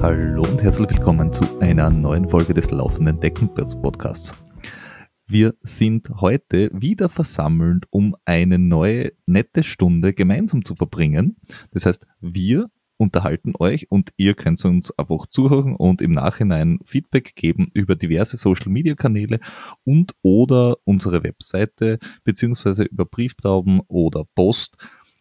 Hallo und herzlich willkommen zu einer neuen Folge des laufenden Deckenbörse Podcasts. Wir sind heute wieder versammelt, um eine neue nette Stunde gemeinsam zu verbringen. Das heißt, wir unterhalten euch und ihr könnt uns einfach zuhören und im Nachhinein Feedback geben über diverse Social Media Kanäle und oder unsere Webseite beziehungsweise über Brieftauben oder Post.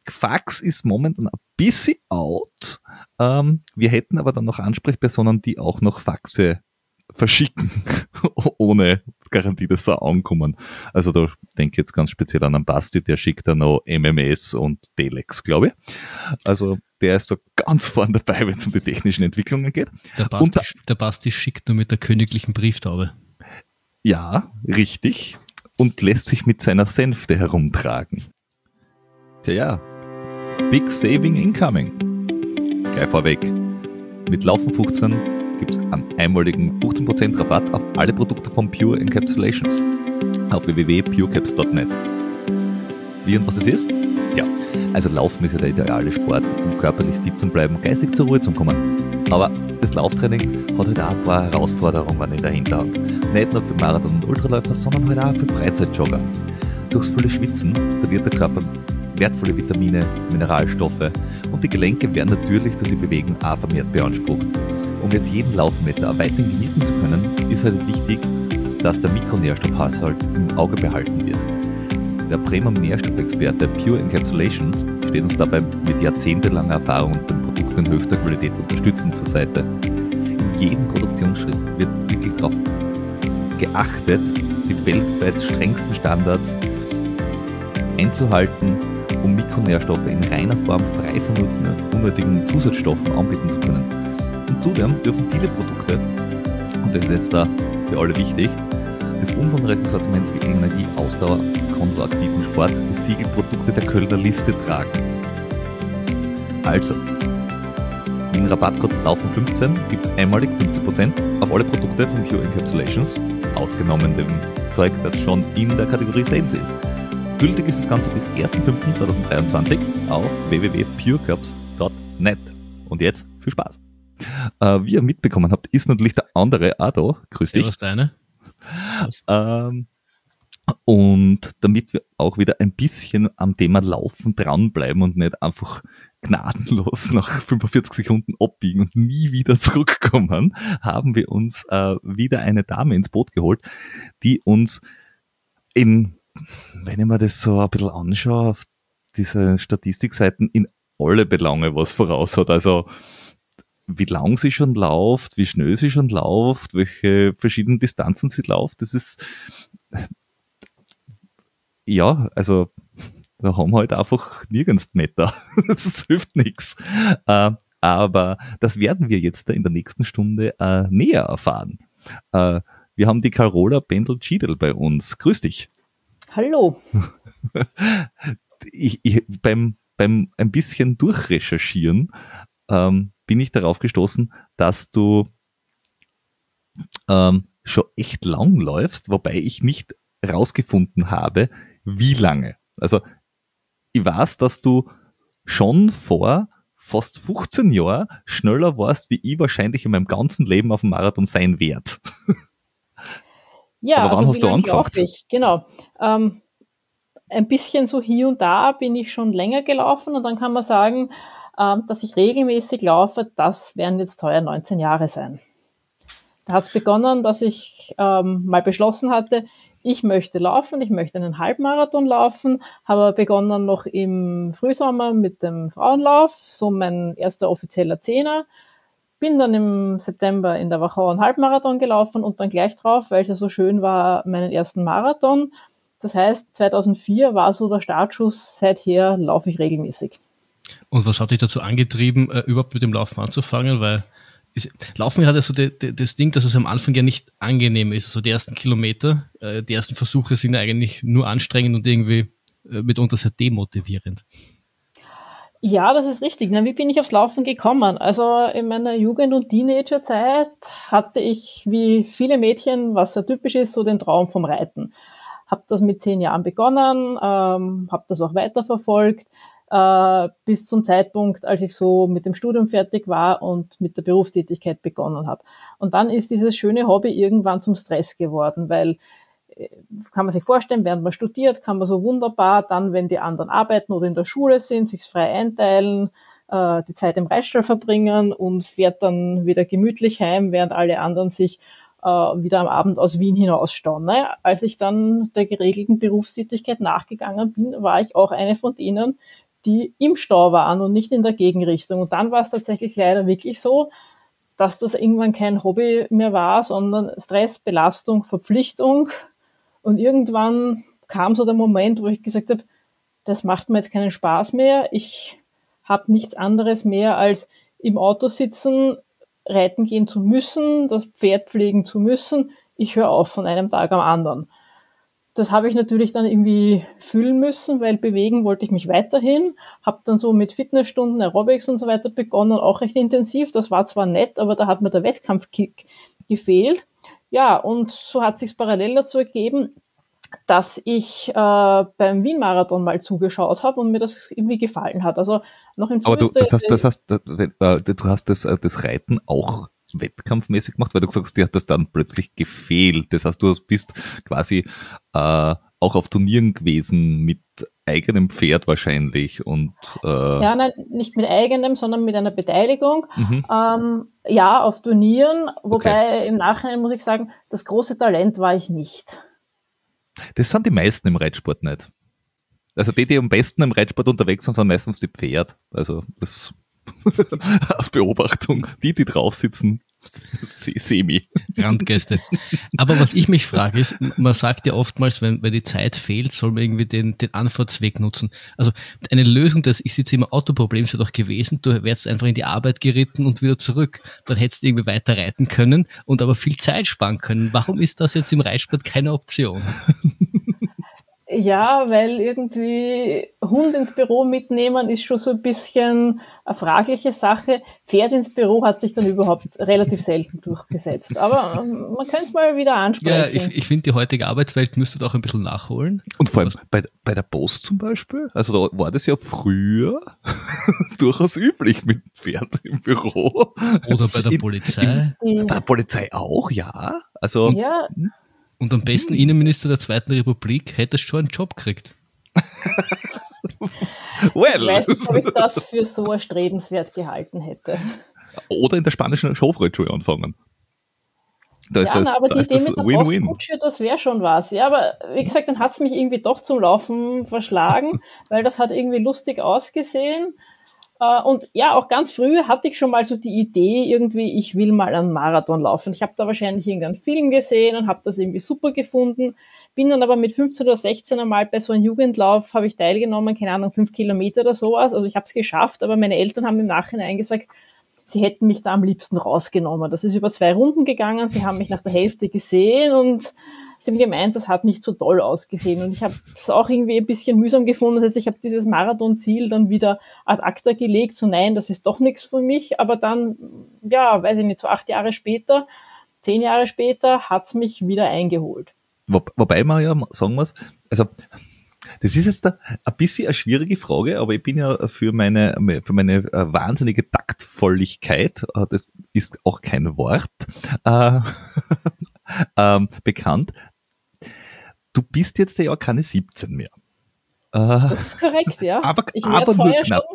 Fax ist momentan ein bisschen out. Ähm, wir hätten aber dann noch Ansprechpersonen, die auch noch Faxe verschicken, ohne Garantie, dass sie ankommen. Also da denke ich jetzt ganz speziell an einen Basti, der schickt da noch MMS und Telex, glaube ich. Also der ist da ganz vorn dabei, wenn es um die technischen Entwicklungen geht. Der Basti, und, der Basti schickt nur mit der königlichen Brieftaube. Ja, richtig. Und lässt sich mit seiner Sänfte herumtragen. Tja, ja. Big Saving Incoming. Gleich vorweg. Mit Laufen 15 gibt es einen einmaligen 15% Rabatt auf alle Produkte von Pure Encapsulations auf www.purecaps.net. Wie und was das ist? Ja, also Laufen ist ja der ideale Sport, um körperlich fit zu bleiben, geistig zur Ruhe zu kommen. Aber das Lauftraining hat halt auch ein paar Herausforderungen in der Hinterhand. Nicht nur für Marathon- und Ultraläufer, sondern halt auch für Freizeitjogger. Durchs viele Schwitzen verliert der Körper wertvolle Vitamine, Mineralstoffe und die Gelenke werden natürlich durch die Bewegung auch vermehrt beansprucht. Um jetzt jeden Laufmeter weiterhin genießen zu können, ist halt wichtig, dass der Mikronährstoffhaushalt im Auge behalten wird. Der Premium-Nährstoffexperte Pure Encapsulations steht uns dabei mit jahrzehntelanger Erfahrung und den Produkten höchster Qualität unterstützend zur Seite. In jedem Produktionsschritt wird wirklich darauf geachtet, die weltweit strengsten Standards einzuhalten, um Mikronährstoffe in reiner Form frei von unnötigen Zusatzstoffen anbieten zu können. Und zudem dürfen viele Produkte, und das ist jetzt da für alle wichtig, des umfangreichen Sortiments wie Energie, Ausdauer, kontraaktiven Sport die Siegelprodukte der Kölner Liste tragen. Also, dem Rabattcode LAUFEN15 gibt es einmalig 15% auf alle Produkte von Pure Encapsulations, ausgenommen dem Zeug, das schon in der Kategorie Sales ist. Gültig ist das Ganze bis 1.5.2023 auf www.purecurbs.net. Und jetzt viel Spaß! äh, wie ihr mitbekommen habt, ist natürlich der andere auch da. Grüß dich. Ja, was deine? Ähm, und damit wir auch wieder ein bisschen am Thema Laufen dranbleiben und nicht einfach gnadenlos nach 45 Sekunden abbiegen und nie wieder zurückkommen, haben wir uns äh, wieder eine Dame ins Boot geholt, die uns in, wenn ich mir das so ein bisschen anschaue, auf diese Statistikseiten in alle Belange was voraus hat. Also wie lang sie schon läuft, wie schnell sie schon läuft, welche verschiedenen Distanzen sie läuft, das ist, ja, also, da haben halt einfach nirgends Meter. das hilft nichts. Äh, aber das werden wir jetzt in der nächsten Stunde äh, näher erfahren. Äh, wir haben die Carola Bendel-Schiedel bei uns. Grüß dich. Hallo. ich, ich, beim, beim ein bisschen durchrecherchieren ähm, bin ich darauf gestoßen, dass du ähm, schon echt lang läufst, wobei ich nicht rausgefunden habe, wie lange. Also ich weiß, dass du schon vor fast 15 Jahren schneller warst, wie ich wahrscheinlich in meinem ganzen Leben auf dem Marathon sein werde. Ja, Aber wann also hast du angefangen? Ich? Genau. Ähm, ein bisschen so hier und da bin ich schon länger gelaufen und dann kann man sagen, ähm, dass ich regelmäßig laufe, das werden jetzt heuer 19 Jahre sein. Da hat es begonnen, dass ich ähm, mal beschlossen hatte, ich möchte laufen, ich möchte einen Halbmarathon laufen, habe begonnen noch im Frühsommer mit dem Frauenlauf, so mein erster offizieller Zehner. Bin dann im September in der Wachau einen Halbmarathon gelaufen und dann gleich drauf, weil es ja so schön war, meinen ersten Marathon. Das heißt, 2004 war so der Startschuss, seither laufe ich regelmäßig. Und was hat dich dazu angetrieben, äh, überhaupt mit dem Laufen anzufangen? Weil ist, Laufen hat ja so die, die, das Ding, dass es am Anfang ja nicht angenehm ist. Also die ersten Kilometer, äh, die ersten Versuche sind ja eigentlich nur anstrengend und irgendwie äh, mitunter sehr demotivierend. Ja, das ist richtig. Na, wie bin ich aufs Laufen gekommen? Also in meiner Jugend- und Teenagerzeit hatte ich, wie viele Mädchen, was sehr typisch ist, so den Traum vom Reiten habe das mit zehn Jahren begonnen, ähm, habe das auch weiterverfolgt äh, bis zum Zeitpunkt, als ich so mit dem Studium fertig war und mit der Berufstätigkeit begonnen habe. Und dann ist dieses schöne Hobby irgendwann zum Stress geworden, weil äh, kann man sich vorstellen, während man studiert, kann man so wunderbar dann, wenn die anderen arbeiten oder in der Schule sind, sich frei einteilen, äh, die Zeit im Reitstall verbringen und fährt dann wieder gemütlich heim, während alle anderen sich äh, wieder am Abend aus Wien hinausstauen. Ne? Als ich dann der geregelten Berufstätigkeit nachgegangen bin, war ich auch eine von denen, die im Stau waren und nicht in der Gegenrichtung. Und dann war es tatsächlich leider wirklich so, dass das irgendwann kein Hobby mehr war, sondern Stress, Belastung, Verpflichtung. Und irgendwann kam so der Moment, wo ich gesagt habe, das macht mir jetzt keinen Spaß mehr. Ich habe nichts anderes mehr als im Auto sitzen, reiten gehen zu müssen, das Pferd pflegen zu müssen. Ich höre auf von einem Tag am anderen das habe ich natürlich dann irgendwie fühlen müssen, weil bewegen wollte ich mich weiterhin. Habe dann so mit Fitnessstunden, Aerobics und so weiter begonnen, auch recht intensiv. Das war zwar nett, aber da hat mir der Wettkampfkick gefehlt. Ja, und so hat sich parallel dazu ergeben, dass ich äh, beim Wien-Marathon mal zugeschaut habe und mir das irgendwie gefallen hat. Also noch in Aber du, das heißt, das heißt, du hast das, äh, das Reiten auch wettkampfmäßig gemacht, weil du sagst, dir hat das dann plötzlich gefehlt. Das heißt, du bist quasi äh, auch auf Turnieren gewesen mit eigenem Pferd wahrscheinlich und äh ja, nein, nicht mit eigenem, sondern mit einer Beteiligung. Mhm. Ähm, ja, auf Turnieren, wobei okay. im Nachhinein muss ich sagen, das große Talent war ich nicht. Das sind die meisten im Reitsport nicht. Also die, die am besten im Reitsport unterwegs sind, sind meistens die Pferd. Also das aus Beobachtung. Die, die drauf sitzen, semi. Randgäste. Aber was ich mich frage, ist, man sagt ja oftmals, wenn, wenn die Zeit fehlt, soll man irgendwie den, den Anfahrtsweg nutzen. Also eine Lösung des Ich sitze im Autoproblem wäre doch gewesen, du wärst einfach in die Arbeit geritten und wieder zurück. Dann hättest du irgendwie weiter reiten können und aber viel Zeit sparen können. Warum ist das jetzt im Reitsport keine Option? Ja, weil irgendwie Hund ins Büro mitnehmen ist schon so ein bisschen eine fragliche Sache. Pferd ins Büro hat sich dann überhaupt relativ selten durchgesetzt. Aber ähm, man könnte es mal wieder ansprechen. Ja, ich, ich finde, die heutige Arbeitswelt müsste doch ein bisschen nachholen. Und vor allem bei, bei der Post zum Beispiel, also da war das ja früher durchaus üblich mit Pferd im Büro. Oder bei der Polizei. In, bei der Polizei auch, ja. Also, ja. Und am besten Innenminister der Zweiten Republik hätte es schon einen Job gekriegt. well. Ich weiß nicht, ob ich das für so erstrebenswert gehalten hätte. Oder in der spanischen Hofreitschule anfangen. Da ja, das, na, aber da die Idee mit der Win -win. Postkutsche, das wäre schon was. Ja, aber wie gesagt, dann hat es mich irgendwie doch zum Laufen verschlagen, weil das hat irgendwie lustig ausgesehen. Äh, und ja, auch ganz früh hatte ich schon mal so die Idee, irgendwie, ich will mal einen Marathon laufen. Ich habe da wahrscheinlich irgendeinen Film gesehen und habe das irgendwie super gefunden. Bin dann aber mit 15 oder 16 einmal bei so einem Jugendlauf, habe ich teilgenommen, keine Ahnung, fünf Kilometer oder sowas. Also ich habe es geschafft, aber meine Eltern haben im Nachhinein gesagt, sie hätten mich da am liebsten rausgenommen. Das ist über zwei Runden gegangen, sie haben mich nach der Hälfte gesehen und sie haben gemeint, das hat nicht so toll ausgesehen. Und ich habe es auch irgendwie ein bisschen mühsam gefunden. Das heißt, ich habe dieses Marathonziel dann wieder ad acta gelegt, so nein, das ist doch nichts für mich. Aber dann, ja, weiß ich nicht, so acht Jahre später, zehn Jahre später, hat's mich wieder eingeholt. Wo, wobei man ja sagen muss, also das ist jetzt ein bisschen eine schwierige Frage, aber ich bin ja für meine, für meine äh, wahnsinnige Taktvolligkeit, äh, das ist auch kein Wort, äh, ähm, bekannt du bist jetzt ja keine 17 mehr. Das ist korrekt, ja. aber aber nur knapp,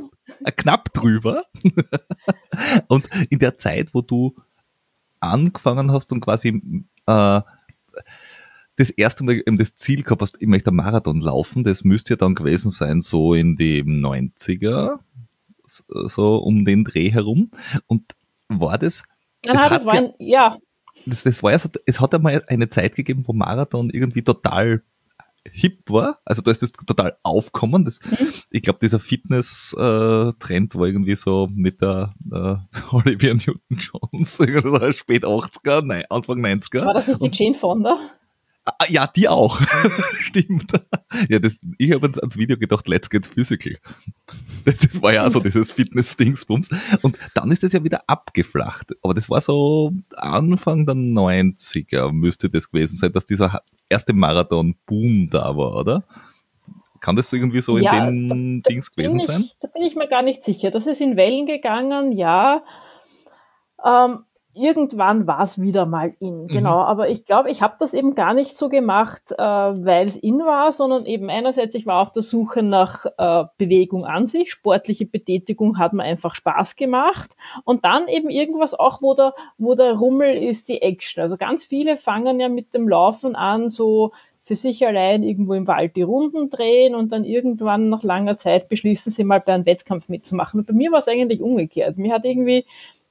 äh, knapp drüber. und in der Zeit, wo du angefangen hast und quasi äh, das erste Mal eben das Ziel gehabt hast, ich möchte einen Marathon laufen, das müsste ja dann gewesen sein, so in den 90er, so um den Dreh herum. Und war das? Aha, das war ein, ja, das, das war ja so, es hat einmal eine Zeit gegeben, wo Marathon irgendwie total hip war. Also da ist das total aufkommen. Das, mhm. Ich glaube, dieser Fitness-Trend äh, war irgendwie so mit der äh, Olivia Newton-Jones, spät 80er, nein, Anfang 90er. War das nicht die Jane Fonda? Ah, ja, die auch. Stimmt. Ja, das, ich habe ans Video gedacht, let's get physical. Das, das war ja auch so dieses Fitness-Dingsbums. Und dann ist das ja wieder abgeflacht. Aber das war so Anfang der 90er müsste das gewesen sein, dass dieser erste Marathon-Boom da war, oder? Kann das irgendwie so ja, in den da, Dings gewesen ich, sein? Da bin ich mir gar nicht sicher. Das ist in Wellen gegangen, ja. Ähm, irgendwann war es wieder mal in, mhm. genau. Aber ich glaube, ich habe das eben gar nicht so gemacht, äh, weil es in war, sondern eben einerseits, ich war auf der Suche nach äh, Bewegung an sich, sportliche Betätigung hat mir einfach Spaß gemacht und dann eben irgendwas auch, wo der, wo der Rummel ist, die Action. Also ganz viele fangen ja mit dem Laufen an, so für sich allein irgendwo im Wald die Runden drehen und dann irgendwann nach langer Zeit beschließen sie mal bei einem Wettkampf mitzumachen. Und bei mir war es eigentlich umgekehrt. Mir hat irgendwie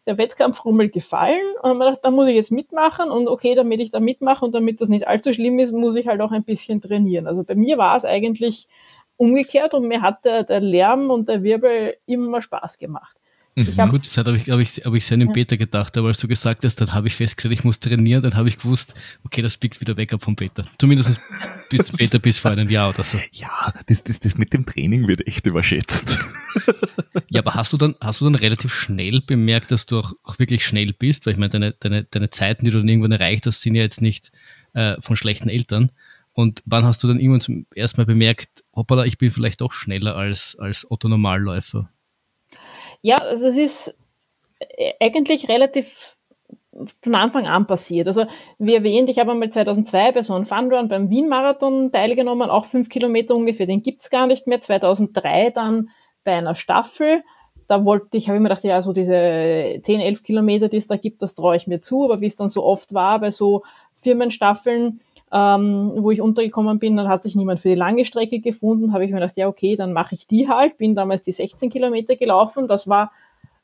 der Wettkampfrummel gefallen und man dachte, da muss ich jetzt mitmachen und okay, damit ich da mitmache und damit das nicht allzu schlimm ist, muss ich halt auch ein bisschen trainieren. Also bei mir war es eigentlich umgekehrt und mir hat der, der Lärm und der Wirbel immer Spaß gemacht. Ich hab, Gut, das habe ich, hab ich, hab ich sehr in ja. Beta gedacht, aber als du gesagt hast, dann habe ich festgestellt, ich muss trainieren, dann habe ich gewusst, okay, das biegt wieder weg ab vom Beta. Zumindest bis Beta bis vor einem Jahr oder so. Ja, das, das, das mit dem Training wird echt überschätzt. ja, aber hast du dann, hast du dann relativ schnell bemerkt, dass du auch, auch wirklich schnell bist? Weil ich meine, deine, deine, deine Zeiten, die du dann irgendwann erreicht hast, sind ja jetzt nicht äh, von schlechten Eltern. Und wann hast du dann irgendwann zum ersten Mal bemerkt, hoppala, ich bin vielleicht doch schneller als, als Otto Normalläufer? Ja, das ist äh, eigentlich relativ von Anfang an passiert. Also wie erwähnt, ich habe einmal 2002 bei so einem Funrun beim Wien-Marathon teilgenommen, auch fünf Kilometer ungefähr, den gibt's gar nicht mehr. 2003 dann bei einer Staffel. Da wollte ich, habe ich mir gedacht, ja, so diese 10, 11 Kilometer, die es da gibt, das traue ich mir zu. Aber wie es dann so oft war bei so Firmenstaffeln, ähm, wo ich untergekommen bin, dann hat sich niemand für die lange Strecke gefunden, habe ich mir gedacht, ja okay, dann mache ich die halt, bin damals die 16 Kilometer gelaufen, das war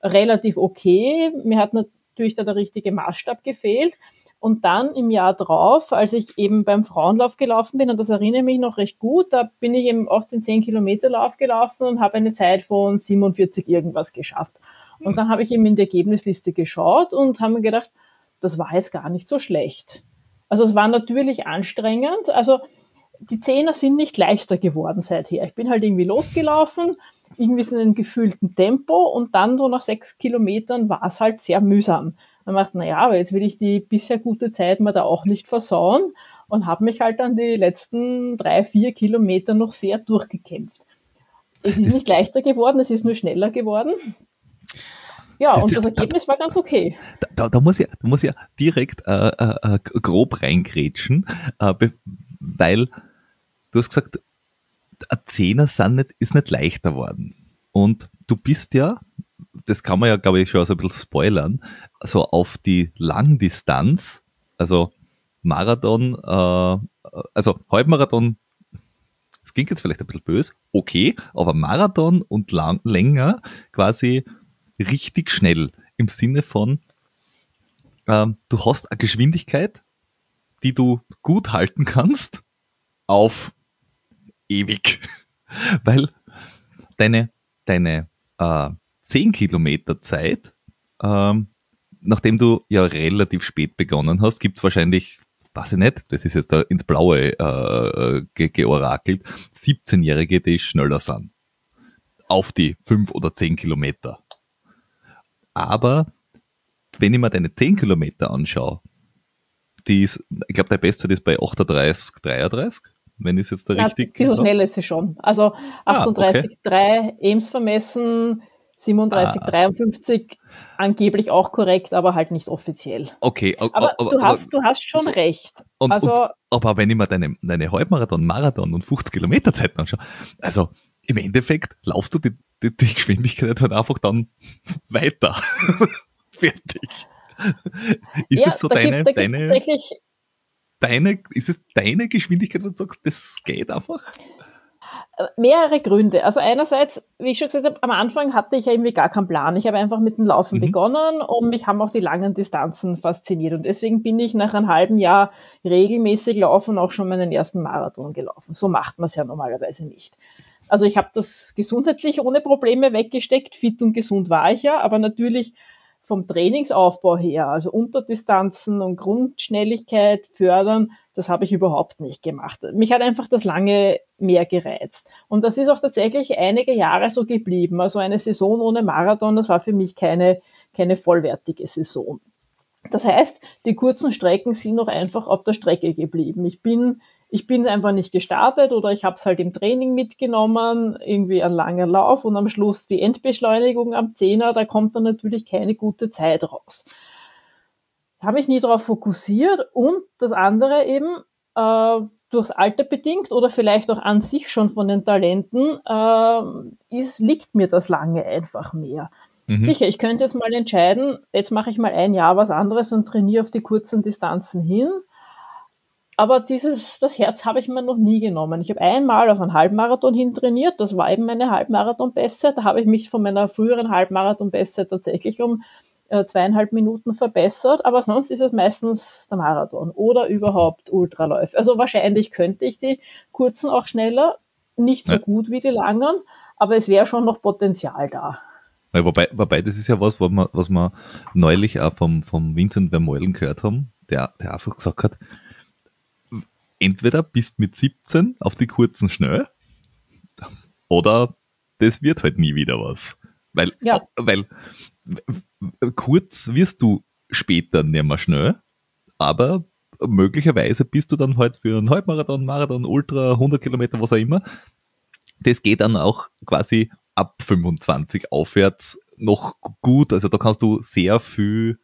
relativ okay, mir hat natürlich da der richtige Maßstab gefehlt. Und dann im Jahr drauf, als ich eben beim Frauenlauf gelaufen bin, und das erinnere mich noch recht gut, da bin ich eben auch den 10 Kilometer Lauf gelaufen und habe eine Zeit von 47 irgendwas geschafft. Und dann habe ich eben in die Ergebnisliste geschaut und habe mir gedacht, das war jetzt gar nicht so schlecht. Also es war natürlich anstrengend. Also die Zehner sind nicht leichter geworden seither. Ich bin halt irgendwie losgelaufen, irgendwie so in einem gefühlten Tempo und dann so nach sechs Kilometern war es halt sehr mühsam. Man macht, na ja, aber jetzt will ich die bisher gute Zeit mal da auch nicht versauen und habe mich halt dann die letzten drei, vier Kilometer noch sehr durchgekämpft. Es ist nicht leichter geworden, es ist nur schneller geworden. Ja, das und das Ergebnis da, war ganz okay. Da, da, muss ich, da muss ich direkt äh, äh, äh grob reingrätschen, äh, weil du hast gesagt, ein Zehner sind nicht, ist nicht leichter worden. Und du bist ja, das kann man ja, glaube ich, schon so ein bisschen spoilern, so auf die Langdistanz, also Marathon, äh, also Halbmarathon, das klingt jetzt vielleicht ein bisschen böse, okay, aber Marathon und lang, länger quasi richtig schnell im Sinne von, ähm, du hast eine Geschwindigkeit, die du gut halten kannst auf ewig. Weil deine, deine äh, 10 Kilometer Zeit, ähm, nachdem du ja relativ spät begonnen hast, gibt's wahrscheinlich, weiß ich nicht, das ist jetzt da ins Blaue äh, ge georakelt, 17-Jährige, die schneller sind. Auf die 5 oder 10 Kilometer. Aber wenn ich mir deine 10 Kilometer anschaue, die ist, ich glaube, der Bestzeit ist bei 38, 33, wenn ich es jetzt da ja, richtig. Ein bisschen schnell ist sie schon. Also 38,3 ah, okay. Ems vermessen, 37, ah. 53 angeblich auch korrekt, aber halt nicht offiziell. Okay, aber, aber, aber du, hast, du hast schon so, recht. Und, also, und, aber wenn ich mir deine, deine Halbmarathon, Marathon und 50 Kilometer Zeiten anschaue, also im Endeffekt laufst du die, die, die Geschwindigkeit halt einfach dann weiter. Fertig. Ist ja, das so da deine, gibt, da deine, deine, ist es deine Geschwindigkeit, wo du sagst, das geht einfach? Äh, mehrere Gründe. Also einerseits, wie ich schon gesagt habe, am Anfang hatte ich ja irgendwie gar keinen Plan. Ich habe einfach mit dem Laufen mhm. begonnen und mich haben auch die langen Distanzen fasziniert. Und deswegen bin ich nach einem halben Jahr regelmäßig laufen auch schon meinen ersten Marathon gelaufen. So macht man es ja normalerweise nicht. Also ich habe das gesundheitlich ohne Probleme weggesteckt. Fit und gesund war ich ja, aber natürlich vom Trainingsaufbau her, also Unterdistanzen und Grundschnelligkeit fördern, das habe ich überhaupt nicht gemacht. Mich hat einfach das lange mehr gereizt. Und das ist auch tatsächlich einige Jahre so geblieben. Also eine Saison ohne Marathon, das war für mich keine, keine vollwertige Saison. Das heißt, die kurzen Strecken sind noch einfach auf der Strecke geblieben. Ich bin ich bin einfach nicht gestartet oder ich habe es halt im Training mitgenommen, irgendwie ein langer Lauf und am Schluss die Endbeschleunigung am Zehner, da kommt dann natürlich keine gute Zeit raus. Habe ich nie darauf fokussiert und das andere eben äh, durchs Alter bedingt oder vielleicht auch an sich schon von den Talenten äh, ist, liegt mir das lange einfach mehr. Mhm. Sicher, ich könnte jetzt mal entscheiden, jetzt mache ich mal ein Jahr was anderes und trainiere auf die kurzen Distanzen hin aber dieses, das Herz habe ich mir noch nie genommen. Ich habe einmal auf einen Halbmarathon hin trainiert. Das war eben meine Halbmarathon-Bestzeit. Da habe ich mich von meiner früheren Halbmarathon-Bestzeit tatsächlich um äh, zweieinhalb Minuten verbessert. Aber sonst ist es meistens der Marathon oder überhaupt Ultraläufe. Also wahrscheinlich könnte ich die kurzen auch schneller. Nicht so ja. gut wie die langen, aber es wäre schon noch Potenzial da. Ja, wobei, wobei, das ist ja was, was wir, was wir neulich auch vom, vom Vincent Vermeulen gehört haben, der, der einfach gesagt hat, entweder bist mit 17 auf die kurzen schnell oder das wird halt nie wieder was. Weil, ja. weil kurz wirst du später nicht mehr schnell, aber möglicherweise bist du dann halt für einen Halbmarathon, Marathon, Ultra, 100 Kilometer, was auch immer. Das geht dann auch quasi ab 25 aufwärts noch gut. Also da kannst du sehr viel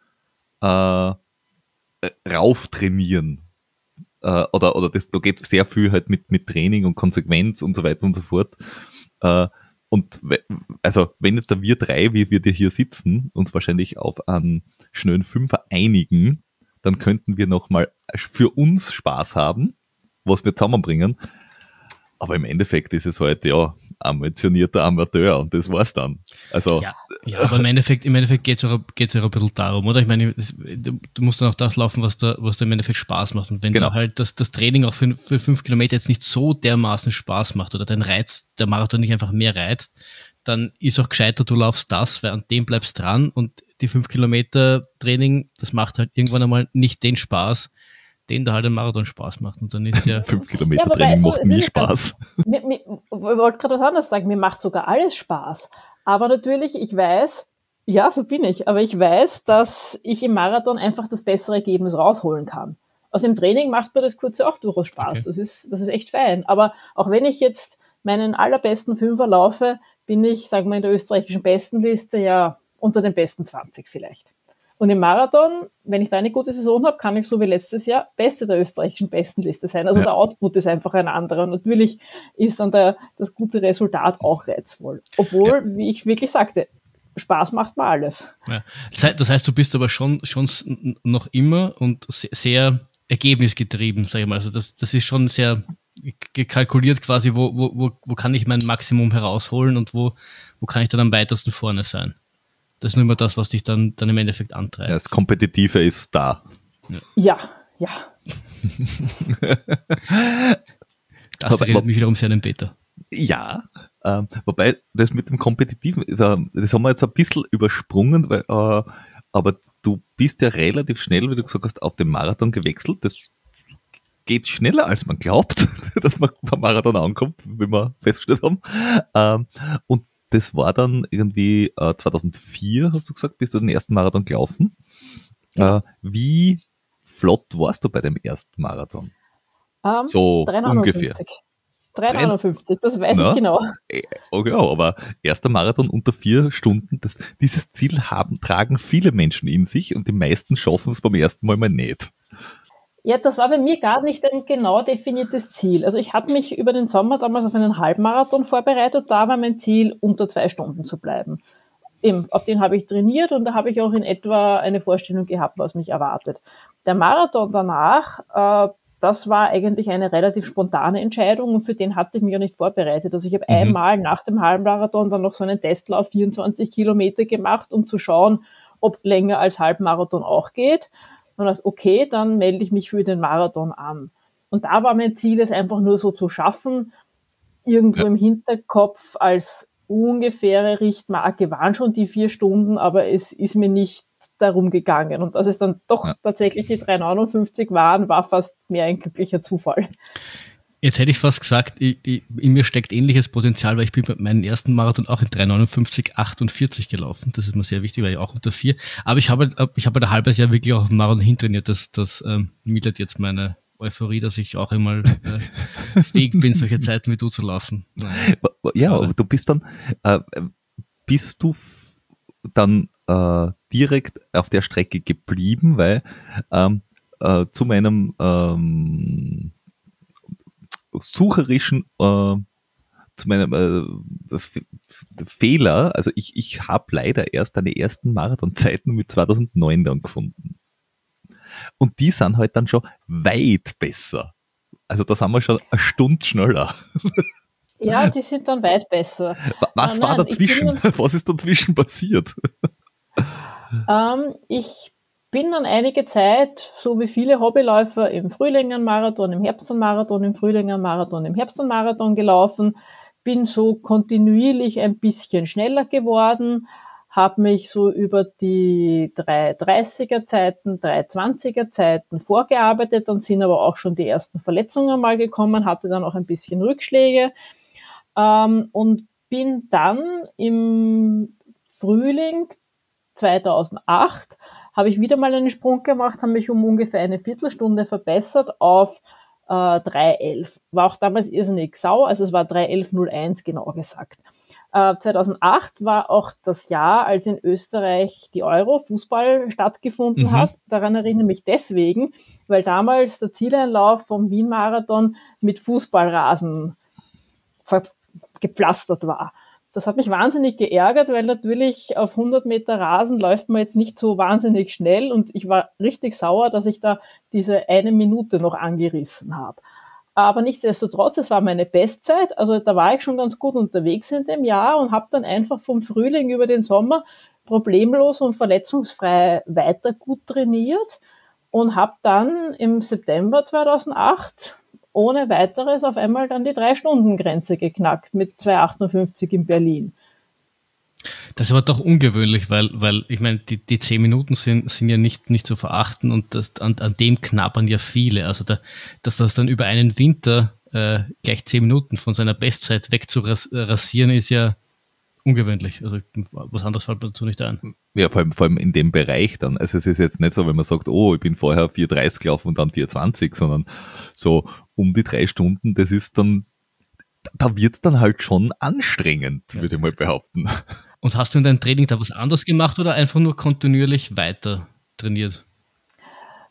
äh, rauf trainieren äh, oder, oder das, da geht sehr viel halt mit, mit Training und Konsequenz und so weiter und so fort. Äh, und also wenn jetzt da wir drei, wie wir hier sitzen, uns wahrscheinlich auf einen schnellen Fünfer einigen, dann könnten wir nochmal für uns Spaß haben, was wir zusammenbringen. Aber im Endeffekt ist es halt, ja, ambitionierter Amateur und das war's dann. Also, ja, ja aber im Endeffekt, im Endeffekt geht's auch, geht's auch ein bisschen darum, oder? Ich meine, du, du musst dann auch das laufen, was da, was da im Endeffekt Spaß macht. Und wenn genau. halt das, das Training auch für, für fünf Kilometer jetzt nicht so dermaßen Spaß macht oder dein Reiz, der Marathon nicht einfach mehr reizt, dann ist auch gescheiter, du laufst das, weil an dem bleibst dran und die fünf Kilometer Training, das macht halt irgendwann einmal nicht den Spaß, den da halt ein Marathon Spaß macht. Und dann ist ja. Fünf Kilometer ja, Training macht nie Spaß. Mir, mir, ich wollte gerade was anderes sagen. Mir macht sogar alles Spaß. Aber natürlich, ich weiß, ja, so bin ich. Aber ich weiß, dass ich im Marathon einfach das bessere Ergebnis rausholen kann. Also im Training macht mir das kurze auch durchaus Spaß. Okay. Das ist, das ist echt fein. Aber auch wenn ich jetzt meinen allerbesten Fünfer laufe, bin ich, sagen wir, in der österreichischen Bestenliste ja unter den besten 20 vielleicht. Und im Marathon, wenn ich da eine gute Saison habe, kann ich so wie letztes Jahr Beste der österreichischen Bestenliste sein. Also ja. der Output ist einfach ein anderer. Und natürlich ist dann der, das gute Resultat auch reizvoll. Obwohl, ja. wie ich wirklich sagte, Spaß macht mal alles. Ja. Das heißt, du bist aber schon, schon noch immer und sehr ergebnisgetrieben, sag ich mal. Also das, das ist schon sehr gekalkuliert quasi, wo, wo, wo, wo kann ich mein Maximum herausholen und wo, wo kann ich dann am weitesten vorne sein. Das ist nur immer das, was dich dann, dann im Endeffekt antreibt. Ja, das Kompetitive ist da. Ja, ja. das erinnert mich wiederum sehr an den Peter. Ja, ähm, wobei das mit dem Kompetitiven, das haben wir jetzt ein bisschen übersprungen, weil, äh, aber du bist ja relativ schnell, wie du gesagt hast, auf den Marathon gewechselt. Das geht schneller, als man glaubt, dass man beim Marathon ankommt, wie wir festgestellt haben. Ähm, und das war dann irgendwie äh, 2004, hast du gesagt, bist du den ersten Marathon gelaufen. Ja. Äh, wie flott warst du bei dem ersten Marathon? Um, ähm, so 350. ungefähr. 350, das weiß Na, ich genau. Äh, okay, aber erster Marathon unter vier Stunden, das, dieses Ziel haben, tragen viele Menschen in sich und die meisten schaffen es beim ersten Mal mal nicht. Ja, das war bei mir gar nicht ein genau definiertes Ziel. Also ich habe mich über den Sommer damals auf einen Halbmarathon vorbereitet. Da war mein Ziel, unter zwei Stunden zu bleiben. Eben, auf den habe ich trainiert und da habe ich auch in etwa eine Vorstellung gehabt, was mich erwartet. Der Marathon danach, äh, das war eigentlich eine relativ spontane Entscheidung und für den hatte ich mich ja nicht vorbereitet. Also ich habe mhm. einmal nach dem Halbmarathon dann noch so einen Testlauf 24 Kilometer gemacht, um zu schauen, ob länger als Halbmarathon auch geht und dachte, okay, dann melde ich mich für den Marathon an. Und da war mein Ziel, es einfach nur so zu schaffen, irgendwo ja. im Hinterkopf als ungefähre Richtmarke waren schon die vier Stunden, aber es ist mir nicht darum gegangen. Und dass es dann doch ja. tatsächlich die 3,59 waren, war fast mehr ein glücklicher Zufall. Jetzt hätte ich fast gesagt, ich, ich, in mir steckt ähnliches Potenzial, weil ich bin bei meinem ersten Marathon auch in 3,59,48 gelaufen. Das ist mir sehr wichtig, weil ich auch unter vier. Aber ich habe, ich habe ein halbes Jahr wirklich auch Marathon hintrainiert. Das, das ähm, mildert jetzt meine Euphorie, dass ich auch einmal äh, fähig bin, solche Zeiten wie du zu laufen. Ja, aber du bist dann, äh, bist du dann äh, direkt auf der Strecke geblieben, weil ähm, äh, zu meinem ähm, sucherischen äh, zu meinem äh, Fehler, also ich, ich habe leider erst deine ersten Marathonzeiten mit 2009 dann gefunden. Und die sind halt dann schon weit besser. Also da sind wir schon eine Stunde schneller. Ja, die sind dann weit besser. Was ah, war dazwischen? Was ist dazwischen passiert? Ähm, ich bin dann einige Zeit, so wie viele Hobbyläufer, im Frühling einen Marathon, im Herbst einen Marathon, im Frühling einen Marathon, im Herbst einen Marathon gelaufen, bin so kontinuierlich ein bisschen schneller geworden, habe mich so über die 330er Zeiten, 320er Zeiten vorgearbeitet, dann sind aber auch schon die ersten Verletzungen mal gekommen, hatte dann auch ein bisschen Rückschläge ähm, und bin dann im Frühling 2008 habe ich wieder mal einen Sprung gemacht, habe mich um ungefähr eine Viertelstunde verbessert auf äh, 3.11. War auch damals irrsinnig sau, also es war 3.11.01 genau gesagt. Äh, 2008 war auch das Jahr, als in Österreich die Euro-Fußball stattgefunden mhm. hat. Daran erinnere ich mich deswegen, weil damals der Zieleinlauf vom Wien-Marathon mit Fußballrasen gepflastert war das hat mich wahnsinnig geärgert, weil natürlich auf 100 Meter Rasen läuft man jetzt nicht so wahnsinnig schnell und ich war richtig sauer, dass ich da diese eine Minute noch angerissen habe. Aber nichtsdestotrotz, es war meine Bestzeit, also da war ich schon ganz gut unterwegs in dem Jahr und habe dann einfach vom Frühling über den Sommer problemlos und verletzungsfrei weiter gut trainiert und habe dann im September 2008 ohne weiteres auf einmal dann die Drei-Stunden-Grenze geknackt mit 2,58 in Berlin. Das ist aber doch ungewöhnlich, weil, weil ich meine, die, die zehn Minuten sind, sind ja nicht, nicht zu verachten und das, an, an dem knabbern ja viele. Also da, dass das dann über einen Winter äh, gleich zehn Minuten von seiner Bestzeit wegzurasieren, ist ja ungewöhnlich. Also was anderes fällt mir dazu nicht ein. Ja, vor allem, vor allem in dem Bereich dann. Also es ist jetzt nicht so, wenn man sagt, oh, ich bin vorher 4,30 gelaufen und dann 4,20, sondern so um die drei Stunden, das ist dann, da wird dann halt schon anstrengend, ja. würde ich mal behaupten. Und hast du in deinem Training da was anderes gemacht oder einfach nur kontinuierlich weiter trainiert?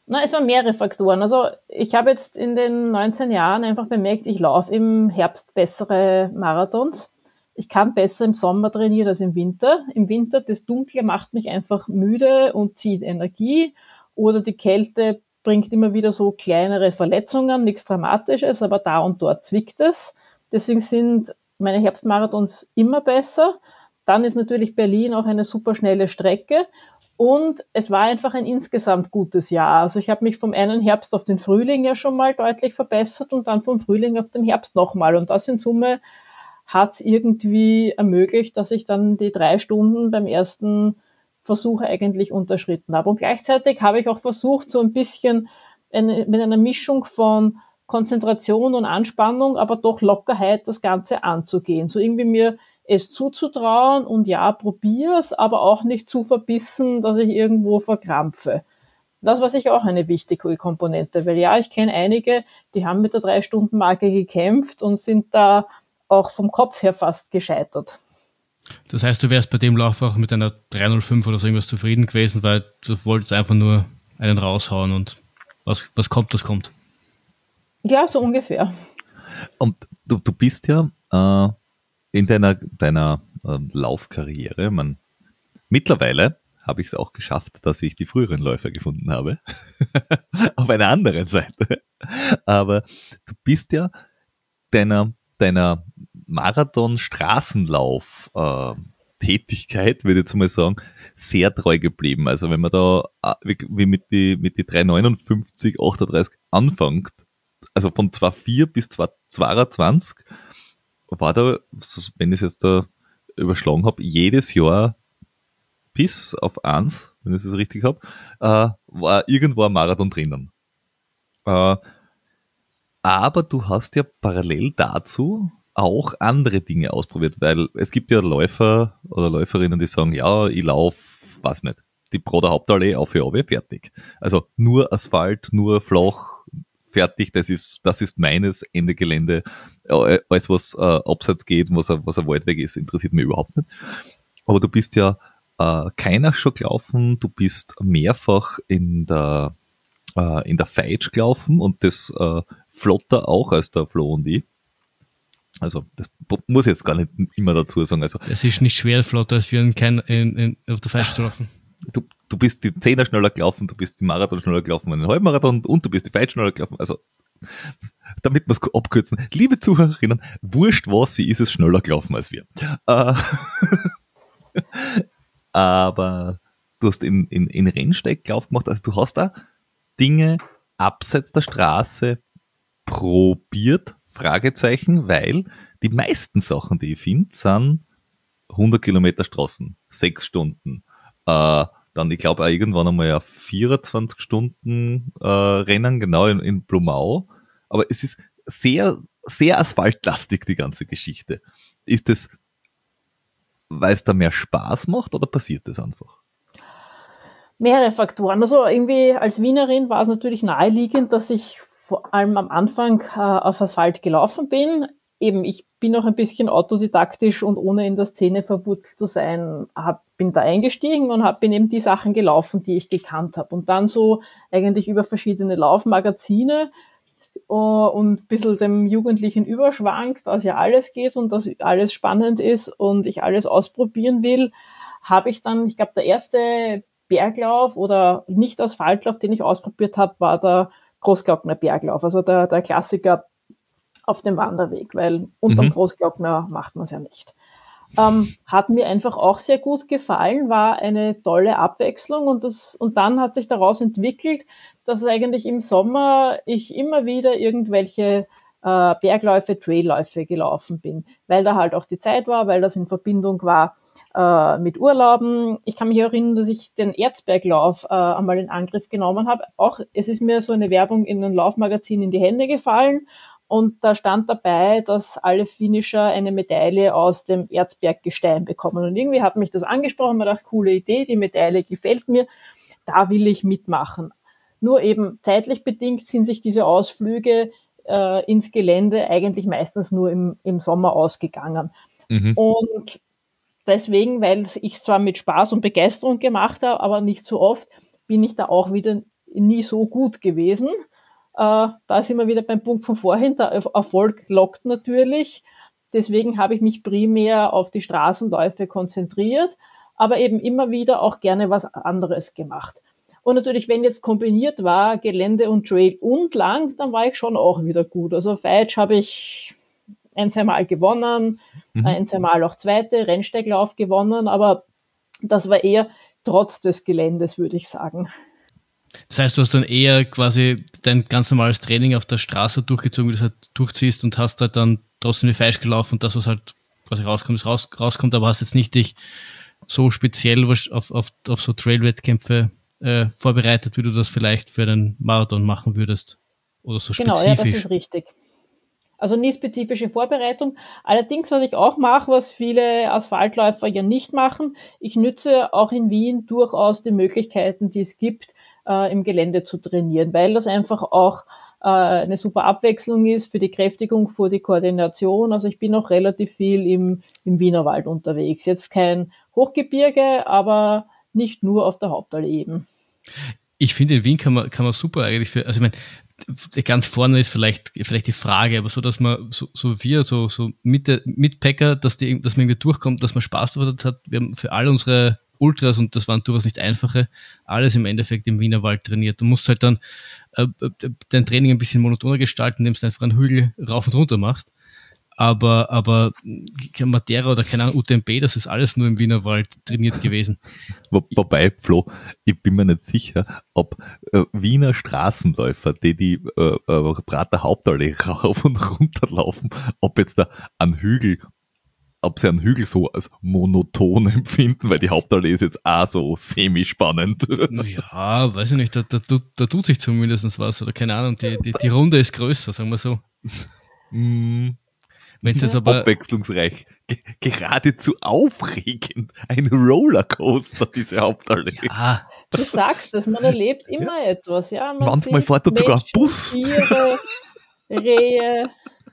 Na, es waren mehrere Faktoren. Also ich habe jetzt in den 19 Jahren einfach bemerkt, ich laufe im Herbst bessere Marathons. Ich kann besser im Sommer trainieren als im Winter. Im Winter, das Dunkle macht mich einfach müde und zieht Energie. Oder die Kälte bringt immer wieder so kleinere Verletzungen, nichts Dramatisches, aber da und dort zwickt es. Deswegen sind meine Herbstmarathons immer besser. Dann ist natürlich Berlin auch eine super schnelle Strecke. Und es war einfach ein insgesamt gutes Jahr. Also ich habe mich vom einen Herbst auf den Frühling ja schon mal deutlich verbessert und dann vom Frühling auf den Herbst nochmal. Und das in Summe hat es irgendwie ermöglicht, dass ich dann die drei Stunden beim ersten Versuche eigentlich unterschritten habe. Und gleichzeitig habe ich auch versucht, so ein bisschen eine, mit einer Mischung von Konzentration und Anspannung, aber doch Lockerheit das Ganze anzugehen. So irgendwie mir es zuzutrauen und ja, probier's, aber auch nicht zu verbissen, dass ich irgendwo verkrampfe. Das war sicher auch eine wichtige Komponente, weil ja, ich kenne einige, die haben mit der Drei-Stunden-Marke gekämpft und sind da auch vom Kopf her fast gescheitert. Das heißt, du wärst bei dem Lauf auch mit einer 305 oder so irgendwas zufrieden gewesen, weil du wolltest einfach nur einen raushauen und was, was kommt, das kommt. Ja, so ungefähr. Und du, du bist ja äh, in deiner, deiner äh, Laufkarriere, man, mittlerweile habe ich es auch geschafft, dass ich die früheren Läufer gefunden habe. Auf einer anderen Seite. Aber du bist ja deiner, deiner Marathon-Straßenlauf äh, würde ich jetzt mal sagen, sehr treu geblieben. Also wenn man da äh, wie mit die, mit die 359, 38 anfängt, also von 2,4 bis 2,22, war da, wenn ich es jetzt da überschlagen habe, jedes Jahr bis auf eins wenn ich es richtig habe, äh, war irgendwo ein Marathon drinnen. Aber du hast ja parallel dazu auch andere Dinge ausprobiert, weil es gibt ja Läufer oder Läuferinnen, die sagen, ja, ich laufe, was nicht, die Broder Hauptallee auf für fertig. Also nur Asphalt, nur flach, fertig, das ist, das ist meines Ende Gelände. Äh, alles, was äh, abseits geht, was, was ein Waldweg ist, interessiert mich überhaupt nicht. Aber du bist ja äh, keiner schon gelaufen, du bist mehrfach in der äh, in der Feitsch gelaufen und das äh, flotter auch als der Flo und ich. Also, das muss ich jetzt gar nicht immer dazu sagen. Also, es ist nicht schwer flotter als wir in, kein, in, in, auf der zu laufen. Du, du bist die Zehner schneller gelaufen, du bist die Marathon schneller gelaufen, einen Halbmarathon und du bist die Feitsch schneller gelaufen. Also, damit wir es abkürzen. Liebe Zuhörerinnen, wurscht was, sie ist es schneller gelaufen als wir. Äh, aber du hast in, in, in Rennsteig Lauf gemacht, also du hast da Dinge abseits der Straße probiert, Fragezeichen, weil die meisten Sachen, die ich finde, sind 100 Kilometer Straßen, 6 Stunden. Äh, dann, ich glaube, irgendwann einmal ja 24 Stunden äh, Rennen, genau in, in Blumau. Aber es ist sehr, sehr asphaltlastig, die ganze Geschichte. Ist es, weil es da mehr Spaß macht oder passiert das einfach? Mehrere Faktoren. Also irgendwie als Wienerin war es natürlich naheliegend, dass ich vor allem am Anfang äh, auf Asphalt gelaufen bin. Eben, ich bin auch ein bisschen autodidaktisch und ohne in der Szene verwurzelt zu sein, hab, bin da eingestiegen und hab, bin eben die Sachen gelaufen, die ich gekannt habe. Und dann so eigentlich über verschiedene Laufmagazine uh, und ein bisschen dem Jugendlichen Überschwang, dass ja alles geht und dass alles spannend ist und ich alles ausprobieren will, habe ich dann, ich glaube, der erste Berglauf oder nicht Asphaltlauf, den ich ausprobiert habe, war der Großglockner Berglauf, also der, der Klassiker auf dem Wanderweg, weil unterm mhm. Großglockner macht man es ja nicht. Ähm, hat mir einfach auch sehr gut gefallen, war eine tolle Abwechslung und das, und dann hat sich daraus entwickelt, dass eigentlich im Sommer ich immer wieder irgendwelche äh, Bergläufe, Trailläufe gelaufen bin, weil da halt auch die Zeit war, weil das in Verbindung war äh, mit Urlauben. Ich kann mich erinnern, dass ich den Erzberglauf äh, einmal in Angriff genommen habe. Auch es ist mir so eine Werbung in einem Laufmagazin in die Hände gefallen und da stand dabei, dass alle Finisher eine Medaille aus dem Erzberggestein bekommen. Und irgendwie hat mich das angesprochen, mir gedacht, coole Idee, die Medaille gefällt mir, da will ich mitmachen. Nur eben zeitlich bedingt sind sich diese Ausflüge äh, ins Gelände eigentlich meistens nur im, im Sommer ausgegangen. Mhm. Und deswegen, weil ich es zwar mit Spaß und Begeisterung gemacht habe, aber nicht so oft, bin ich da auch wieder nie so gut gewesen. Äh, da sind wir wieder beim Punkt von vorhin, der Erfolg lockt natürlich. Deswegen habe ich mich primär auf die Straßenläufe konzentriert, aber eben immer wieder auch gerne was anderes gemacht. Und natürlich, wenn jetzt kombiniert war, Gelände und Trail und lang, dann war ich schon auch wieder gut. Also Feitsch habe ich ein, zwei Mal gewonnen, mhm. ein, zwei Mal auch zweite Rennsteiglauf gewonnen, aber das war eher trotz des Geländes, würde ich sagen. Das heißt, du hast dann eher quasi dein ganz normales Training auf der Straße durchgezogen, wie du es halt durchziehst und hast halt dann trotzdem wie falsch gelaufen und das, was halt quasi rauskommt, ist raus, rauskommt, aber hast jetzt nicht dich so speziell auf, auf, auf so Trail-Wettkämpfe äh, vorbereitet, wie du das vielleicht für einen Marathon machen würdest. Oder so spezifisch. Genau, ja, das ist richtig. Also nie spezifische Vorbereitung. Allerdings, was ich auch mache, was viele Asphaltläufer ja nicht machen, ich nütze auch in Wien durchaus die Möglichkeiten, die es gibt, äh, im Gelände zu trainieren, weil das einfach auch äh, eine super Abwechslung ist für die Kräftigung, für die Koordination. Also ich bin auch relativ viel im, im Wienerwald unterwegs. Jetzt kein Hochgebirge, aber nicht nur auf der Hauptallee eben. Ich finde, in Wien kann man, kann man super eigentlich für, also ich meine, ganz vorne ist vielleicht, vielleicht die Frage, aber so, dass man, so, so wir, so, so Mitte, Mitpacker, dass die, dass man irgendwie durchkommt, dass man Spaß damit hat. Wir haben für all unsere Ultras, und das waren durchaus nicht einfache, alles im Endeffekt im Wienerwald trainiert. Du musst halt dann äh, dein Training ein bisschen monotoner gestalten, indem du einfach einen Hügel rauf und runter machst aber, aber Matera oder keine Ahnung, UTMB, das ist alles nur im Wienerwald trainiert gewesen. Wo, wobei, Flo, ich bin mir nicht sicher, ob äh, Wiener Straßenläufer, die die äh, äh, Prater Hauptallee rauf und runter laufen, ob jetzt da ein Hügel ob sie einen Hügel so als monoton empfinden, weil die Hauptallee ist jetzt auch so semi-spannend. Ja, weiß ich nicht, da, da, da, tut sich zumindest was, oder keine Ahnung, die, die, die Runde ist größer, sagen wir so. Mm. Wenn es aber abwechslungsreich, geradezu aufregend, ein Rollercoaster, diese Hauptallee. Ja, du sagst es, man erlebt immer ja. etwas, ja. Man Manchmal fährt dort sogar ein Bus. Tiere, Rehe.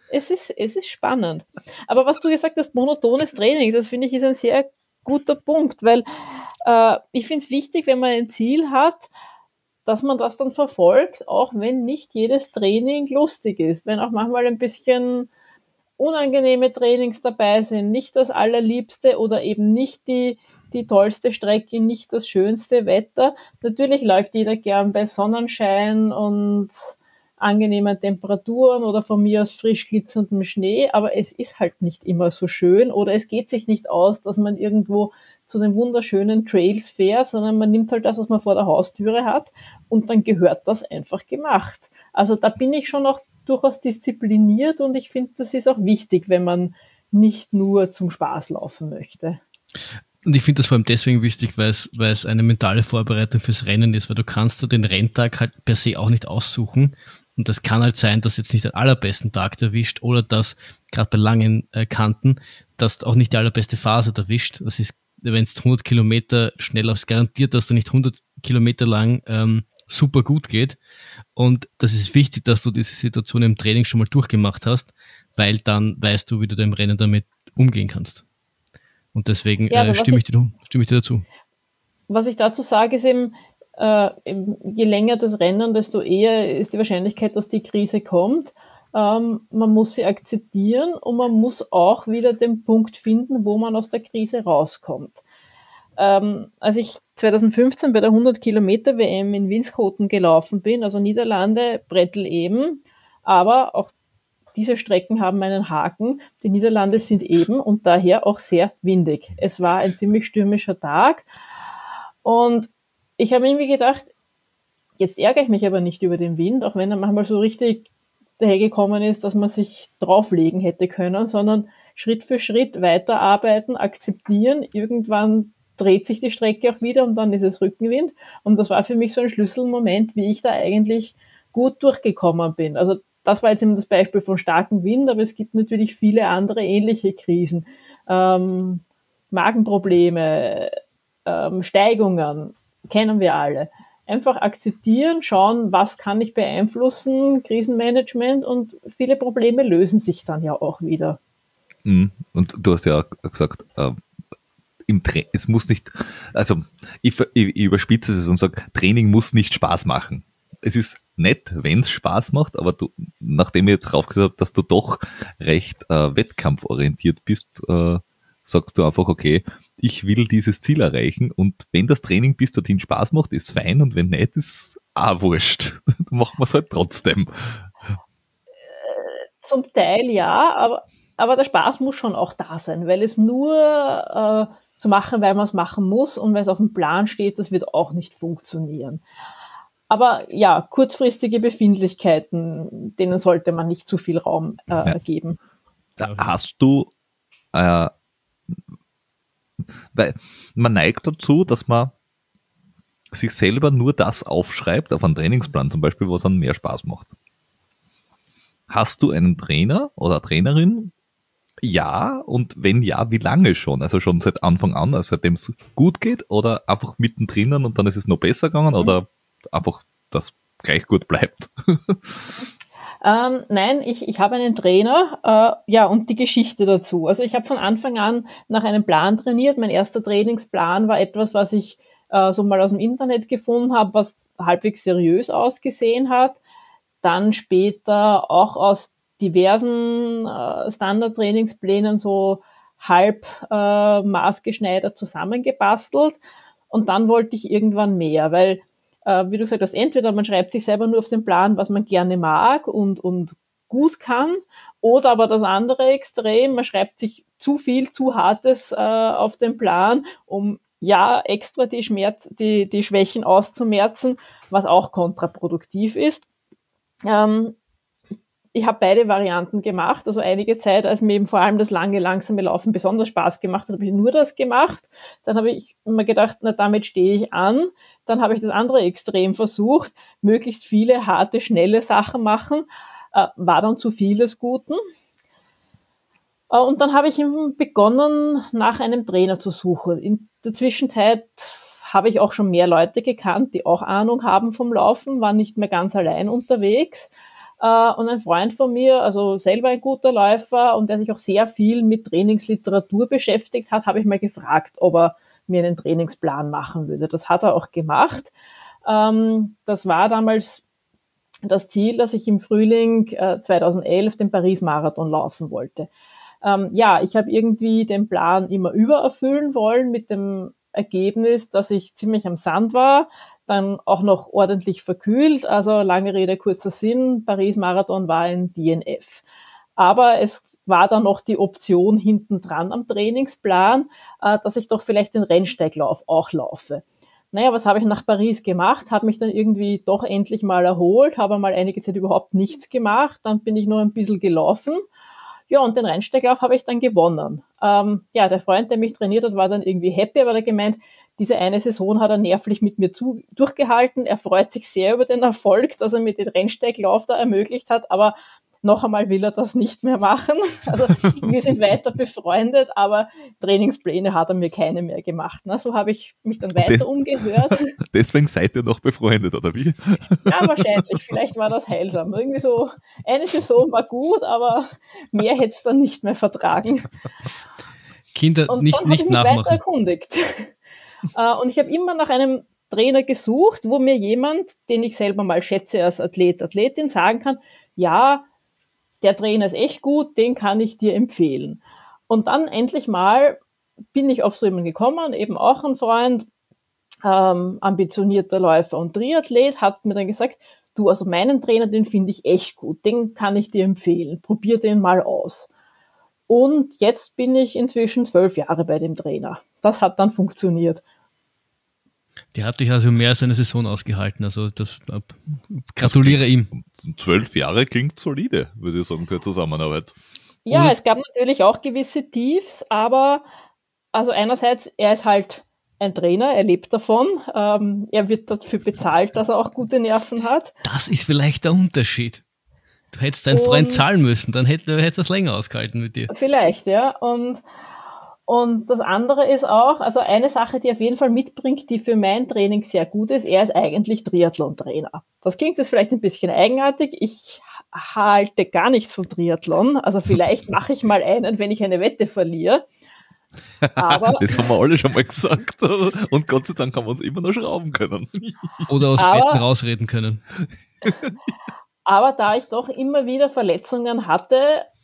Es ist, es ist spannend. Aber was du gesagt hast, monotones Training, das finde ich ist ein sehr guter Punkt, weil äh, ich finde es wichtig, wenn man ein Ziel hat, dass man das dann verfolgt, auch wenn nicht jedes Training lustig ist, wenn auch manchmal ein bisschen unangenehme Trainings dabei sind, nicht das allerliebste oder eben nicht die, die tollste Strecke, nicht das schönste Wetter. Natürlich läuft jeder gern bei Sonnenschein und angenehmen Temperaturen oder von mir aus frisch glitzerndem Schnee, aber es ist halt nicht immer so schön oder es geht sich nicht aus, dass man irgendwo zu den wunderschönen Trails fährt, sondern man nimmt halt das, was man vor der Haustüre hat und dann gehört das einfach gemacht. Also da bin ich schon auch durchaus diszipliniert und ich finde, das ist auch wichtig, wenn man nicht nur zum Spaß laufen möchte. Und ich finde das vor allem deswegen wichtig, weil es, eine mentale Vorbereitung fürs Rennen ist, weil du kannst du den Renntag halt per se auch nicht aussuchen. Und das kann halt sein, dass jetzt nicht den allerbesten Tag erwischt oder dass gerade bei langen äh, Kanten, dass auch nicht die allerbeste Phase erwischt. Das ist, wenn es 100 Kilometer schnell aufs garantiert, dass du nicht 100 Kilometer lang ähm, super gut geht. Und das ist wichtig, dass du diese Situation im Training schon mal durchgemacht hast, weil dann weißt du, wie du deinem Rennen damit umgehen kannst. Und deswegen ja, also äh, stimme, ich, ich dir, stimme ich dir dazu. Was ich dazu sage, ist eben, äh, je länger das Rennen, desto eher ist die Wahrscheinlichkeit, dass die Krise kommt. Ähm, man muss sie akzeptieren und man muss auch wieder den Punkt finden, wo man aus der Krise rauskommt. Ähm, als ich 2015 bei der 100 Kilometer WM in Winschoten gelaufen bin, also Niederlande, Brettel eben, aber auch diese Strecken haben einen Haken. Die Niederlande sind eben und daher auch sehr windig. Es war ein ziemlich stürmischer Tag und ich habe irgendwie gedacht, jetzt ärgere ich mich aber nicht über den Wind, auch wenn er manchmal so richtig dahergekommen ist, dass man sich drauflegen hätte können, sondern Schritt für Schritt weiterarbeiten, akzeptieren. Irgendwann dreht sich die Strecke auch wieder und dann ist es Rückenwind. Und das war für mich so ein Schlüsselmoment, wie ich da eigentlich gut durchgekommen bin. Also das war jetzt eben das Beispiel von starkem Wind, aber es gibt natürlich viele andere ähnliche Krisen. Ähm, Magenprobleme, ähm, Steigungen, kennen wir alle. Einfach akzeptieren, schauen, was kann ich beeinflussen, Krisenmanagement und viele Probleme lösen sich dann ja auch wieder. Mhm. Und du hast ja gesagt, äh, im es muss nicht, also ich, ich, ich überspitze es und sage, Training muss nicht Spaß machen. Es ist nett, wenn es Spaß macht, aber du, nachdem ich jetzt raufgesagt habe, dass du doch recht äh, wettkampforientiert bist, äh, sagst du einfach, okay, ich will dieses Ziel erreichen und wenn das Training bis dorthin Spaß macht, ist fein und wenn nicht, ist auch wurscht. Dann machen wir es halt trotzdem. Zum Teil ja, aber, aber der Spaß muss schon auch da sein, weil es nur äh, zu machen, weil man es machen muss und weil es auf dem Plan steht, das wird auch nicht funktionieren. Aber ja, kurzfristige Befindlichkeiten, denen sollte man nicht zu viel Raum äh, geben. Hast du äh, weil man neigt dazu, dass man sich selber nur das aufschreibt auf einen Trainingsplan, zum Beispiel, was dann mehr Spaß macht. Hast du einen Trainer oder Trainerin? Ja, und wenn ja, wie lange schon? Also schon seit Anfang an, also seitdem es gut geht oder einfach mittendrin und dann ist es noch besser gegangen mhm. oder einfach das gleich gut bleibt? Ähm, nein, ich, ich habe einen Trainer, äh, ja, und die Geschichte dazu. Also ich habe von Anfang an nach einem Plan trainiert. Mein erster Trainingsplan war etwas, was ich äh, so mal aus dem Internet gefunden habe, was halbwegs seriös ausgesehen hat. Dann später auch aus diversen äh, Standard-Trainingsplänen so halb äh, maßgeschneidert zusammengebastelt. Und dann wollte ich irgendwann mehr, weil äh, wie du gesagt hast, entweder man schreibt sich selber nur auf den Plan, was man gerne mag und, und gut kann, oder aber das andere Extrem, man schreibt sich zu viel, zu Hartes äh, auf den Plan, um ja extra die, Schmerz, die, die Schwächen auszumerzen, was auch kontraproduktiv ist. Ähm, ich habe beide Varianten gemacht. Also einige Zeit, als mir eben vor allem das lange, langsame Laufen besonders Spaß gemacht hat, habe ich nur das gemacht. Dann habe ich immer gedacht, na damit stehe ich an. Dann habe ich das andere Extrem versucht, möglichst viele harte, schnelle Sachen machen. Äh, war dann zu viel des Guten. Äh, und dann habe ich begonnen, nach einem Trainer zu suchen. In der Zwischenzeit habe ich auch schon mehr Leute gekannt, die auch Ahnung haben vom Laufen, war nicht mehr ganz allein unterwegs. Äh, und ein Freund von mir, also selber ein guter Läufer und der sich auch sehr viel mit Trainingsliteratur beschäftigt hat, habe ich mal gefragt, ob er mir einen Trainingsplan machen würde. Das hat er auch gemacht. Ähm, das war damals das Ziel, dass ich im Frühling 2011 äh, den Paris-Marathon laufen wollte. Ähm, ja, ich habe irgendwie den Plan immer übererfüllen wollen mit dem Ergebnis, dass ich ziemlich am Sand war, dann auch noch ordentlich verkühlt. Also lange Rede, kurzer Sinn, Paris-Marathon war ein DNF. Aber es war dann noch die Option hinten dran am Trainingsplan, äh, dass ich doch vielleicht den Rennsteiglauf auch laufe. Naja, was habe ich nach Paris gemacht? Habe mich dann irgendwie doch endlich mal erholt, habe mal einige Zeit überhaupt nichts gemacht, dann bin ich nur ein bisschen gelaufen ja, und den Rennsteiglauf habe ich dann gewonnen. Ähm, ja, der Freund, der mich trainiert hat, war dann irgendwie happy, aber er gemeint, diese eine Saison hat er nervlich mit mir zu, durchgehalten. Er freut sich sehr über den Erfolg, dass er mir den Rennsteiglauf da ermöglicht hat, aber noch einmal will er das nicht mehr machen. Also wir sind weiter befreundet, aber Trainingspläne hat er mir keine mehr gemacht. Ne? So habe ich mich dann weiter De umgehört. Deswegen seid ihr noch befreundet, oder wie? Ja, wahrscheinlich. Vielleicht war das heilsam. Irgendwie so, eine Saison war gut, aber mehr hätte es dann nicht mehr vertragen. Kinder und nicht, nicht ich mich nachmachen. weiter erkundigt. Äh, und ich habe immer nach einem Trainer gesucht, wo mir jemand, den ich selber mal schätze als Athlet, Athletin, sagen kann, ja, der Trainer ist echt gut, den kann ich dir empfehlen. Und dann endlich mal bin ich auf so jemanden gekommen, eben auch ein Freund, ähm, ambitionierter Läufer und Triathlet, hat mir dann gesagt, du, also meinen Trainer, den finde ich echt gut, den kann ich dir empfehlen, probier den mal aus. Und jetzt bin ich inzwischen zwölf Jahre bei dem Trainer. Das hat dann funktioniert. Der hat dich also mehr als eine Saison ausgehalten. Also das äh, gratuliere ihm. Zwölf Jahre klingt solide, würde ich sagen, für Zusammenarbeit. Ja, Und es gab natürlich auch gewisse Tiefs, aber also einerseits, er ist halt ein Trainer, er lebt davon, ähm, er wird dafür bezahlt, dass er auch gute Nerven hat. Das ist vielleicht der Unterschied. Du hättest deinen Freund zahlen müssen, dann hätte er das länger ausgehalten mit dir. Vielleicht, ja. Und und das andere ist auch, also eine Sache, die auf jeden Fall mitbringt, die für mein Training sehr gut ist, er ist eigentlich Triathlon-Trainer. Das klingt jetzt vielleicht ein bisschen eigenartig. Ich halte gar nichts vom Triathlon. Also vielleicht mache ich mal einen, wenn ich eine Wette verliere. Aber, das haben wir alle schon mal gesagt. Und Gott sei Dank haben wir uns immer noch schrauben können. Oder aus aber, Wetten rausreden können. Aber da ich doch immer wieder Verletzungen hatte,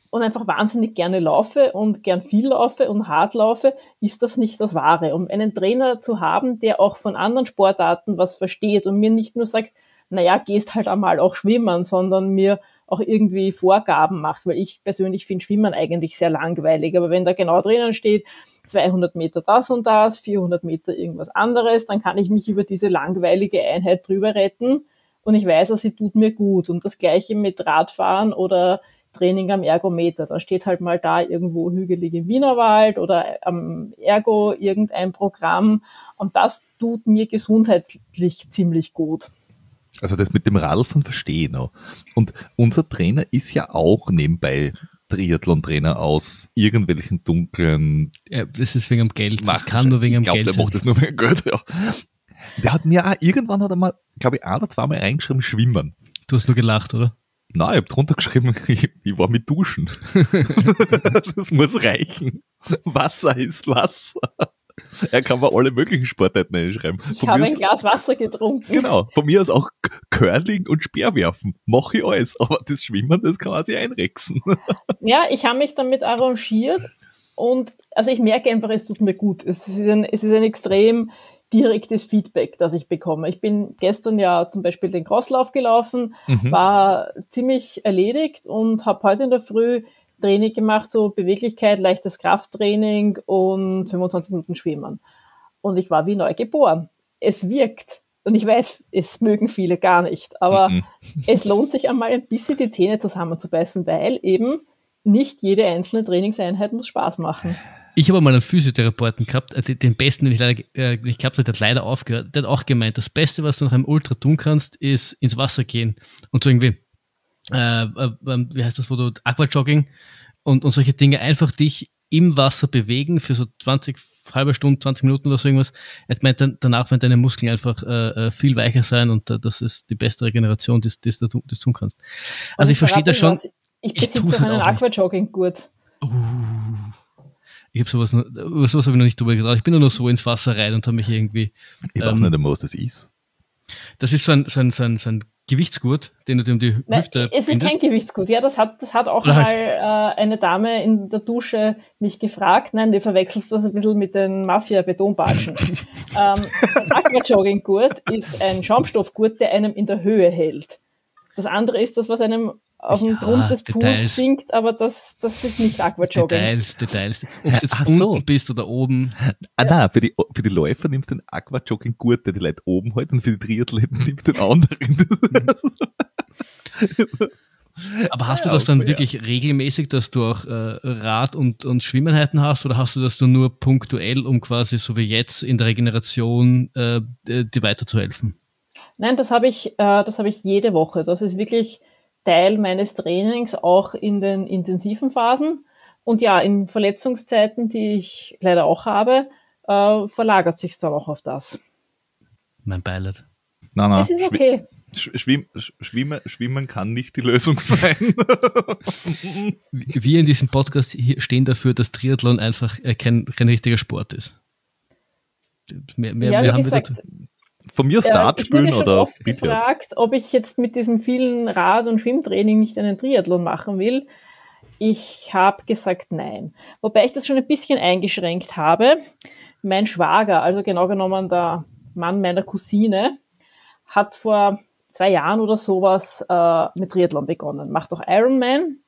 und einfach wahnsinnig gerne laufe und gern viel laufe und hart laufe, ist das nicht das Wahre. Um einen Trainer zu haben, der auch von anderen Sportarten was versteht und mir nicht nur sagt, naja, gehst halt einmal auch schwimmen, sondern mir auch irgendwie Vorgaben macht, weil ich persönlich finde Schwimmen eigentlich sehr langweilig. Aber wenn da genau drinnen steht, 200 Meter das und das, 400 Meter irgendwas anderes, dann kann ich mich über diese langweilige Einheit drüber retten und ich weiß, sie tut mir gut. Und das gleiche mit Radfahren oder Training am Ergometer. Da steht halt mal da irgendwo hügelig im Wienerwald oder am Ergo irgendein Programm. Und das tut mir gesundheitlich ziemlich gut. Also das mit dem Radfahren verstehe ich noch. Und unser Trainer ist ja auch nebenbei Triathlon-Trainer aus irgendwelchen dunklen. Ja, das ist wegen dem Geld. Das kann nur wegen dem Geld. Ich glaube, der macht das nur wegen Geld, ja. Der hat mir auch, irgendwann hat er mal, glaube ich, ein oder zweimal reingeschrieben, schwimmen. Du hast nur gelacht, oder? Nein, ich habe drunter geschrieben, ich, ich, war mit Duschen. das muss reichen. Wasser ist Wasser. Er kann mal alle möglichen Sportarten einschreiben. Ich habe ein Glas Wasser getrunken. Genau. Von mir aus auch Curling und Speerwerfen. Mache ich alles. Aber das Schwimmen, das kann man sich einrechsen. Ja, ich habe mich damit arrangiert und also ich merke einfach, es tut mir gut. Es ist ein, es ist ein extrem direktes Feedback, das ich bekomme. Ich bin gestern ja zum Beispiel den Crosslauf gelaufen, mhm. war ziemlich erledigt und habe heute in der Früh Training gemacht, so Beweglichkeit, leichtes Krafttraining und 25 Minuten Schwimmen. Und ich war wie neu geboren. Es wirkt. Und ich weiß, es mögen viele gar nicht, aber mhm. es lohnt sich einmal ein bisschen die Zähne zusammenzubeißen, weil eben nicht jede einzelne Trainingseinheit muss Spaß machen. Ich habe mal einen Physiotherapeuten gehabt, äh, den besten, den ich leider äh, nicht gehabt habe, der hat leider aufgehört. Der hat auch gemeint, das Beste, was du nach einem Ultra tun kannst, ist ins Wasser gehen und so irgendwie, äh, äh, ähm, wie heißt das, wo du Aquajogging und, und solche Dinge, einfach dich im Wasser bewegen für so 20, halbe Stunde, 20 Minuten oder so irgendwas. Er meint dann, danach, wenn deine Muskeln einfach äh, äh, viel weicher sein und äh, das ist die beste Regeneration, die, die, die du tun kannst. Also ich, ich verstehe das schon. Was, ich besitze halt einen Aquajogging-Gurt. Uh, ich habe sowas, sowas habe ich noch nicht drüber gedacht. Ich bin nur so ins Wasser rein und habe mich irgendwie. Ich weiß ähm, nicht, was das ist. Das ist so ein, so ein, so ein, so ein Gewichtsgurt, den du dir um die Nein, Hüfte Es ist kein Gewichtsgurt, ja, das hat, das hat auch Oder mal halt. äh, eine Dame in der Dusche mich gefragt. Nein, du verwechselst das ein bisschen mit den Mafia-Betonbatschen. ähm, ein Aquajogging-Gurt ist ein Schaumstoffgurt, der einem in der Höhe hält. Das andere ist das, was einem auf dem ja, Grund des Details. Pools sinkt, aber das, das ist nicht Aquajogging. Details, Details. Ob du jetzt Ach unten so. bist oder oben. Ah, ja. nein, für die, für die Läufer nimmst du den Aquajogging-Gurt, der die Leute oben hält, und für die Triathleten nimmst du den anderen. aber hast du das dann wirklich regelmäßig, dass du auch äh, Rad- und, und Schwimmenheiten hast, oder hast du das nur punktuell, um quasi so wie jetzt in der Regeneration äh, dir weiterzuhelfen? Nein, das habe ich, äh, das habe ich jede Woche. Das ist wirklich Teil meines Trainings auch in den intensiven Phasen. Und ja, in Verletzungszeiten, die ich leider auch habe, äh, verlagert sich dann auch auf das. Mein Beileid. Nein, nein. Es ist okay. Schwimm, schwimmen, schwimmen kann nicht die Lösung sein. Wir in diesem Podcast stehen dafür, dass Triathlon einfach äh, kein, kein richtiger Sport ist. Mehr, mehr, ja, wie gesagt, von mir Start spielen oder? Oft gefragt, ob ich jetzt mit diesem vielen Rad- und Schwimmtraining nicht einen Triathlon machen will. Ich habe gesagt nein. Wobei ich das schon ein bisschen eingeschränkt habe. Mein Schwager, also genau genommen der Mann meiner Cousine, hat vor zwei Jahren oder sowas äh, mit Triathlon begonnen. Macht auch Ironman.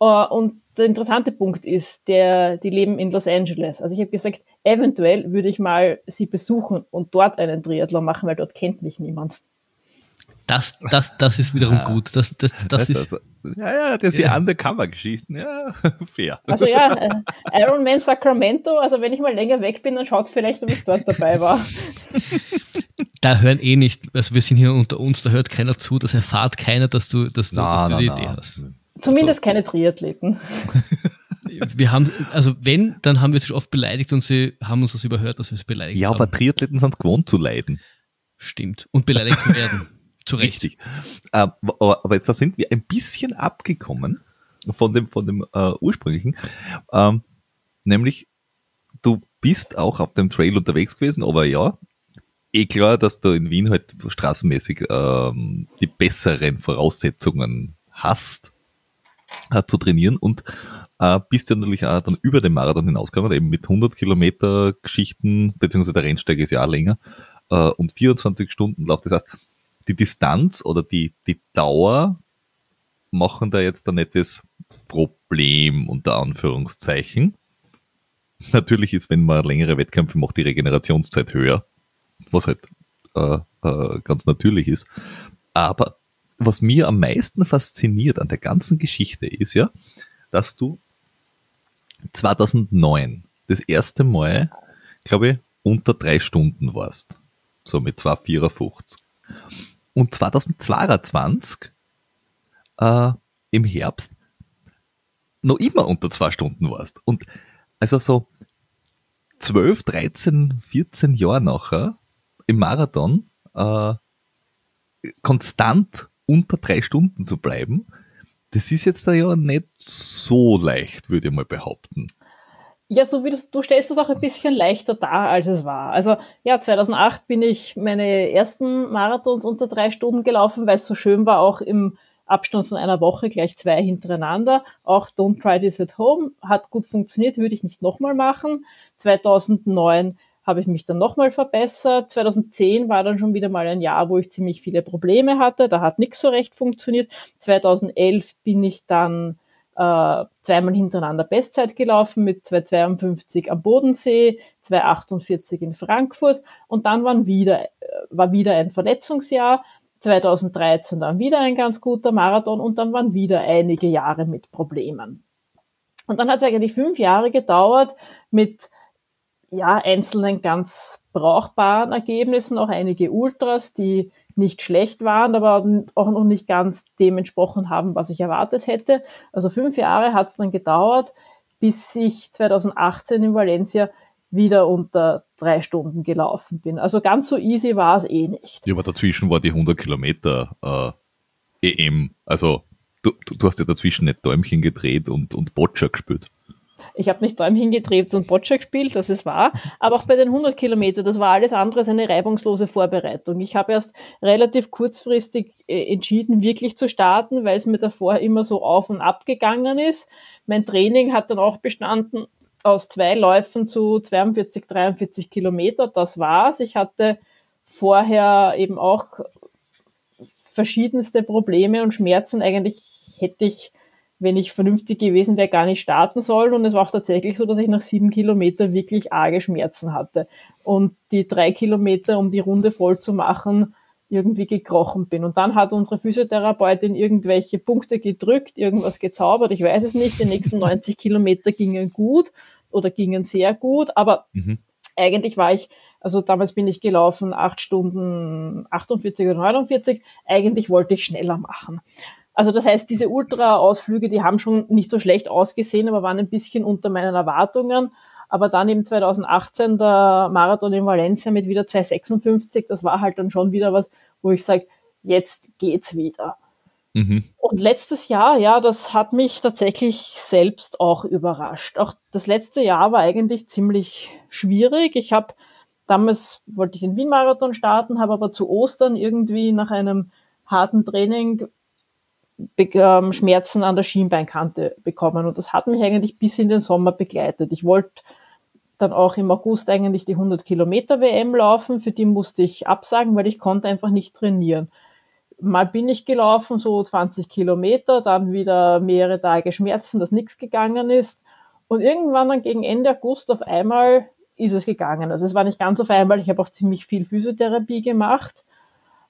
Äh, und der interessante Punkt ist, der, die leben in Los Angeles. Also ich habe gesagt, eventuell würde ich mal sie besuchen und dort einen Triathlon machen, weil dort kennt mich niemand. Das, das, das ist wiederum ja. gut. Das, das, das ist, also, ja, ja, das sind ja. Undercover-Geschichten. Ja, fair. Also ja, äh, Iron Man Sacramento, also wenn ich mal länger weg bin, dann schaut es vielleicht, ob ich dort dabei war. Da hören eh nicht, also wir sind hier unter uns, da hört keiner zu, das erfahrt keiner, dass du, dass du, na, dass du na, die na. Idee hast. Zumindest so. keine Triathleten. Wir haben, also wenn, dann haben wir sie oft beleidigt und sie haben uns das überhört, dass wir sie beleidigt ja, haben. Ja, aber Triathleten sind es gewohnt zu leiden. Stimmt. Und beleidigt zu werden. zu Recht. Richtig. Ähm, aber, aber, jetzt sind wir ein bisschen abgekommen von dem, von dem äh, ursprünglichen. Ähm, nämlich, du bist auch auf dem Trail unterwegs gewesen, aber ja, eh klar, dass du in Wien halt straßenmäßig ähm, die besseren Voraussetzungen hast äh, zu trainieren und äh, bist du natürlich auch dann über den Marathon hinausgegangen, eben mit 100 Kilometer Geschichten, beziehungsweise der Rennsteig ist ja auch länger, äh, und 24 Stunden Lauf. Das heißt, die Distanz oder die, die Dauer machen da jetzt ein nettes Problem unter Anführungszeichen. Natürlich ist, wenn man längere Wettkämpfe macht, die Regenerationszeit höher, was halt äh, äh, ganz natürlich ist. Aber was mir am meisten fasziniert an der ganzen Geschichte ist ja, dass du 2009 das erste Mal, glaube ich, unter drei Stunden warst. So mit 2,54. Und 2022 äh, im Herbst noch immer unter zwei Stunden warst. Und also so 12, 13, 14 Jahre nachher im Marathon äh, konstant unter drei Stunden zu bleiben, das ist jetzt da ja nicht so leicht, würde ich mal behaupten. Ja, so wie du, du stellst das auch ein bisschen leichter dar, als es war. Also ja, 2008 bin ich meine ersten Marathons unter drei Stunden gelaufen, weil es so schön war, auch im Abstand von einer Woche gleich zwei hintereinander. Auch Don't Try This at Home hat gut funktioniert, würde ich nicht nochmal machen. 2009 habe ich mich dann nochmal verbessert. 2010 war dann schon wieder mal ein Jahr, wo ich ziemlich viele Probleme hatte. Da hat nichts so recht funktioniert. 2011 bin ich dann äh, zweimal hintereinander Bestzeit gelaufen mit 2,52 am Bodensee, 2,48 in Frankfurt und dann waren wieder war wieder ein Verletzungsjahr. 2013 dann wieder ein ganz guter Marathon und dann waren wieder einige Jahre mit Problemen. Und dann hat es eigentlich fünf Jahre gedauert mit ja, einzelnen ganz brauchbaren Ergebnissen, auch einige Ultras, die nicht schlecht waren, aber auch noch nicht ganz dementsprochen haben, was ich erwartet hätte. Also fünf Jahre hat es dann gedauert, bis ich 2018 in Valencia wieder unter drei Stunden gelaufen bin. Also ganz so easy war es eh nicht. Ja, aber dazwischen war die 100 Kilometer äh, EM. Also du, du hast ja dazwischen nicht Däumchen gedreht und, und Boccia gespielt. Ich habe nicht Däumchen gedreht und Boccia gespielt, das ist wahr. Aber auch bei den 100 Kilometern, das war alles andere als eine reibungslose Vorbereitung. Ich habe erst relativ kurzfristig äh, entschieden, wirklich zu starten, weil es mir davor immer so auf und ab gegangen ist. Mein Training hat dann auch bestanden aus zwei Läufen zu 42, 43 Kilometer. Das war's. Ich hatte vorher eben auch verschiedenste Probleme und Schmerzen. Eigentlich hätte ich wenn ich vernünftig gewesen wäre, gar nicht starten sollen. Und es war auch tatsächlich so, dass ich nach sieben Kilometern wirklich arge Schmerzen hatte. Und die drei Kilometer, um die Runde voll zu machen, irgendwie gekrochen bin. Und dann hat unsere Physiotherapeutin irgendwelche Punkte gedrückt, irgendwas gezaubert, ich weiß es nicht. Die nächsten 90 Kilometer gingen gut oder gingen sehr gut, aber mhm. eigentlich war ich, also damals bin ich gelaufen, acht Stunden 48 oder 49, eigentlich wollte ich schneller machen. Also das heißt, diese Ultra-Ausflüge, die haben schon nicht so schlecht ausgesehen, aber waren ein bisschen unter meinen Erwartungen. Aber dann eben 2018 der Marathon in Valencia mit wieder 2,56, das war halt dann schon wieder was, wo ich sage, jetzt geht's wieder. Mhm. Und letztes Jahr, ja, das hat mich tatsächlich selbst auch überrascht. Auch das letzte Jahr war eigentlich ziemlich schwierig. Ich habe damals wollte ich den Wien-Marathon starten, habe aber zu Ostern irgendwie nach einem harten Training ähm, Schmerzen an der Schienbeinkante bekommen. Und das hat mich eigentlich bis in den Sommer begleitet. Ich wollte dann auch im August eigentlich die 100 Kilometer WM laufen. Für die musste ich absagen, weil ich konnte einfach nicht trainieren. Mal bin ich gelaufen, so 20 Kilometer, dann wieder mehrere Tage Schmerzen, dass nichts gegangen ist. Und irgendwann dann gegen Ende August auf einmal ist es gegangen. Also es war nicht ganz auf einmal. Ich habe auch ziemlich viel Physiotherapie gemacht.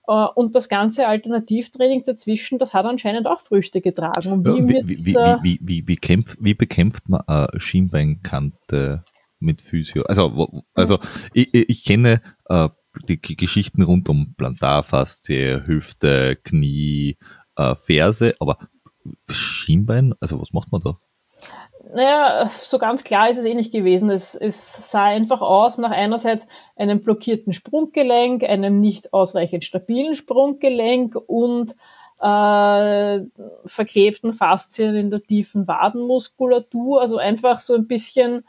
Äh, und das ganze Alternativtraining dazwischen, das hat anscheinend auch Früchte getragen. Und wie, wie, wie, wie, wie, wie, kämpf, wie bekämpft man eine Schienbeinkante mit Physio? Also, also ich, ich kenne äh, die Geschichten rund um Plantarfaszie, Hüfte, Knie, äh, Ferse, aber Schienbein, also was macht man da? Naja, so ganz klar ist es eh nicht gewesen. Es, es sah einfach aus nach einerseits einem blockierten Sprunggelenk, einem nicht ausreichend stabilen Sprunggelenk und äh, verklebten Faszien in der tiefen Wadenmuskulatur. Also einfach so ein bisschen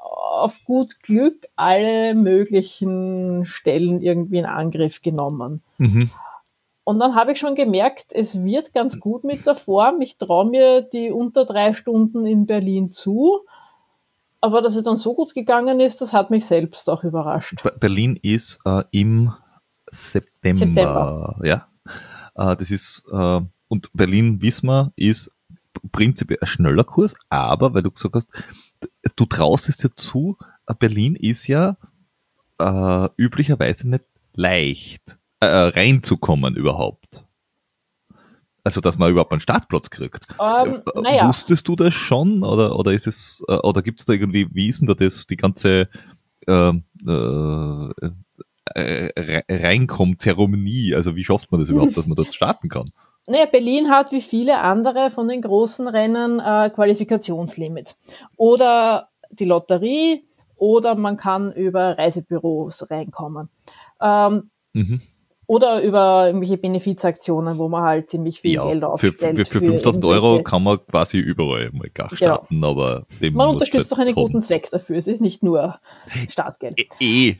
auf gut Glück alle möglichen Stellen irgendwie in Angriff genommen. Mhm. Und dann habe ich schon gemerkt, es wird ganz gut mit der Form. Ich traue mir die unter drei Stunden in Berlin zu. Aber dass es dann so gut gegangen ist, das hat mich selbst auch überrascht. Berlin ist äh, im September. September. Ja. Äh, das ist, äh, und Berlin, wissen wir, ist prinzipiell ein schneller Kurs, aber weil du gesagt hast, du traust es dir zu, äh, Berlin ist ja äh, üblicherweise nicht leicht äh, reinzukommen überhaupt? Also, dass man überhaupt einen Startplatz kriegt. Um, ähm, naja. Wusstest du das schon oder, oder ist es, äh, oder gibt es da irgendwie, wie ist denn da das, die ganze ähm, äh, äh, reinkommt Zeremonie? Also, wie schafft man das überhaupt, dass man dort starten kann? Naja, Berlin hat wie viele andere von den großen Rennen äh, Qualifikationslimit. Oder die Lotterie oder man kann über Reisebüros reinkommen. Ähm, mhm. Oder über irgendwelche Benefizaktionen, wo man halt ziemlich viel ja, Geld aufstellt. Für, für, für 5000 Euro kann man quasi überall mal gar genau. starten, genau. aber man unterstützt doch einen haben. guten Zweck dafür. Es ist nicht nur Startgeld. Eh. eh.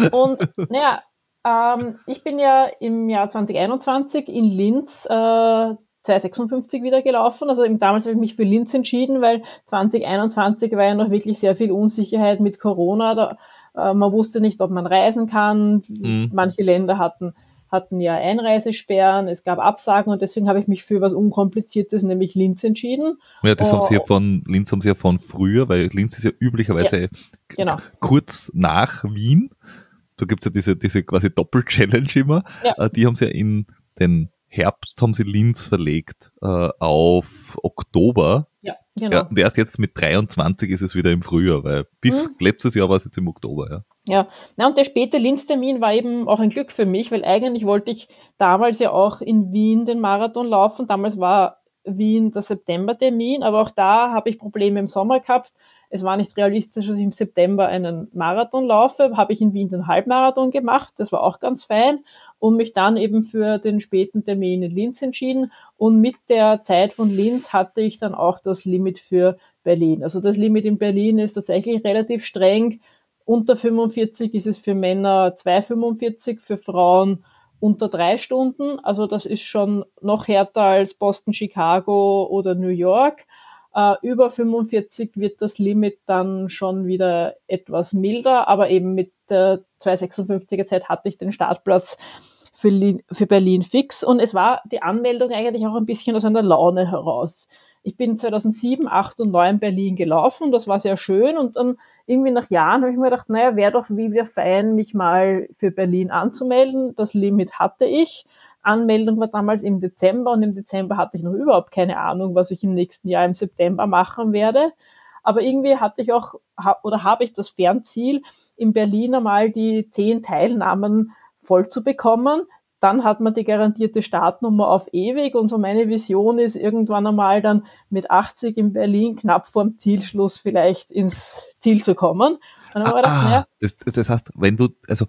Und naja, ähm, ich bin ja im Jahr 2021 in Linz äh, 256 wieder gelaufen. Also damals habe ich mich für Linz entschieden, weil 2021 war ja noch wirklich sehr viel Unsicherheit mit Corona. Da man wusste nicht, ob man reisen kann. Mhm. Manche Länder hatten hatten ja Einreisesperren, es gab Absagen und deswegen habe ich mich für was Unkompliziertes, nämlich Linz entschieden. Ja, das haben sie ja oh. von, Linz haben sie ja von früher, weil Linz ist ja üblicherweise ja, genau. kurz nach Wien. da gibt's ja diese, diese quasi Doppel-Challenge immer. Ja. Äh, die haben sie ja in den Herbst haben sie Linz verlegt äh, auf Oktober. Ja, genau. Ja, und erst jetzt mit 23 ist es wieder im Frühjahr, weil bis mhm. letztes Jahr war es jetzt im Oktober, ja. Ja, Na, und der späte Linz-Termin war eben auch ein Glück für mich, weil eigentlich wollte ich damals ja auch in Wien den Marathon laufen. Damals war Wien der September-Termin, aber auch da habe ich Probleme im Sommer gehabt. Es war nicht realistisch, dass ich im September einen Marathon laufe. Habe ich in Wien den Halbmarathon gemacht. Das war auch ganz fein. Und mich dann eben für den späten Termin in Linz entschieden. Und mit der Zeit von Linz hatte ich dann auch das Limit für Berlin. Also das Limit in Berlin ist tatsächlich relativ streng. Unter 45 ist es für Männer 2,45, für Frauen unter drei Stunden. Also das ist schon noch härter als Boston, Chicago oder New York. Uh, über 45 wird das Limit dann schon wieder etwas milder, aber eben mit der 256er Zeit hatte ich den Startplatz für, für Berlin fix und es war die Anmeldung eigentlich auch ein bisschen aus einer Laune heraus. Ich bin 2007, 8 und 9 Berlin gelaufen, das war sehr schön und dann irgendwie nach Jahren habe ich mir gedacht, naja, wäre doch wie wir fein, mich mal für Berlin anzumelden. Das Limit hatte ich. Anmeldung war damals im Dezember und im Dezember hatte ich noch überhaupt keine Ahnung, was ich im nächsten Jahr im September machen werde. Aber irgendwie hatte ich auch oder habe ich das Fernziel, in Berlin einmal die zehn Teilnahmen voll zu bekommen dann hat man die garantierte Startnummer auf ewig und so meine Vision ist irgendwann einmal dann mit 80 in Berlin knapp vorm Zielschluss vielleicht ins Ziel zu kommen. Ah, gedacht, ah, das, das heißt, wenn du, also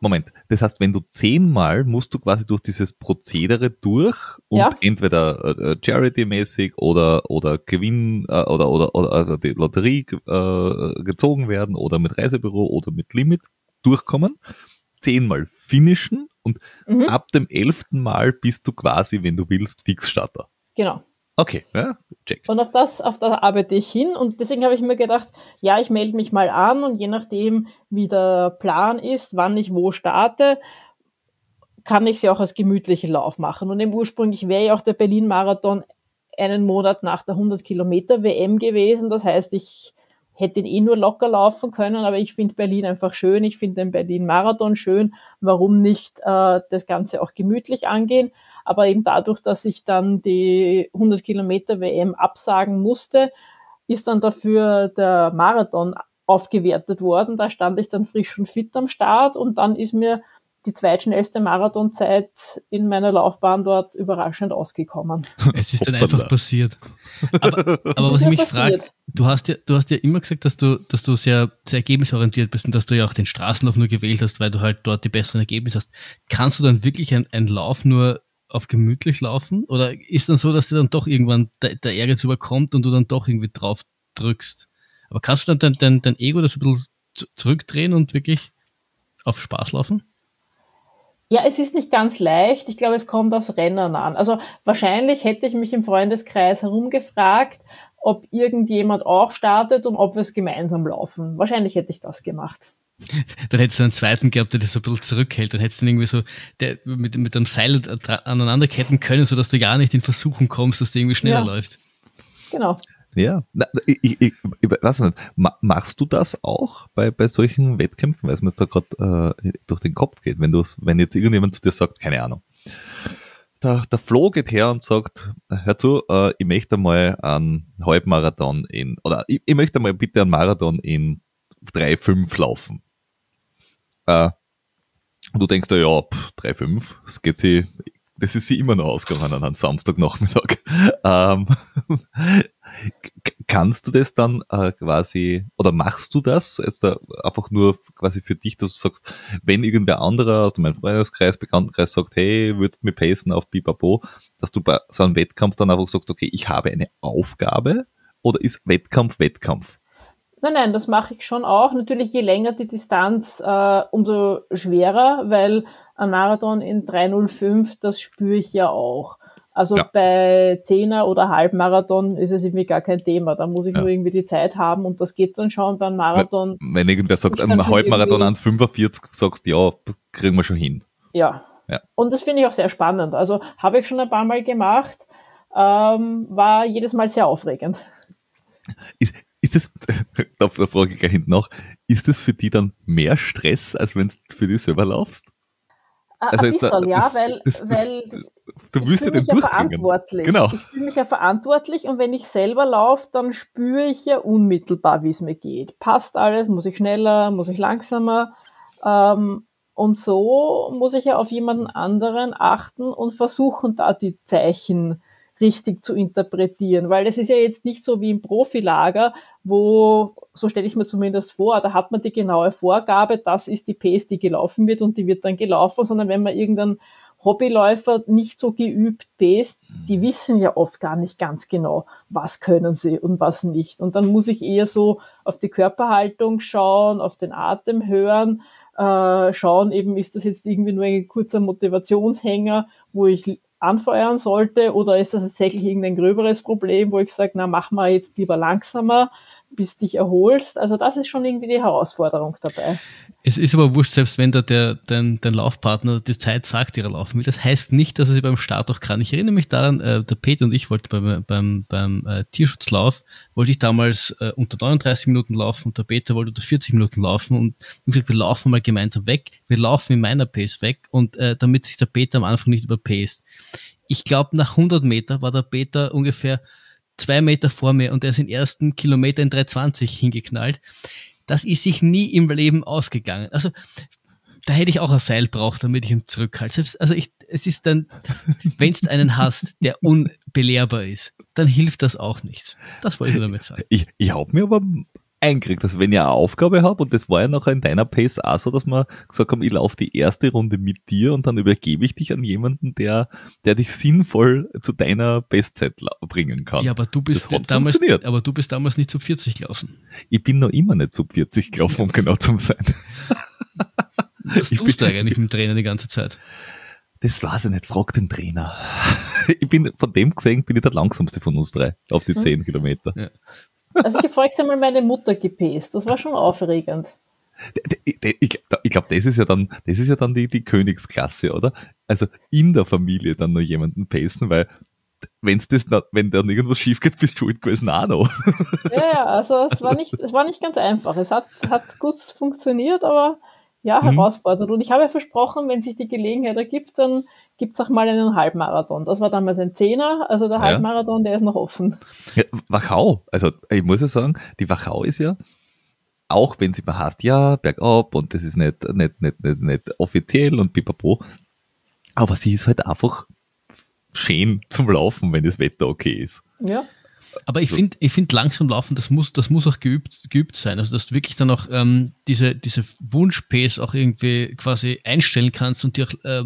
Moment, das heißt, wenn du zehnmal musst du quasi durch dieses Prozedere durch und ja. entweder äh, Charity-mäßig oder oder Gewinn äh, oder oder oder also die Lotterie äh, gezogen werden oder mit Reisebüro oder mit Limit durchkommen, zehnmal finishen und mhm. ab dem elften Mal bist du quasi, wenn du willst, Fixstarter. Genau. Okay, ja, check. Und auf das, auf das arbeite ich hin und deswegen habe ich mir gedacht, ja, ich melde mich mal an und je nachdem, wie der Plan ist, wann ich wo starte, kann ich sie auch als gemütlichen Lauf machen. Und im ursprünglich wäre ja auch der Berlin-Marathon einen Monat nach der 100 Kilometer WM gewesen. Das heißt, ich hätte ihn eh nur locker laufen können, aber ich finde Berlin einfach schön. Ich finde den Berlin-Marathon schön. Warum nicht äh, das Ganze auch gemütlich angehen? Aber eben dadurch, dass ich dann die 100 Kilometer WM absagen musste, ist dann dafür der Marathon aufgewertet worden. Da stand ich dann frisch und fit am Start und dann ist mir die zweitschnellste Marathonzeit in meiner Laufbahn dort überraschend ausgekommen. Es ist dann einfach passiert. Aber, aber was ich mich frage, du hast ja, du hast ja immer gesagt, dass du, dass du sehr, sehr ergebnisorientiert bist und dass du ja auch den Straßenlauf nur gewählt hast, weil du halt dort die besseren Ergebnisse hast. Kannst du dann wirklich einen Lauf nur auf gemütlich laufen? Oder ist dann so, dass dir dann doch irgendwann der, der Ehrgeiz überkommt und du dann doch irgendwie drauf drückst? Aber kannst du dann dein, dein, dein Ego das ein bisschen zurückdrehen und wirklich auf Spaß laufen? Ja, es ist nicht ganz leicht. Ich glaube, es kommt aufs Rennen an. Also wahrscheinlich hätte ich mich im Freundeskreis herumgefragt, ob irgendjemand auch startet und ob wir es gemeinsam laufen. Wahrscheinlich hätte ich das gemacht. Dann hättest du einen zweiten gehabt, der das so ein bisschen zurückhält. Dann hättest du ihn irgendwie so der, mit, mit einem Seil aneinanderketten können, sodass du gar nicht in Versuchung kommst, dass du irgendwie schneller ja. läufst. Genau. Ja, ich, ich, ich, weiß nicht, machst du das auch bei, bei solchen Wettkämpfen, weil es mir jetzt da gerade äh, durch den Kopf geht, wenn wenn jetzt irgendjemand zu dir sagt, keine Ahnung, der, der Flo geht her und sagt, hör zu, äh, ich möchte mal einen Halbmarathon in, oder ich, ich möchte mal bitte einen Marathon in 3,5 laufen. Äh, und du denkst ja, ja, 3,5, das geht sie, das ist sie immer noch ausgegangen an einem Samstagnachmittag. Ähm, kannst du das dann äh, quasi, oder machst du das jetzt da einfach nur quasi für dich, dass du sagst, wenn irgendwer anderer aus deinem Freundeskreis, Bekanntenkreis sagt, hey, würdest du mir pacen auf Bipapo, dass du bei so einem Wettkampf dann einfach sagst, okay, ich habe eine Aufgabe oder ist Wettkampf Wettkampf? Nein, nein, das mache ich schon auch. Natürlich, je länger die Distanz, äh, umso schwerer, weil ein Marathon in 305, das spüre ich ja auch. Also ja. bei Zehner oder Halbmarathon ist es irgendwie gar kein Thema. Da muss ich ja. nur irgendwie die Zeit haben und das geht dann schon beim Marathon. Wenn, wenn irgendwer sagt, ein Halbmarathon 1,45, sagst du, ja, kriegen wir schon hin. Ja. ja. Und das finde ich auch sehr spannend. Also habe ich schon ein paar Mal gemacht, ähm, war jedes Mal sehr aufregend. Ist, ist es, da, da frage ich gleich hinten nach, ist das für die dann mehr Stress, als wenn du für dich selber laufst? Also ein bisschen, ja, das, weil, das, das, weil du willst ja den ja verantwortlich. Genau. Ich fühle mich ja verantwortlich und wenn ich selber laufe, dann spüre ich ja unmittelbar, wie es mir geht. Passt alles? Muss ich schneller? Muss ich langsamer? Ähm, und so muss ich ja auf jemanden anderen achten und versuchen, da die Zeichen richtig zu interpretieren, weil es ist ja jetzt nicht so wie im Profilager, wo, so stelle ich mir zumindest vor, da hat man die genaue Vorgabe, das ist die Pace, die gelaufen wird und die wird dann gelaufen, sondern wenn man irgendeinen Hobbyläufer nicht so geübt pace, die wissen ja oft gar nicht ganz genau, was können sie und was nicht. Und dann muss ich eher so auf die Körperhaltung schauen, auf den Atem hören, äh, schauen eben, ist das jetzt irgendwie nur ein kurzer Motivationshänger, wo ich anfeuern sollte oder ist das tatsächlich irgendein gröberes Problem, wo ich sage, na mach mal jetzt lieber langsamer, bis dich erholst. Also das ist schon irgendwie die Herausforderung dabei. Es ist aber wurscht, selbst wenn da der, dein, dein Laufpartner die Zeit sagt, die er laufen will. Das heißt nicht, dass er sie beim Start auch kann. Ich erinnere mich daran, äh, der Peter und ich wollten beim, beim, beim äh, Tierschutzlauf, wollte ich damals äh, unter 39 Minuten laufen und der Peter wollte unter 40 Minuten laufen und ich gesagt, wir laufen mal gemeinsam weg. Wir laufen in meiner Pace weg und äh, damit sich der Peter am Anfang nicht überpaced. Ich glaube, nach 100 Meter war der Peter ungefähr zwei Meter vor mir und er ist den ersten Kilometer in 320 hingeknallt das ist sich nie im Leben ausgegangen. Also da hätte ich auch ein Seil braucht, damit ich ihn zurückhalte. Also ich, es ist dann, wenn du einen hast, der unbelehrbar ist, dann hilft das auch nichts. Das wollte ich damit sagen. Ich, ich habe mir aber einkriegt. Also wenn ich eine Aufgabe habe, und das war ja nachher in deiner Pace auch so, dass man gesagt haben, ich laufe die erste Runde mit dir und dann übergebe ich dich an jemanden, der, der dich sinnvoll zu deiner Bestzeit bringen kann. Ja, aber du bist damals, aber du bist damals nicht zu 40 gelaufen. Ich bin noch immer nicht zu 40 gelaufen, um genau zu sein. Was ich tust du eigentlich mit dem Trainer die ganze Zeit? Das weiß ich nicht, frag den Trainer. Ich bin, von dem gesehen, bin ich der langsamste von uns drei auf die. 10 Kilometer. Ja. Also ich habe voriges Mal meine Mutter gepäst. Das war schon aufregend. Ich, glaube, das ist ja dann, das ist ja dann die, die Königsklasse, oder? Also in der Familie dann noch jemanden pasten, weil wenn's das, wenn dann irgendwas schief geht, bist du schuld gewesen auch noch. Ja, ja, also es war nicht, es war nicht ganz einfach. Es hat, hat gut funktioniert, aber ja, mhm. herausfordernd. Und ich habe ja versprochen, wenn sich die Gelegenheit ergibt, dann gibt es auch mal einen Halbmarathon. Das war damals ein Zehner, also der Halbmarathon, der ist noch offen. Ja, Wachau, also ich muss ja sagen, die Wachau ist ja, auch wenn sie mal heißt, ja, bergab und das ist nicht, nicht, nicht, nicht, nicht offiziell und pipapo, aber sie ist halt einfach schön zum Laufen, wenn das Wetter okay ist. Ja. Aber ich finde, ich finde langsam laufen, das muss, das muss auch geübt, geübt sein. Also, dass du wirklich dann auch ähm, diese, diese Wunsch-Pace auch irgendwie quasi einstellen kannst und die auch äh,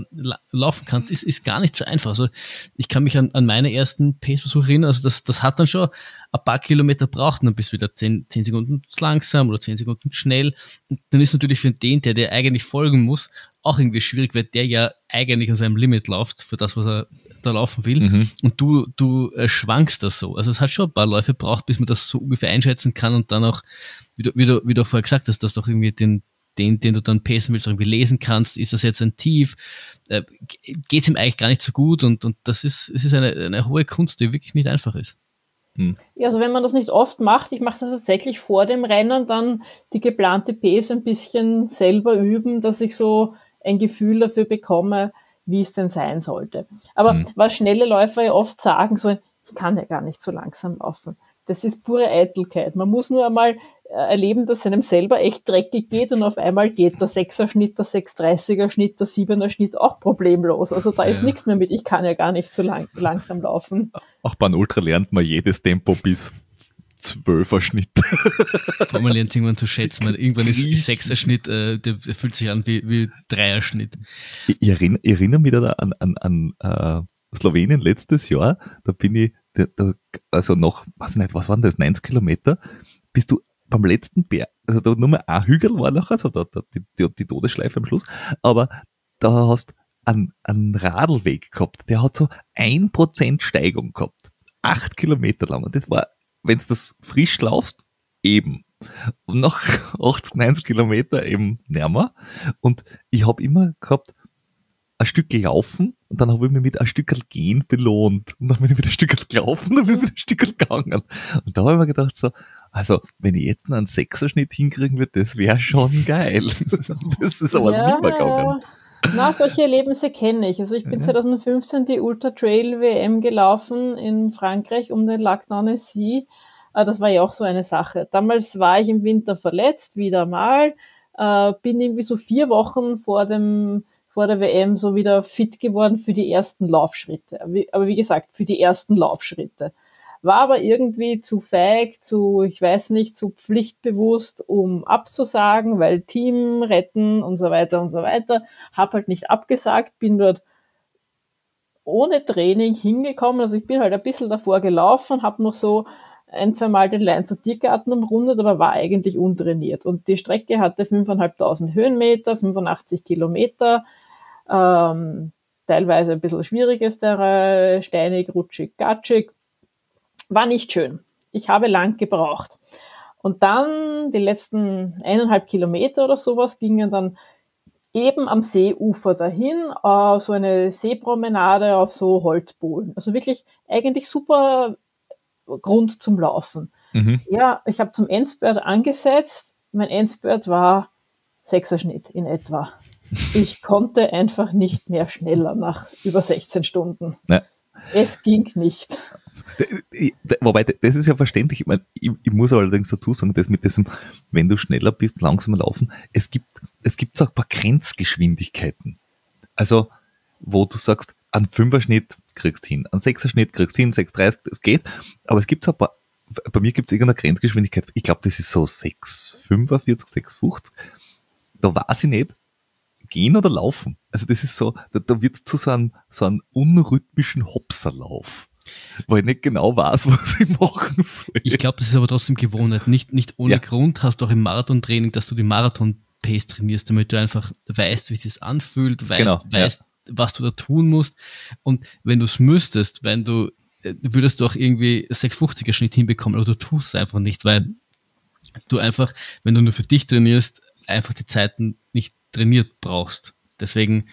laufen kannst, ist, ist gar nicht so einfach. Also, ich kann mich an, an meine ersten Pace-Versuche erinnern. Also, das, das hat dann schon ein paar Kilometer braucht, dann bist du wieder zehn, zehn Sekunden langsam oder zehn Sekunden schnell. Und dann ist natürlich für den, der dir eigentlich folgen muss, auch irgendwie schwierig, weil der ja eigentlich an seinem Limit läuft für das, was er da laufen will. Mhm. Und du, du äh, schwankst das so. Also es hat schon ein paar Läufe braucht, bis man das so ungefähr einschätzen kann und dann auch, wie du, wie du, wie du vorher gesagt hast, dass du auch irgendwie den, den, den du dann pacen willst, irgendwie lesen kannst. Ist das jetzt ein Tief? Äh, Geht es ihm eigentlich gar nicht so gut? Und, und das ist, es ist eine, eine hohe Kunst, die wirklich nicht einfach ist. Hm. Ja, also wenn man das nicht oft macht, ich mache das tatsächlich vor dem Rennen, dann die geplante Pace ein bisschen selber üben, dass ich so ein Gefühl dafür bekomme, wie es denn sein sollte. Aber mhm. was schnelle Läufer ja oft sagen, so, ich kann ja gar nicht so langsam laufen. Das ist pure Eitelkeit. Man muss nur einmal äh, erleben, dass einem selber echt dreckig geht und auf einmal geht der 6er Schnitt, der 630er Schnitt, der 7er Schnitt auch problemlos. Also da ist ja. nichts mehr mit, ich kann ja gar nicht so lang, langsam laufen. Auch beim Ultra lernt man jedes Tempo bis Zwölfer-Schnitt. Vor allem lernt irgendwann zu schätzen. Man, irgendwann ist Sechser-Schnitt, äh, der, der, fühlt sich an wie, wie Dreier-Schnitt. Ich, ich, erinnere, ich erinnere mich da an, an, an äh, Slowenien letztes Jahr. Da bin ich, da, da, also noch, weiß nicht, was waren das, 90 Kilometer, bist du beim letzten Berg, also da nur mal ein Hügel war noch, also da, da, die, die, die Todesschleife am Schluss, aber da hast einen, einen Radlweg gehabt, der hat so ein Prozent Steigung gehabt. Acht Kilometer lang. Und das war wenn du das frisch laufst, eben. Und nach 80, 90 Kilometer eben näher. Und ich habe immer gehabt, ein Stück laufen und dann habe ich mich mit ein Stück gehen belohnt. Und dann bin ich wieder ein Stück gelaufen und dann bin ich wieder ein Stück gegangen. Und da habe ich mir gedacht so, also wenn ich jetzt einen Sechserschnitt hinkriegen würde, das wäre schon geil. das ist aber ja, nicht mehr gegangen. Na, solche Erlebnisse kenne ich. Also ich bin ja. 2015 die Ultra Trail WM gelaufen in Frankreich um den Lac d'Annecy. Ah, das war ja auch so eine Sache. Damals war ich im Winter verletzt, wieder mal. Äh, bin irgendwie so vier Wochen vor dem vor der WM so wieder fit geworden für die ersten Laufschritte. Aber wie gesagt, für die ersten Laufschritte. War aber irgendwie zu feig, zu, ich weiß nicht, zu pflichtbewusst, um abzusagen, weil Team retten und so weiter und so weiter. Hab halt nicht abgesagt, bin dort ohne Training hingekommen. Also ich bin halt ein bisschen davor gelaufen, habe noch so ein, zwei Mal den Leinzer Tiergarten umrundet, aber war eigentlich untrainiert. Und die Strecke hatte 5.500 Höhenmeter, 85 Kilometer, ähm, teilweise ein bisschen schwieriges Terrain, steinig, rutschig, gatschig. War nicht schön. Ich habe lang gebraucht. Und dann die letzten eineinhalb Kilometer oder sowas gingen dann eben am Seeufer dahin, äh, so eine Seepromenade auf so Holzbohlen. Also wirklich eigentlich super Grund zum Laufen. Mhm. Ja, ich habe zum Endspurt angesetzt. Mein Endspurt war Sechserschnitt in etwa. Ich konnte einfach nicht mehr schneller nach über 16 Stunden. Ja. Es ging nicht. Wobei, das ist ja verständlich. Ich, meine, ich, ich, muss allerdings dazu sagen, dass mit diesem, wenn du schneller bist, langsamer laufen, es gibt, es gibt auch ein paar Grenzgeschwindigkeiten. Also, wo du sagst, an Fünfer-Schnitt kriegst hin, an Sechser-Schnitt kriegst hin, 6,30, das geht, aber es gibt so ein paar, bei mir gibt es irgendeine Grenzgeschwindigkeit, ich glaube, das ist so 6,45, 6,50, da weiß ich nicht, gehen oder laufen. Also das ist so, da, da wird zu so einem, so einem unrhythmischen Hopserlauf weil ich nicht genau weiß, was ich machen soll. Ich glaube, das ist aber trotzdem Gewohnheit. Nicht, nicht ohne ja. Grund hast du auch im Marathontraining, dass du die Marathon-Pace trainierst, damit du einfach weißt, wie es sich anfühlt, weißt, genau, weißt ja was du da tun musst. Und wenn du es müsstest, wenn du, äh, würdest du auch irgendwie 650er Schnitt hinbekommen, aber du tust es einfach nicht, weil du einfach, wenn du nur für dich trainierst, einfach die Zeiten nicht trainiert brauchst. Deswegen,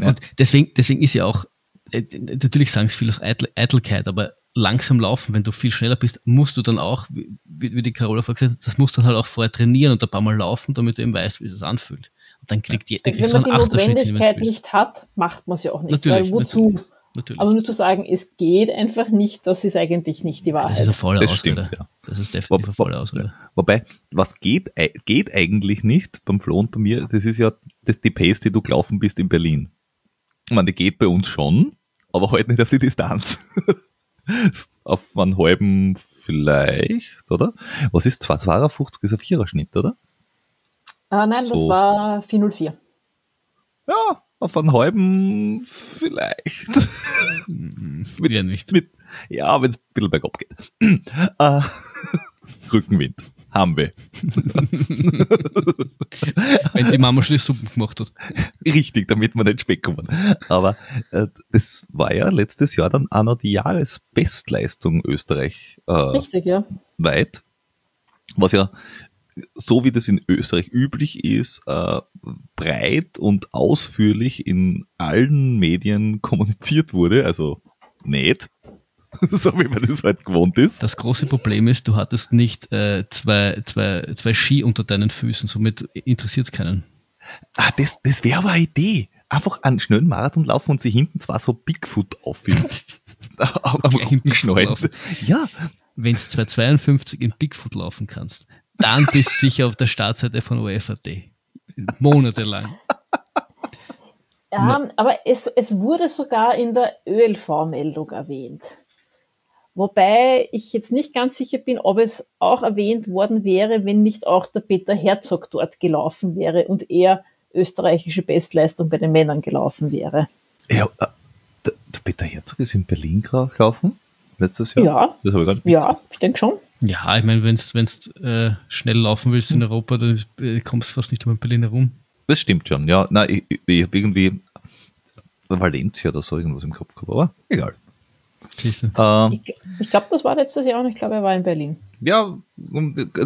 ja. und deswegen, deswegen ist ja auch, natürlich sagen es viel aus Eitel, Eitelkeit, aber langsam laufen, wenn du viel schneller bist, musst du dann auch, wie, wie die Carola vorher gesagt hat, das musst du dann halt auch vorher trainieren und ein paar Mal laufen, damit du eben weißt, wie es sich anfühlt. Und dann kriegt jeder Wenn so man die Notwendigkeit nicht hat, macht man es ja auch nicht. Natürlich, weil wozu? Natürlich, natürlich. Aber nur zu sagen, es geht einfach nicht, das ist eigentlich nicht die Wahrheit. Das ist eine volle das Ausrede. Stimmt, ja. Das ist definitiv eine volle Ausrede. Wobei, was geht, äh, geht eigentlich nicht beim Flo und bei mir, das ist ja das, die Pace, die du gelaufen bist in Berlin. Ich meine, die geht bei uns schon, aber halt nicht auf die Distanz. auf einen halben vielleicht, oder? Was ist 52 ist ein Viererschnitt, oder? Ah, nein, so. das war 404. Ja, auf einen halben vielleicht. mit, ja, nicht. Mit, ja, wenn es ein bisschen bergab geht. uh, Rückenwind. Haben wir. wenn die Mama schon Suppen gemacht hat. Richtig, damit wir nicht Speck kommen. Aber äh, das war ja letztes Jahr dann auch noch die Jahresbestleistung Österreich. Äh, Richtig, ja. Weit. Was ja so wie das in Österreich üblich ist, äh, breit und ausführlich in allen Medien kommuniziert wurde, also nicht, so wie man das halt gewohnt ist. Das große Problem ist, du hattest nicht äh, zwei, zwei, zwei Ski unter deinen Füßen, somit interessiert es keinen. Ah, das, das wäre aber eine Idee. Einfach einen schnellen Marathon laufen und sie hinten zwar so Bigfoot auffinden. am Rücken Ja. Wenn du 252 in Bigfoot laufen kannst, dann bist du sicher auf der Startseite von UFAD. Monatelang. Ja, aber es, es wurde sogar in der ÖLV-Meldung erwähnt. Wobei ich jetzt nicht ganz sicher bin, ob es auch erwähnt worden wäre, wenn nicht auch der Peter Herzog dort gelaufen wäre und er österreichische Bestleistung bei den Männern gelaufen wäre. Ja, äh, der, der Peter Herzog ist in Berlin gelaufen letztes Jahr. Ja, das habe ich gar nicht ja ich denke schon. Ja, ich meine, wenn du äh, schnell laufen willst in Europa, dann äh, kommst du fast nicht um Berlin herum. Das stimmt schon, ja. Nein, ich, ich habe irgendwie Valencia oder so irgendwas im Kopf gehabt, aber egal. Ähm, ich, ich glaube, das war letztes Jahr und ich glaube, er war in Berlin. Ja,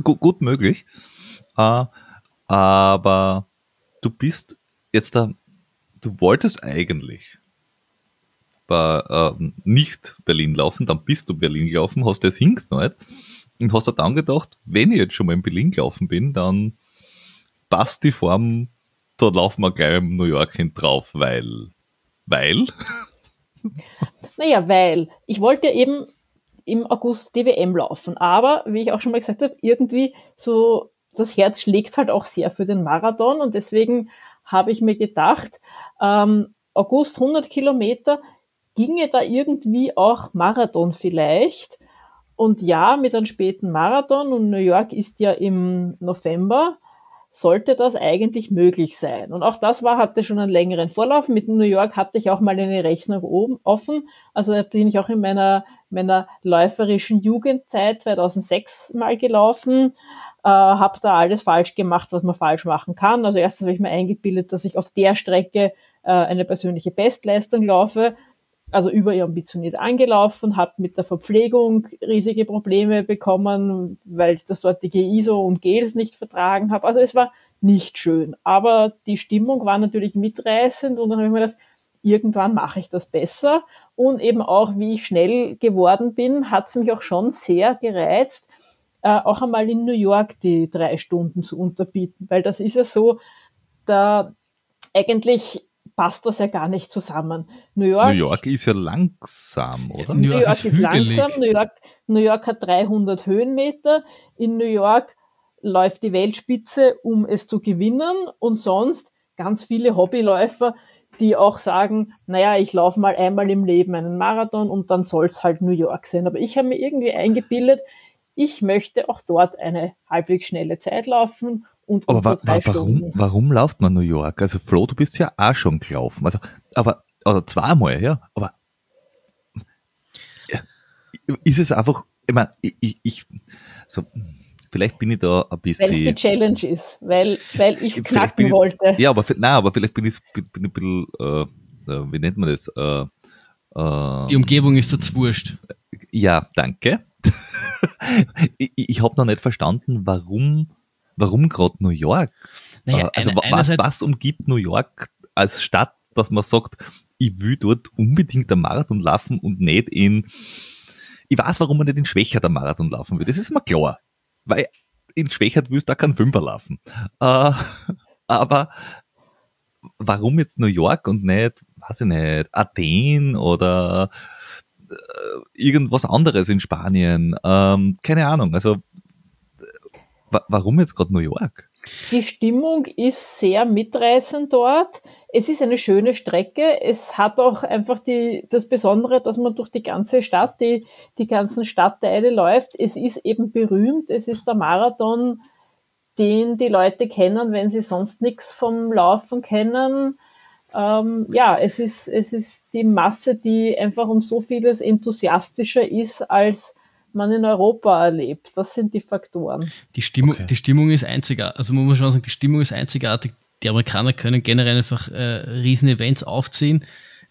gut, gut möglich. Äh, aber du bist jetzt da du wolltest eigentlich bei, äh, nicht Berlin laufen, dann bist du Berlin gelaufen, hast das hingeknallt und hast dann gedacht, wenn ich jetzt schon mal in Berlin gelaufen bin, dann passt die Form, da laufen wir gleich in New York hin drauf, weil, weil? Naja, weil ich wollte eben im August DWM laufen, aber wie ich auch schon mal gesagt habe, irgendwie so das Herz schlägt halt auch sehr für den Marathon und deswegen habe ich mir gedacht, ähm, August 100 Kilometer, ginge da irgendwie auch Marathon vielleicht? Und ja, mit einem späten Marathon und New York ist ja im November, sollte das eigentlich möglich sein. Und auch das war, hatte schon einen längeren Vorlauf. Mit New York hatte ich auch mal eine Rechnung oben offen. Also da bin ich auch in meiner, meiner läuferischen Jugendzeit 2006 mal gelaufen. Äh, habe da alles falsch gemacht, was man falsch machen kann. Also erstens habe ich mir eingebildet, dass ich auf der Strecke äh, eine persönliche Bestleistung laufe also überambitioniert angelaufen, habe mit der Verpflegung riesige Probleme bekommen, weil ich das dortige ISO und Gels nicht vertragen habe. Also es war nicht schön. Aber die Stimmung war natürlich mitreißend und dann habe ich mir gedacht, irgendwann mache ich das besser. Und eben auch, wie ich schnell geworden bin, hat es mich auch schon sehr gereizt, äh, auch einmal in New York die drei Stunden zu unterbieten, weil das ist ja so, da eigentlich passt das ja gar nicht zusammen. New York, New York ist ja langsam, oder? New York, New York ist, ist langsam. New York, New York hat 300 Höhenmeter. In New York läuft die Weltspitze, um es zu gewinnen. Und sonst ganz viele Hobbyläufer, die auch sagen, naja, ich laufe mal einmal im Leben einen Marathon und dann soll es halt New York sein. Aber ich habe mir irgendwie eingebildet, ich möchte auch dort eine halbwegs schnelle Zeit laufen und aber wa wa warum, warum läuft man New York? Also Flo, du bist ja auch schon gelaufen. Also, aber, also zweimal, ja. Aber ist es einfach, ich meine, ich, ich, so, vielleicht bin ich da ein bisschen. Weil es die Challenge ist, weil, weil ich knacken ich, wollte. Ja, aber, nein, aber vielleicht bin ich, bin, bin ein bisschen, äh, äh, wie nennt man das? Äh, äh, die Umgebung ist jetzt wurscht. Ja, danke. ich ich habe noch nicht verstanden, warum warum gerade New York? Naja, äh, also eine, was, was umgibt New York als Stadt, dass man sagt, ich will dort unbedingt einen Marathon laufen und nicht in, ich weiß, warum man nicht in Schwächert einen Marathon laufen will. Das ist mir klar. Weil in Schwächert willst du auch keinen Fünfer laufen. Äh, aber warum jetzt New York und nicht, weiß ich nicht, Athen oder äh, irgendwas anderes in Spanien? Ähm, keine Ahnung. Also warum jetzt gerade New York? Die Stimmung ist sehr mitreißend dort. Es ist eine schöne Strecke. Es hat auch einfach die, das Besondere, dass man durch die ganze Stadt, die, die ganzen Stadtteile läuft. Es ist eben berühmt. Es ist der Marathon, den die Leute kennen, wenn sie sonst nichts vom Laufen kennen. Ähm, ja, es ist, es ist die Masse, die einfach um so vieles enthusiastischer ist als man in Europa erlebt. Das sind die Faktoren. Die Stimmung, okay. die Stimmung ist einzigartig. Also man muss schon sagen, die Stimmung ist einzigartig. Die Amerikaner können generell einfach äh, riesen Events aufziehen.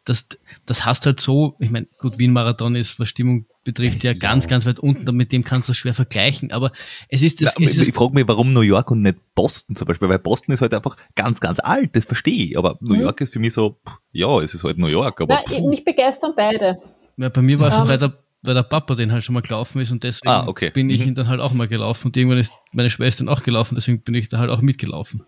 Das, das hast halt so, ich meine, gut, Wien-Marathon ist, was Stimmung betrifft, ja, ja, ganz, ganz weit unten, mit dem kannst du das schwer vergleichen. Aber es ist das. Ja, es ich, ich frage mich, warum New York und nicht Boston zum Beispiel, weil Boston ist halt einfach ganz, ganz alt, das verstehe ich. Aber New mhm. York ist für mich so, ja, es ist halt New York. Aber Na, mich begeistern beide. Ja, bei mir war es um, halt weiter weil der Papa den halt schon mal gelaufen ist und deswegen ah, okay. bin ich mhm. ihn dann halt auch mal gelaufen und irgendwann ist meine Schwester dann auch gelaufen, deswegen bin ich da halt auch mitgelaufen.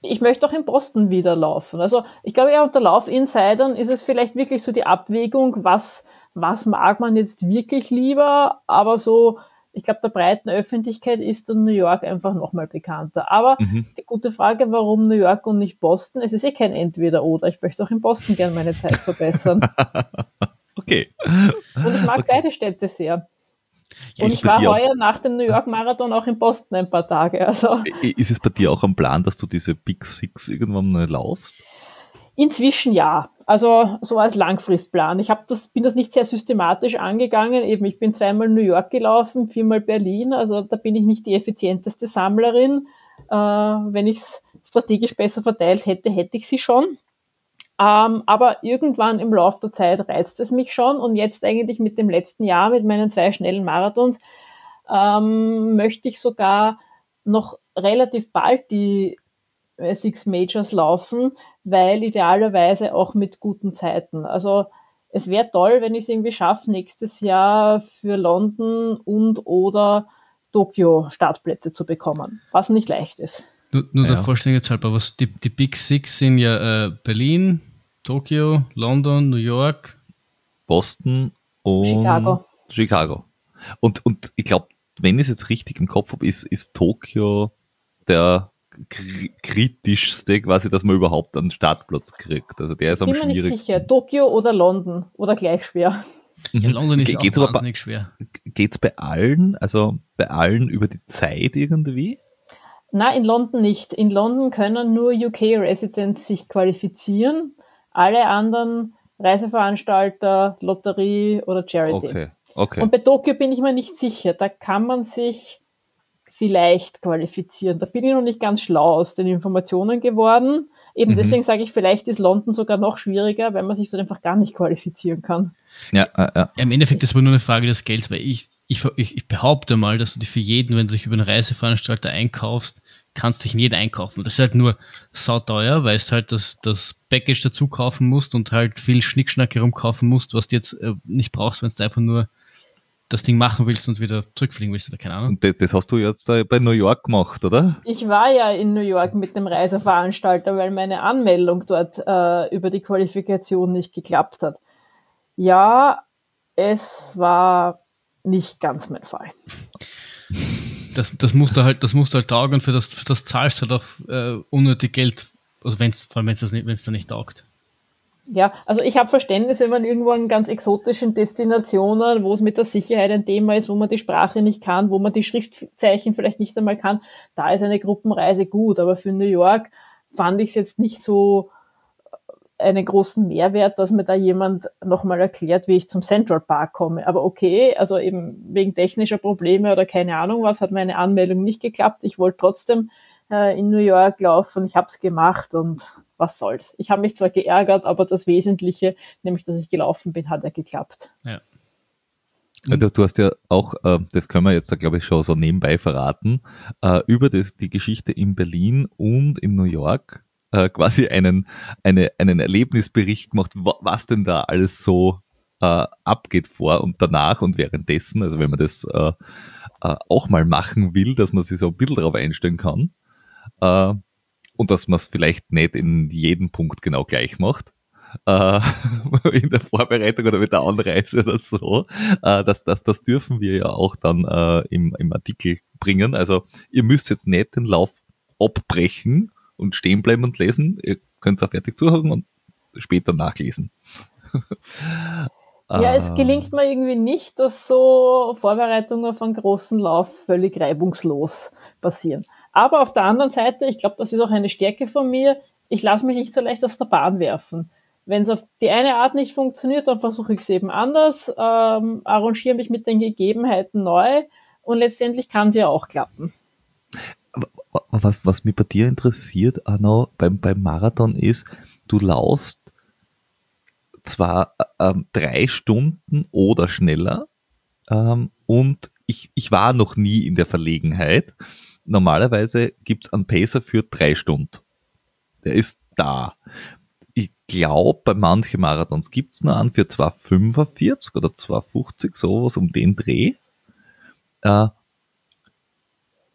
Ich möchte auch in Boston wieder laufen. Also ich glaube ja unter Laufinsidern ist es vielleicht wirklich so die Abwägung, was, was mag man jetzt wirklich lieber, aber so, ich glaube, der breiten Öffentlichkeit ist dann New York einfach nochmal bekannter. Aber mhm. die gute Frage, warum New York und nicht Boston? Es ist eh kein Entweder-Oder. Ich möchte auch in Boston gerne meine Zeit verbessern. Okay. Und ich mag okay. beide Städte sehr. Ja, und ich war heuer nach dem New York Marathon auch in Boston ein paar Tage. Also. Ist es bei dir auch am Plan, dass du diese Big Six irgendwann mal laufst? Inzwischen ja. Also so als Langfristplan. Ich das, bin das nicht sehr systematisch angegangen. Eben, ich bin zweimal New York gelaufen, viermal Berlin. Also da bin ich nicht die effizienteste Sammlerin. Äh, wenn ich es strategisch besser verteilt hätte, hätte ich sie schon. Ähm, aber irgendwann im Laufe der Zeit reizt es mich schon und jetzt eigentlich mit dem letzten Jahr, mit meinen zwei schnellen Marathons, ähm, möchte ich sogar noch relativ bald die äh, Six Majors laufen, weil idealerweise auch mit guten Zeiten. Also es wäre toll, wenn ich es irgendwie schaffe, nächstes Jahr für London und oder Tokio Startplätze zu bekommen, was nicht leicht ist. Nur, nur ja. der Vollständigkeit halber, was die, die Big Six sind ja äh, Berlin, Tokio, London, New York, Boston und Chicago. Chicago. Und, und ich glaube, wenn ich es jetzt richtig im Kopf habe, ist, ist Tokio der kritischste quasi, dass man überhaupt einen Startplatz kriegt. Also der ist am schwierigsten. Bin mir nicht sicher. Tokio oder London oder gleich schwer. Ja, London ist geht's auch wahnsinnig schwer. Geht's bei allen, also bei allen über die Zeit irgendwie? Na, in London nicht. In London können nur UK-Residents sich qualifizieren. Alle anderen Reiseveranstalter, Lotterie oder Charity. Okay, okay. Und bei Tokio bin ich mir nicht sicher. Da kann man sich vielleicht qualifizieren. Da bin ich noch nicht ganz schlau aus den Informationen geworden. Eben mhm. deswegen sage ich, vielleicht ist London sogar noch schwieriger, weil man sich dort einfach gar nicht qualifizieren kann. Ja, ja, ja. Im Endeffekt ist es aber nur eine Frage des Gelds, weil ich, ich, ich behaupte mal, dass du dich für jeden, wenn du dich über einen Reiseveranstalter einkaufst, kannst dich nicht einkaufen. Das ist halt nur sauteuer, weil es halt das, das Package dazu kaufen musst und halt viel Schnickschnack herumkaufen musst, was du jetzt äh, nicht brauchst, wenn du einfach nur das Ding machen willst und wieder zurückfliegen willst oder keine Ahnung. Und das, das, hast du jetzt da bei New York gemacht, oder? Ich war ja in New York mit dem Reiseveranstalter, weil meine Anmeldung dort äh, über die Qualifikation nicht geklappt hat. Ja, es war nicht ganz mein Fall. Das, das musst du halt, das musst du halt taugen, für das, für das zahlst du halt auch äh, unnötig Geld, also wenn's, vor allem wenn es da nicht taugt. Ja, also ich habe Verständnis, wenn man irgendwo an ganz exotischen Destinationen, wo es mit der Sicherheit ein Thema ist, wo man die Sprache nicht kann, wo man die Schriftzeichen vielleicht nicht einmal kann, da ist eine Gruppenreise gut. Aber für New York fand ich es jetzt nicht so einen großen Mehrwert, dass mir da jemand nochmal erklärt, wie ich zum Central Park komme. Aber okay, also eben wegen technischer Probleme oder keine Ahnung was, hat meine Anmeldung nicht geklappt. Ich wollte trotzdem äh, in New York laufen. Ich habe es gemacht und was soll's. Ich habe mich zwar geärgert, aber das Wesentliche, nämlich dass ich gelaufen bin, hat ja geklappt. Ja. Du, du hast ja auch, äh, das können wir jetzt, glaube ich, schon so nebenbei verraten, äh, über das, die Geschichte in Berlin und in New York äh, quasi einen, eine, einen Erlebnisbericht gemacht, was denn da alles so äh, abgeht vor und danach und währenddessen. Also wenn man das äh, äh, auch mal machen will, dass man sich so ein bisschen darauf einstellen kann. Äh, und dass man es vielleicht nicht in jedem Punkt genau gleich macht. Äh, in der Vorbereitung oder mit der Anreise oder so. Das, das, das dürfen wir ja auch dann im, im Artikel bringen. Also ihr müsst jetzt nicht den Lauf abbrechen und stehen bleiben und lesen. Ihr könnt es auch fertig zuhören und später nachlesen. Ja, es gelingt mir irgendwie nicht, dass so Vorbereitungen auf einen großen Lauf völlig reibungslos passieren. Aber auf der anderen Seite, ich glaube, das ist auch eine Stärke von mir, ich lasse mich nicht so leicht aus der Bahn werfen. Wenn es auf die eine Art nicht funktioniert, dann versuche ich es eben anders, ähm, arrangiere mich mit den Gegebenheiten neu und letztendlich kann es ja auch klappen. Was, was mich bei dir interessiert, Arno, beim, beim Marathon ist, du laufst zwar ähm, drei Stunden oder schneller ähm, und ich, ich war noch nie in der Verlegenheit, normalerweise gibt's einen Pacer für drei Stunden. Der ist da. Ich glaube, bei manchen Marathons gibt's noch einen für 2,45 oder 2,50, sowas um den Dreh. Äh,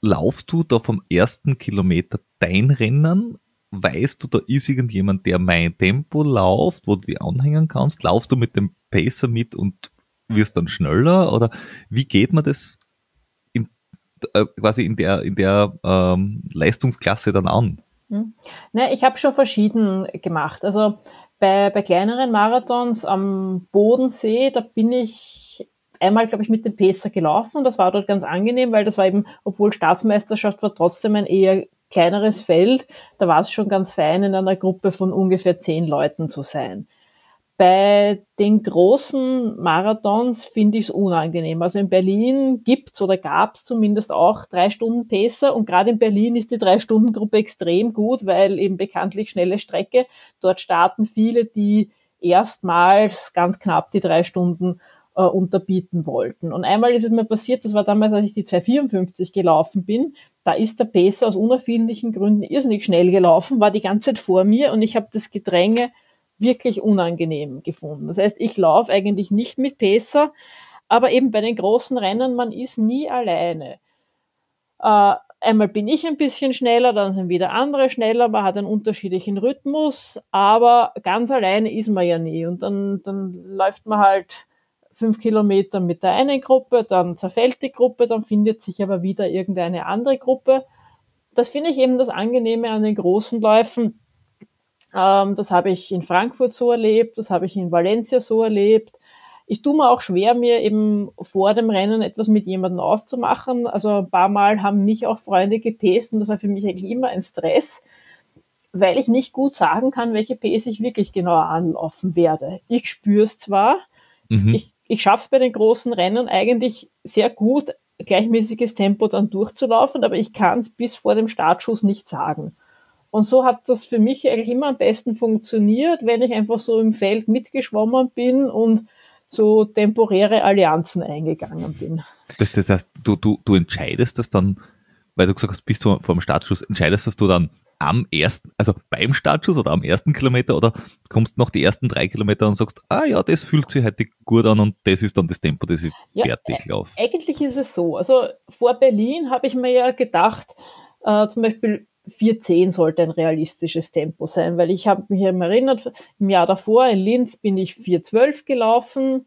laufst du da vom ersten Kilometer dein Rennen? Weißt du, da ist irgendjemand, der mein Tempo läuft, wo du die anhängen kannst? Laufst du mit dem Pacer mit und wirst dann schneller? Oder wie geht man das äh, quasi in der, in der ähm, Leistungsklasse dann an? Hm. Ne, ich habe schon verschieden gemacht. Also bei, bei kleineren Marathons am Bodensee, da bin ich einmal, glaube ich, mit dem Pacer gelaufen. Das war dort ganz angenehm, weil das war eben, obwohl Staatsmeisterschaft war, trotzdem ein eher kleineres Feld. Da war es schon ganz fein, in einer Gruppe von ungefähr zehn Leuten zu sein. Bei den großen Marathons finde ich es unangenehm. Also in Berlin gibt's oder gab's zumindest auch drei Stunden Pacer und gerade in Berlin ist die drei Stunden Gruppe extrem gut, weil eben bekanntlich schnelle Strecke. Dort starten viele, die erstmals ganz knapp die drei Stunden äh, unterbieten wollten. Und einmal ist es mir passiert, das war damals, als ich die 254 gelaufen bin, da ist der Pacer aus unerfindlichen Gründen irrsinnig schnell gelaufen, war die ganze Zeit vor mir und ich habe das Gedränge wirklich unangenehm gefunden. Das heißt, ich laufe eigentlich nicht mit Pacer, aber eben bei den großen Rennen, man ist nie alleine. Äh, einmal bin ich ein bisschen schneller, dann sind wieder andere schneller, man hat einen unterschiedlichen Rhythmus, aber ganz alleine ist man ja nie. Und dann, dann läuft man halt fünf Kilometer mit der einen Gruppe, dann zerfällt die Gruppe, dann findet sich aber wieder irgendeine andere Gruppe. Das finde ich eben das Angenehme an den großen Läufen. Ähm, das habe ich in Frankfurt so erlebt, das habe ich in Valencia so erlebt. Ich tue mir auch schwer, mir eben vor dem Rennen etwas mit jemandem auszumachen. Also ein paar Mal haben mich auch Freunde gepest und das war für mich eigentlich immer ein Stress, weil ich nicht gut sagen kann, welche Pace ich wirklich genau anlaufen werde. Ich spüre es zwar, mhm. ich ich schaffe es bei den großen Rennen eigentlich sehr gut, gleichmäßiges Tempo dann durchzulaufen, aber ich kann es bis vor dem Startschuss nicht sagen. Und so hat das für mich eigentlich immer am besten funktioniert, wenn ich einfach so im Feld mitgeschwommen bin und so temporäre Allianzen eingegangen bin. Das, das heißt, du, du, du entscheidest das dann, weil du gesagt hast, bis vor dem Startschuss, entscheidest dass du dann am ersten, also beim Startschuss oder am ersten Kilometer oder kommst noch die ersten drei Kilometer und sagst, ah ja, das fühlt sich heute gut an und das ist dann das Tempo, das ich ja, fertig laufe. Eigentlich ist es so. Also vor Berlin habe ich mir ja gedacht, äh, zum Beispiel 410 sollte ein realistisches Tempo sein, weil ich habe mich erinnert, im Jahr davor in Linz bin ich 412 gelaufen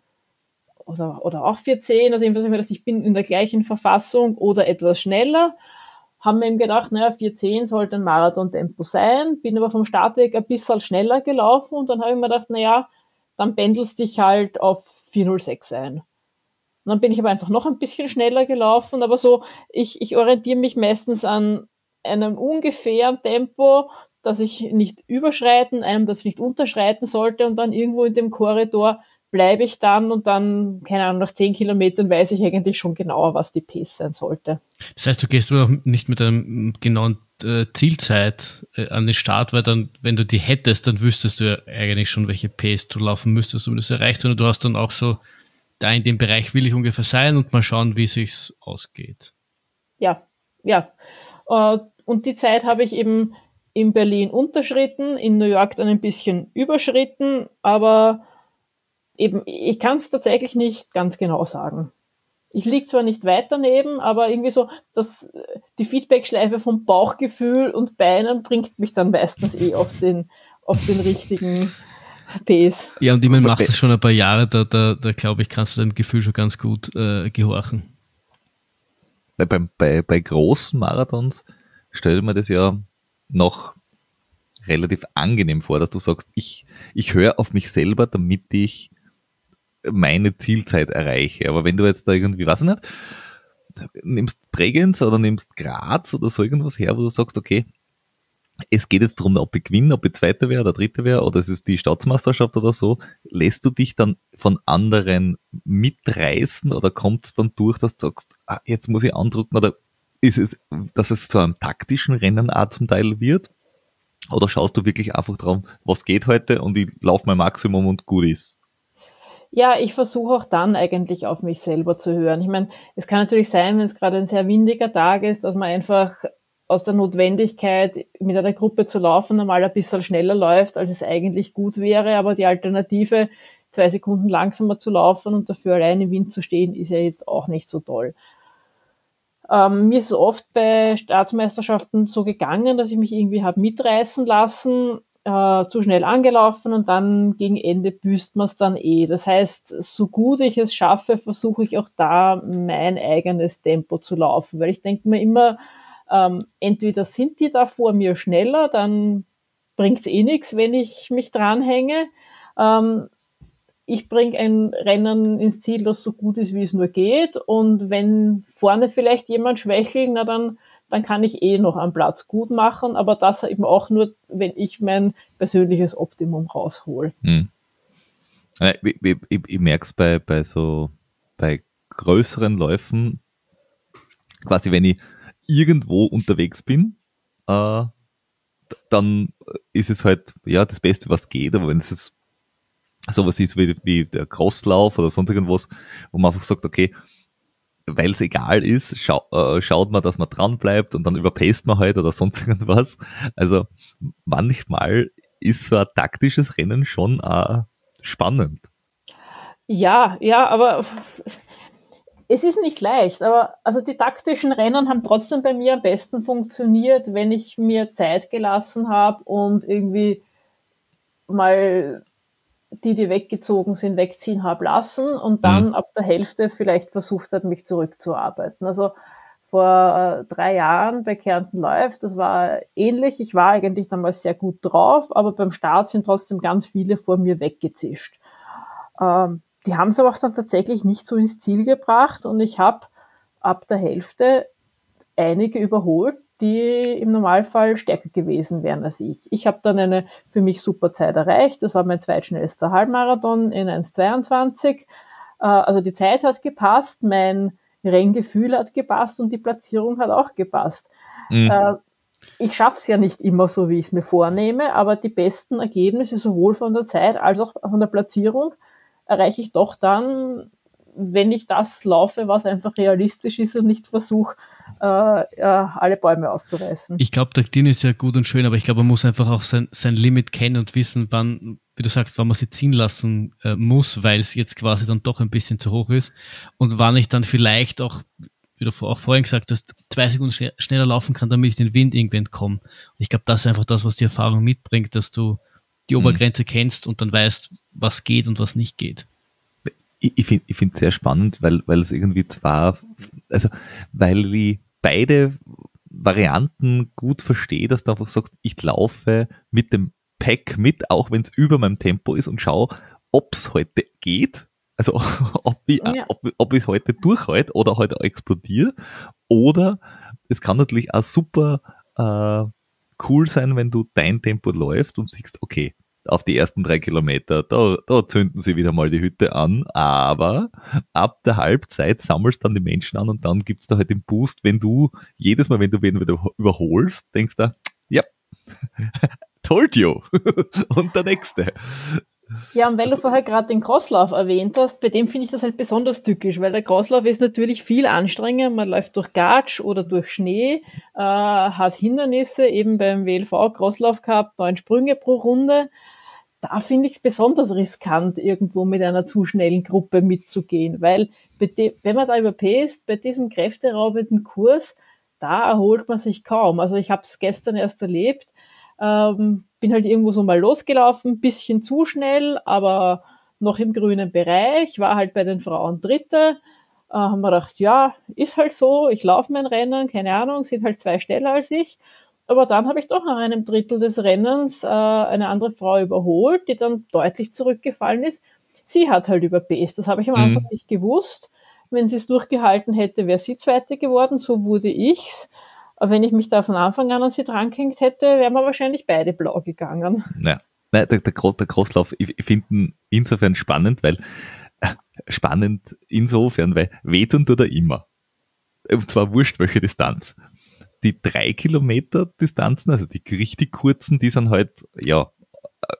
oder, oder auch 410, also jedenfalls ich bin in der gleichen Verfassung oder etwas schneller haben wir eben gedacht, naja, 410 sollte ein Marathon-Tempo sein, bin aber vom Startweg ein bisschen schneller gelaufen und dann habe ich mir gedacht, naja, dann pendelst dich halt auf 406 ein. Und dann bin ich aber einfach noch ein bisschen schneller gelaufen, aber so, ich, ich orientiere mich meistens an einem ungefähren Tempo, das ich nicht überschreiten, einem das ich nicht unterschreiten sollte und dann irgendwo in dem Korridor bleibe ich dann und dann, keine Ahnung, nach zehn Kilometern weiß ich eigentlich schon genauer, was die Pace sein sollte. Das heißt, du gehst aber nicht mit einem genauen äh, Zielzeit äh, an den Start, weil dann, wenn du die hättest, dann wüsstest du ja eigentlich schon, welche Pace du laufen müsstest, um das erreicht, sondern du hast dann auch so, da in dem Bereich will ich ungefähr sein und mal schauen, wie es sich ausgeht. Ja, ja. Äh, und die Zeit habe ich eben in Berlin unterschritten, in New York dann ein bisschen überschritten, aber eben, ich kann es tatsächlich nicht ganz genau sagen. Ich liege zwar nicht weit daneben, aber irgendwie so, dass die Feedbackschleife vom Bauchgefühl und Beinen bringt mich dann meistens eh auf den, auf den richtigen Pace. Ja, und ich meine, machst das schon ein paar Jahre, da, da, da glaube ich, kannst du dein Gefühl schon ganz gut äh, gehorchen. Bei, bei, bei großen Marathons stelle mir das ja noch relativ angenehm vor, dass du sagst, ich, ich höre auf mich selber, damit ich meine Zielzeit erreiche. Aber wenn du jetzt da irgendwie, weiß ich nicht, nimmst Bregenz oder nimmst Graz oder so irgendwas her, wo du sagst, okay, es geht jetzt darum, ob ich gewinne, ob ich Zweiter wäre oder Dritter wäre oder es ist die Staatsmeisterschaft oder so, lässt du dich dann von anderen mitreißen oder kommt es dann durch, dass du sagst, ah, jetzt muss ich andrücken oder ist es, dass es zu einem taktischen Rennen auch zum Teil wird? Oder schaust du wirklich einfach drauf, was geht heute und ich laufe mein Maximum und gut ist? Ja, ich versuche auch dann eigentlich auf mich selber zu hören. Ich meine, es kann natürlich sein, wenn es gerade ein sehr windiger Tag ist, dass man einfach aus der Notwendigkeit, mit einer Gruppe zu laufen, einmal ein bisschen schneller läuft, als es eigentlich gut wäre. Aber die Alternative, zwei Sekunden langsamer zu laufen und dafür allein im Wind zu stehen, ist ja jetzt auch nicht so toll. Ähm, mir ist es oft bei Staatsmeisterschaften so gegangen, dass ich mich irgendwie habe mitreißen lassen äh, zu schnell angelaufen und dann gegen Ende büßt man es dann eh. Das heißt, so gut ich es schaffe, versuche ich auch da mein eigenes Tempo zu laufen, weil ich denke mir immer, ähm, entweder sind die da vor mir schneller, dann bringt's eh nichts, wenn ich mich dranhänge. Ähm, ich bringe ein Rennen ins Ziel, das so gut ist, wie es nur geht. Und wenn vorne vielleicht jemand schwächelt, na dann dann kann ich eh noch am Platz gut machen, aber das eben auch nur, wenn ich mein persönliches Optimum raushol. Hm. Ich, ich, ich, ich merke es bei, bei so, bei größeren Läufen, quasi wenn ich irgendwo unterwegs bin, äh, dann ist es halt, ja, das Beste, was geht, aber wenn es jetzt sowas ist wie, wie der Crosslauf oder sonst irgendwas, wo man einfach sagt, okay, weil es egal ist, schau, äh, schaut man, dass man dran bleibt und dann überpaced man halt oder sonst irgendwas. Also manchmal ist so ein taktisches Rennen schon äh, spannend. Ja, ja, aber es ist nicht leicht, aber also die taktischen Rennen haben trotzdem bei mir am besten funktioniert, wenn ich mir Zeit gelassen habe und irgendwie mal die, die weggezogen sind, wegziehen habe lassen und dann mhm. ab der Hälfte vielleicht versucht habe, mich zurückzuarbeiten. Also vor äh, drei Jahren bei Kärnten Live, das war ähnlich. Ich war eigentlich damals sehr gut drauf, aber beim Start sind trotzdem ganz viele vor mir weggezischt. Ähm, die haben es aber auch dann tatsächlich nicht so ins Ziel gebracht und ich habe ab der Hälfte einige überholt, die im Normalfall stärker gewesen wären als ich. Ich habe dann eine für mich super Zeit erreicht. Das war mein zweitschnellster Halbmarathon in 1,22. Äh, also die Zeit hat gepasst, mein Renngefühl hat gepasst und die Platzierung hat auch gepasst. Mhm. Äh, ich schaffe es ja nicht immer so, wie ich es mir vornehme, aber die besten Ergebnisse sowohl von der Zeit als auch von der Platzierung erreiche ich doch dann, wenn ich das laufe, was einfach realistisch ist und nicht versuche, äh, ja, alle Bäume auszureißen. Ich glaube, Taktin ist ja gut und schön, aber ich glaube, man muss einfach auch sein, sein Limit kennen und wissen, wann, wie du sagst, wann man sie ziehen lassen äh, muss, weil es jetzt quasi dann doch ein bisschen zu hoch ist und wann ich dann vielleicht auch, wie du auch vorhin gesagt hast, zwei Sekunden schn schneller laufen kann, damit ich den Wind irgendwie entkomme. Und ich glaube, das ist einfach das, was die Erfahrung mitbringt, dass du die mhm. Obergrenze mhm. kennst und dann weißt, was geht und was nicht geht ich, ich finde ich find sehr spannend, weil, weil es irgendwie zwar, also weil ich beide Varianten gut verstehe, dass du einfach sagst, ich laufe mit dem Pack mit, auch wenn es über meinem Tempo ist und schau, ob es heute geht. Also ob ich ja. ob, ob ich heute durchhalte oder heute explodiere. Oder es kann natürlich auch super äh, cool sein, wenn du dein Tempo läufst und siehst, okay, auf die ersten drei Kilometer, da, da zünden sie wieder mal die Hütte an, aber ab der Halbzeit sammelst dann die Menschen an und dann gibt's da halt den Boost, wenn du jedes Mal, wenn du wen wieder überholst, denkst du, ja, told you. und der nächste. Ja, und weil also, du vorher gerade den Crosslauf erwähnt hast, bei dem finde ich das halt besonders tückisch, weil der Crosslauf ist natürlich viel anstrengender. Man läuft durch Gatsch oder durch Schnee, äh, hat Hindernisse, eben beim WLV Crosslauf gehabt, neun Sprünge pro Runde da finde ich es besonders riskant, irgendwo mit einer zu schnellen Gruppe mitzugehen, weil wenn man da überpäst, bei diesem kräfteraubenden Kurs, da erholt man sich kaum. Also ich habe es gestern erst erlebt, ähm, bin halt irgendwo so mal losgelaufen, bisschen zu schnell, aber noch im grünen Bereich, war halt bei den Frauen Dritte, äh, haben wir gedacht, ja, ist halt so, ich laufe mein Rennen, keine Ahnung, sind halt zwei schneller als ich aber dann habe ich doch nach einem Drittel des Rennens äh, eine andere Frau überholt, die dann deutlich zurückgefallen ist. Sie hat halt überpaced. Das habe ich am mhm. Anfang nicht gewusst. Wenn sie es durchgehalten hätte, wäre sie Zweite geworden. So wurde ich's. Aber wenn ich mich da von Anfang an an sie drangehängt hätte, wären wir wahrscheinlich beide blau gegangen. Ja, der, der, der Crosslauf, ich, finde ihn insofern spannend, weil äh, spannend insofern, weil wehtun tut er immer. Und zwar wurscht, welche Distanz die drei Kilometer Distanzen, also die richtig kurzen, die sind halt, ja,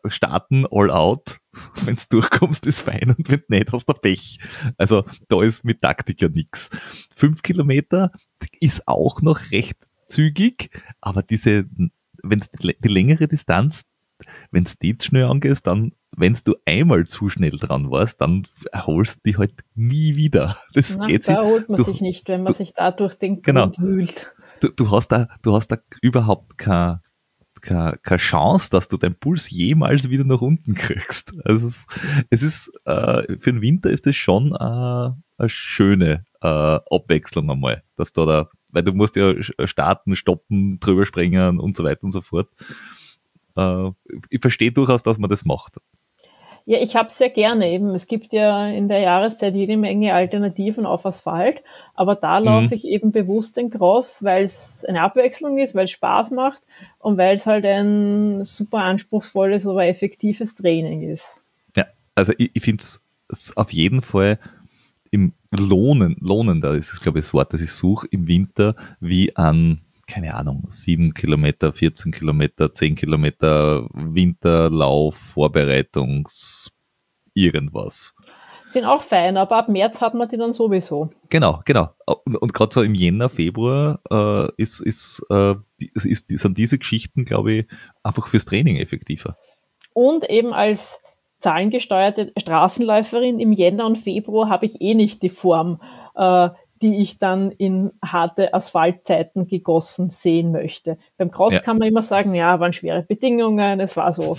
starten all out. Wenn du durchkommst, ist fein und wenn nicht, hast du Pech. Also da ist mit Taktik ja nix. Fünf Kilometer ist auch noch recht zügig, aber diese, wenn die, die längere Distanz, wenn du die schnell angehst, dann, wenn du einmal zu schnell dran warst, dann erholst du dich halt nie wieder. Das Na, geht da erholt man du, sich nicht, wenn man du, sich da durch den genau. Grund wühlt du, du, hast da, du hast da überhaupt keine, keine, keine Chance, dass du deinen Puls jemals wieder nach unten kriegst. Also es, es ist, äh, für den Winter ist es schon äh, eine schöne äh, Abwechslung einmal, dass du da, weil du musst ja starten, stoppen, drüber springen und so weiter und so fort. Äh, ich verstehe durchaus, dass man das macht. Ja, ich habe sehr gerne eben. Es gibt ja in der Jahreszeit jede Menge Alternativen auf Asphalt, aber da mhm. laufe ich eben bewusst den Cross, weil es eine Abwechslung ist, weil es Spaß macht und weil es halt ein super anspruchsvolles, aber effektives Training ist. Ja, also ich, ich finde es auf jeden Fall im Lohnen, lohnender ist es, glaube ich, das Wort, das ich suche, im Winter wie an keine Ahnung, sieben Kilometer, 14 Kilometer, 10 Kilometer Winterlauf, Vorbereitungs, irgendwas. Sind auch fein, aber ab März hat man die dann sowieso. Genau, genau. Und, und gerade so im Jänner, Februar äh, ist, ist, äh, ist, sind diese Geschichten, glaube ich, einfach fürs Training effektiver. Und eben als zahlengesteuerte Straßenläuferin im Jänner und Februar habe ich eh nicht die Form, äh, die ich dann in harte Asphaltzeiten gegossen sehen möchte. Beim Cross ja. kann man immer sagen, ja, waren schwere Bedingungen, es war so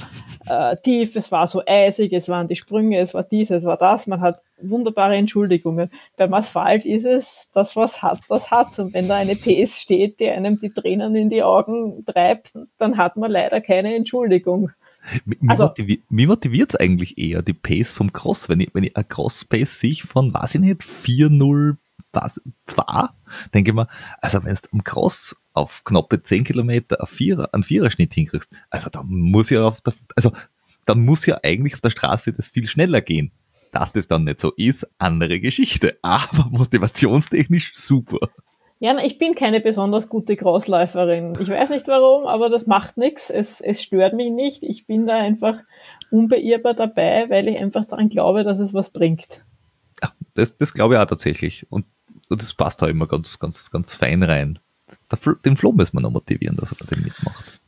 äh, tief, es war so eisig, es waren die Sprünge, es war dies, es war das. Man hat wunderbare Entschuldigungen. Beim Asphalt ist es, das was hat, das hat. Und wenn da eine PS steht, die einem die Tränen in die Augen treibt, dann hat man leider keine Entschuldigung. Mich, also, motiviert, mich motiviert es eigentlich eher die Pace vom Cross. Wenn ich, wenn ich eine Cross-Pace sehe von, weiß ich nicht, 4-0 was, zwei, denke ich mir, also wenn du am Cross auf knappe 10 Kilometer einen Vierer, einen Viererschnitt hinkriegst, also da muss ja auf der, also dann muss ja eigentlich auf der Straße das viel schneller gehen. Dass das dann nicht so ist, andere Geschichte. Aber motivationstechnisch super. Ja, ich bin keine besonders gute Crossläuferin. Ich weiß nicht warum, aber das macht nichts. Es, es stört mich nicht. Ich bin da einfach unbeirrbar dabei, weil ich einfach daran glaube, dass es was bringt. Ja, das, das glaube ich auch tatsächlich. Und das passt da immer ganz, ganz, ganz fein rein. Den Flo müssen wir noch motivieren, dass er dem mitmacht.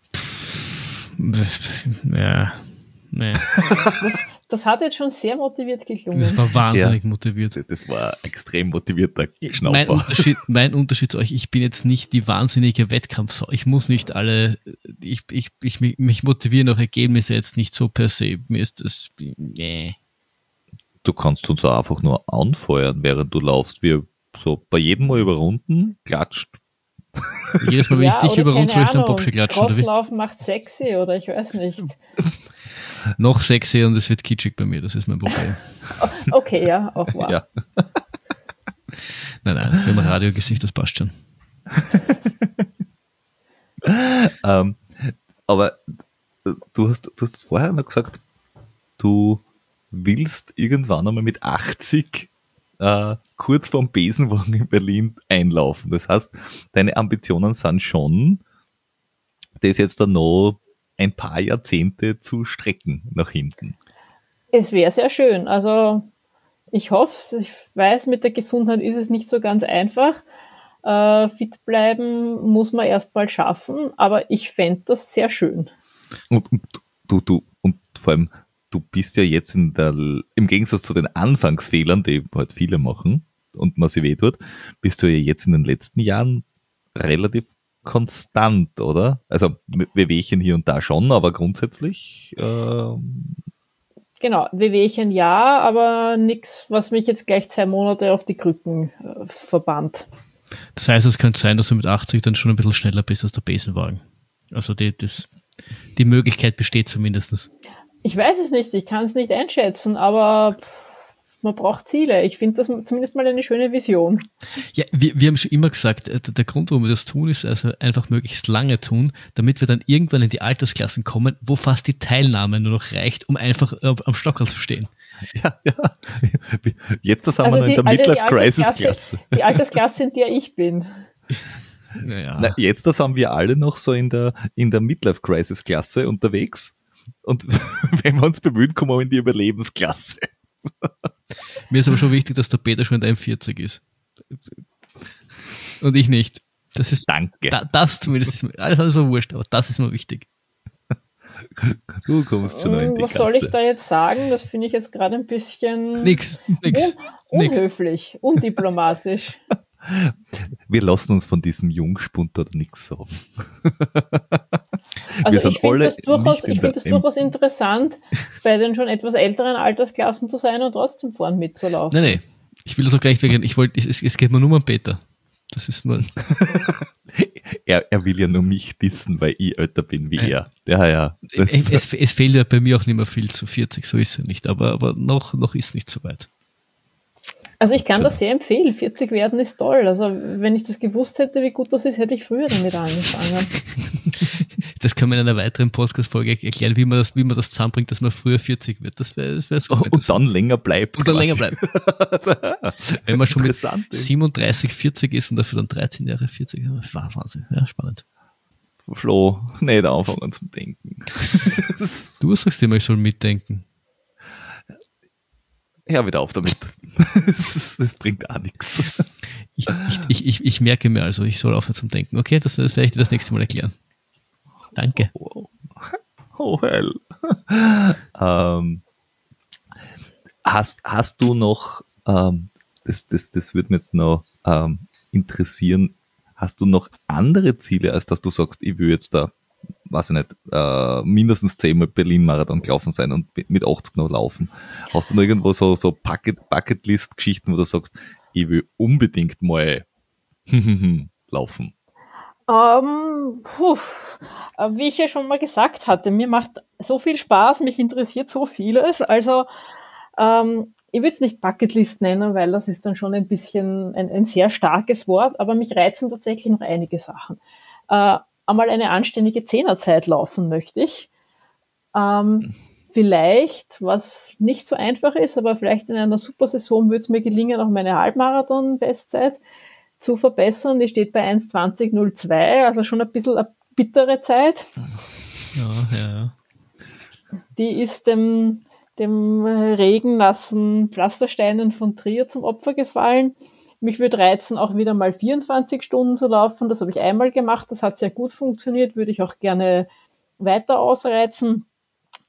Ja, nee. Das, das, hat jetzt schon sehr motiviert geklungen. Das war wahnsinnig ja, motiviert. Das war extrem motivierter Schnaufer. Mein Unterschied, mein Unterschied zu euch, ich bin jetzt nicht die wahnsinnige Wettkampfsau. Ich muss nicht alle, ich, ich, ich, mich motivieren auch Ergebnisse jetzt nicht so per se. Mir ist das, nee. Du kannst uns auch einfach nur anfeuern, während du laufst. Wir so bei jedem Mal überrunden, klatscht. Jedes Mal, wenn ja, ich dich überrunde, soll ich dann Boxer klatschen. Crosslauf macht sexy oder ich weiß nicht. Noch sexy und es wird kitschig bei mir, das ist mein Problem. okay, ja, auch wahr. Ja. nein, nein, wir haben Radiogesicht, das passt schon. ähm, aber du hast, du hast vorher noch gesagt, du willst irgendwann einmal mit 80 äh, kurz vorm Besenwagen in Berlin einlaufen. Das heißt, deine Ambitionen sind schon, das jetzt dann noch ein paar Jahrzehnte zu strecken nach hinten. Es wäre sehr schön. Also ich hoffe es. Ich weiß, mit der Gesundheit ist es nicht so ganz einfach. Äh, fit bleiben muss man erst mal schaffen, aber ich fände das sehr schön. Und, und du, du, und vor allem, du bist ja jetzt in der, im Gegensatz zu den Anfangsfehlern, die halt viele machen und man sie wehtut, bist du ja jetzt in den letzten Jahren relativ konstant, oder? Also Wehwehchen hier und da schon, aber grundsätzlich. Äh genau, Wehwehchen ja, aber nichts, was mich jetzt gleich zwei Monate auf die Krücken äh, verbannt. Das heißt, es könnte sein, dass du mit 80 dann schon ein bisschen schneller bist als der Besenwagen. Also die, das, die Möglichkeit besteht zumindest. Ich weiß es nicht, ich kann es nicht einschätzen, aber man braucht Ziele. Ich finde das zumindest mal eine schöne Vision. Ja, wir, wir haben schon immer gesagt, äh, der Grund, warum wir das tun, ist also einfach möglichst lange tun, damit wir dann irgendwann in die Altersklassen kommen, wo fast die Teilnahme nur noch reicht, um einfach äh, am Stockerl zu stehen. Ja, ja. Jetzt das haben also wir noch in der Midlife Crisis Klasse. Die Altersklasse, in der ich bin. Naja. Na, jetzt das haben wir alle noch so in der, in der Midlife Crisis Klasse unterwegs und wenn wir uns bemühen, kommen wir in die Überlebensklasse. Mir ist aber schon wichtig, dass der Peter schon in der M40 ist. Und ich nicht. Das ist Danke. Da, das zumindest ist mir, alles andere war wurscht, aber das ist mir wichtig. Du kommst schon in die Was Klasse. soll ich da jetzt sagen? Das finde ich jetzt gerade ein bisschen nix, nix, un unhöflich, nix. undiplomatisch. Wir lassen uns von diesem Jungspund oder nichts sagen. Also ich finde das, durchaus, ich find das durchaus interessant, bei den schon etwas älteren Altersklassen zu sein und trotzdem vorn mitzulaufen. Nein, nein. Ich will das auch gleich wegen, ich wollte, es, es geht mir nur um Peter. Das ist nur. er, er will ja nur mich dissen, weil ich älter bin wie er. Ja, ja. Es, es, fehlt ja bei mir auch nicht mehr viel zu 40, so ist er nicht. Aber, aber noch, noch ist nicht so weit. Also ich kann das sehr empfehlen. 40 werden ist toll. Also wenn ich das gewusst hätte, wie gut das ist, hätte ich früher damit angefangen. Das können wir in einer weiteren Podcast-Folge erklären, wie man das, wie man das zusammenbringt, dass man früher 40 wird. Das wäre das wär so. Und dann länger bleibt. Und dann länger bleibt. wenn man schon mit 37, 40 ist und dafür dann 13 Jahre 40. War Wahnsinn. Ja, spannend. Flo, nicht anfangen zum Denken. du sagst immer, ich soll mitdenken. Hör wieder auf damit. das, das, bringt auch nichts. Ich, ich, ich, ich, merke mir also, ich soll aufhören zum Denken. Okay, das, das werde ich dir das nächste Mal erklären. Danke. Oh, oh hell. ähm, hast, hast du noch, ähm, das, das, das würde mir jetzt noch ähm, interessieren, hast du noch andere Ziele, als dass du sagst, ich will jetzt da weiß ich nicht, äh, mindestens zehnmal Berlin-Marathon gelaufen sein und mit 80 noch laufen. Hast du noch irgendwo so, so Bucket, Bucketlist-Geschichten, wo du sagst, ich will unbedingt mal laufen? Ähm, puh, äh, wie ich ja schon mal gesagt hatte, mir macht so viel Spaß, mich interessiert so vieles. Also ähm, ich würde es nicht Bucketlist nennen, weil das ist dann schon ein bisschen ein, ein sehr starkes Wort, aber mich reizen tatsächlich noch einige Sachen. Äh, einmal eine anständige Zehnerzeit laufen möchte ich. Ähm, vielleicht, was nicht so einfach ist, aber vielleicht in einer super Saison würde es mir gelingen, auch meine Halbmarathon-Bestzeit zu verbessern. Die steht bei 1,20,02, also schon ein bisschen eine bittere Zeit. Ja, ja, ja. Die ist dem, dem regennassen Pflastersteinen von Trier zum Opfer gefallen. Mich würde reizen, auch wieder mal 24 Stunden zu laufen. Das habe ich einmal gemacht. Das hat sehr gut funktioniert. Würde ich auch gerne weiter ausreizen.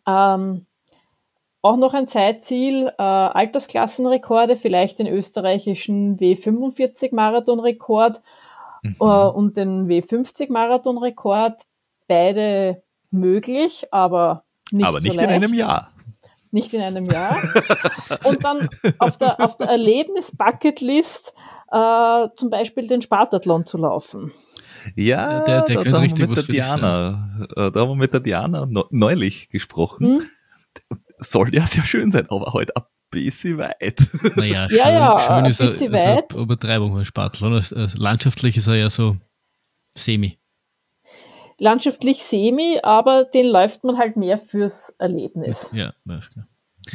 Ähm, auch noch ein Zeitziel, äh, Altersklassenrekorde, vielleicht den österreichischen W45 Marathonrekord mhm. äh, und den W50 Marathonrekord. Beide möglich, aber nicht Aber nicht so in einem Jahr nicht in einem Jahr. Und dann auf der, auf der Erlebnis-Bucketlist äh, zum Beispiel den Spartathlon zu laufen. Ja, der, der da, da, haben wir mit der Diana, äh, da haben wir mit der Diana neulich gesprochen. Hm? Soll ja sehr schön sein, aber halt ein bisschen weit. Naja, schön, ja, ja, schön ist, er, ist eine Übertreibung, ein Spartathlon. Landschaftlich ist er ja so semi landschaftlich semi, aber den läuft man halt mehr fürs Erlebnis. Ja, ja klar.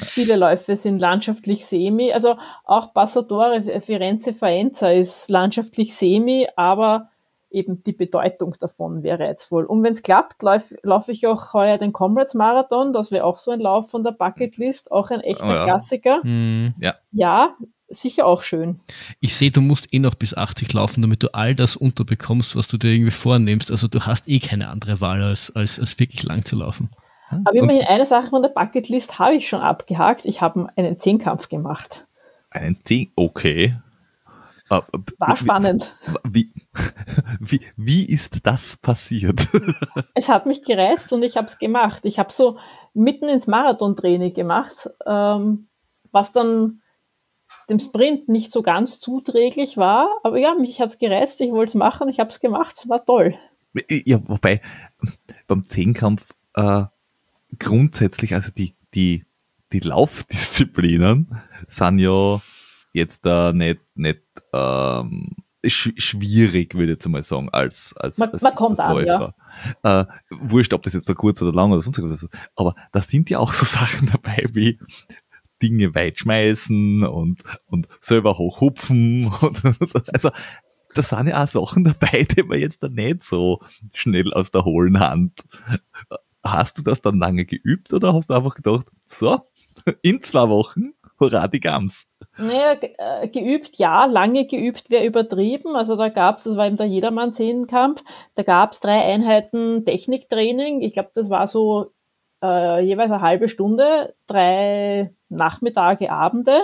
Viele Läufe sind landschaftlich semi, also auch Passadore Firenze Faenza ist landschaftlich semi, aber eben die Bedeutung davon wäre reizvoll. Und wenn es klappt, laufe lauf ich auch heuer den Comrades Marathon, das wäre auch so ein Lauf von der Bucketlist, auch ein echter oh ja. Klassiker. Mm, ja. ja, sicher auch schön. Ich sehe, du musst eh noch bis 80 laufen, damit du all das unterbekommst, was du dir irgendwie vornimmst. Also du hast eh keine andere Wahl, als, als, als wirklich lang zu laufen. Aber immerhin eine Sache von der Bucketlist habe ich schon abgehakt. Ich habe einen Zehnkampf gemacht. Einen Zehn? Okay. Uh, War spannend. Wie, wie, wie ist das passiert? es hat mich gereizt und ich habe es gemacht. Ich habe so mitten ins Marathontraining gemacht, ähm, was dann dem Sprint nicht so ganz zuträglich war. Aber ja, mich hat's gereizt, ich wollte es machen, ich habe es gemacht, es war toll. Ja, wobei beim Zehnkampf äh, grundsätzlich, also die, die, die Laufdisziplinen sind ja jetzt äh, nicht, nicht ähm, sch schwierig, würde ich jetzt mal sagen, als, als, man, als, man kommt als Läufer. An, ja. äh, wurscht, ob das jetzt so kurz oder lang oder sonst was. Aber da sind ja auch so Sachen dabei wie Dinge weit schmeißen und, und selber hochhupfen. Also da sind ja auch Sachen dabei, die man jetzt da nicht so schnell aus der hohlen Hand. Hast du das dann lange geübt oder hast du einfach gedacht, so, in zwei Wochen, hurra die Gams? Naja, äh, geübt, ja, lange geübt wäre übertrieben. Also da gab's, das war eben der Jedermann-Zehnkampf, da gab's drei Einheiten Techniktraining. Ich glaube, das war so äh, jeweils eine halbe Stunde, drei Nachmittage, Abende.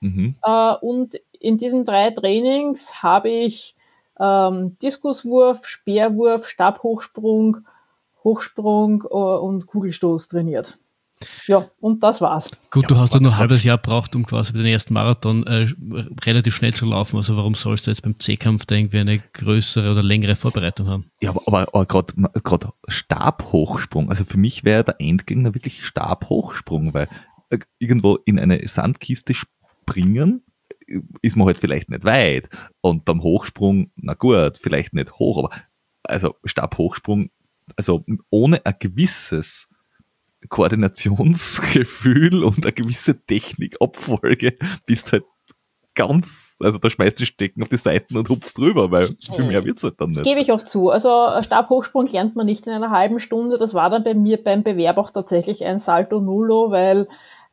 Mhm. Äh, und in diesen drei Trainings habe ich ähm, Diskuswurf, Speerwurf, Stabhochsprung, Hochsprung äh, und Kugelstoß trainiert. Ja, und das war's. Gut, ja, du hast ja nur ein halbes Jahr braucht, um quasi den ersten Marathon äh, relativ schnell zu laufen. Also warum sollst du jetzt beim C-Kampf da irgendwie eine größere oder längere Vorbereitung haben? Ja, aber, aber, aber gerade Stabhochsprung, also für mich wäre der Endgegner wirklich Stabhochsprung, weil äh, irgendwo in eine Sandkiste springen äh, ist man halt vielleicht nicht weit. Und beim Hochsprung, na gut, vielleicht nicht hoch, aber also Stabhochsprung, also ohne ein gewisses Koordinationsgefühl und eine gewisse Technikabfolge bist halt ganz, also da schmeißt du Stecken auf die Seiten und hupst drüber, weil viel mehr wird's halt dann nicht. Gebe ich auch zu. Also Stabhochsprung lernt man nicht in einer halben Stunde. Das war dann bei mir beim Bewerb auch tatsächlich ein Salto Nullo, weil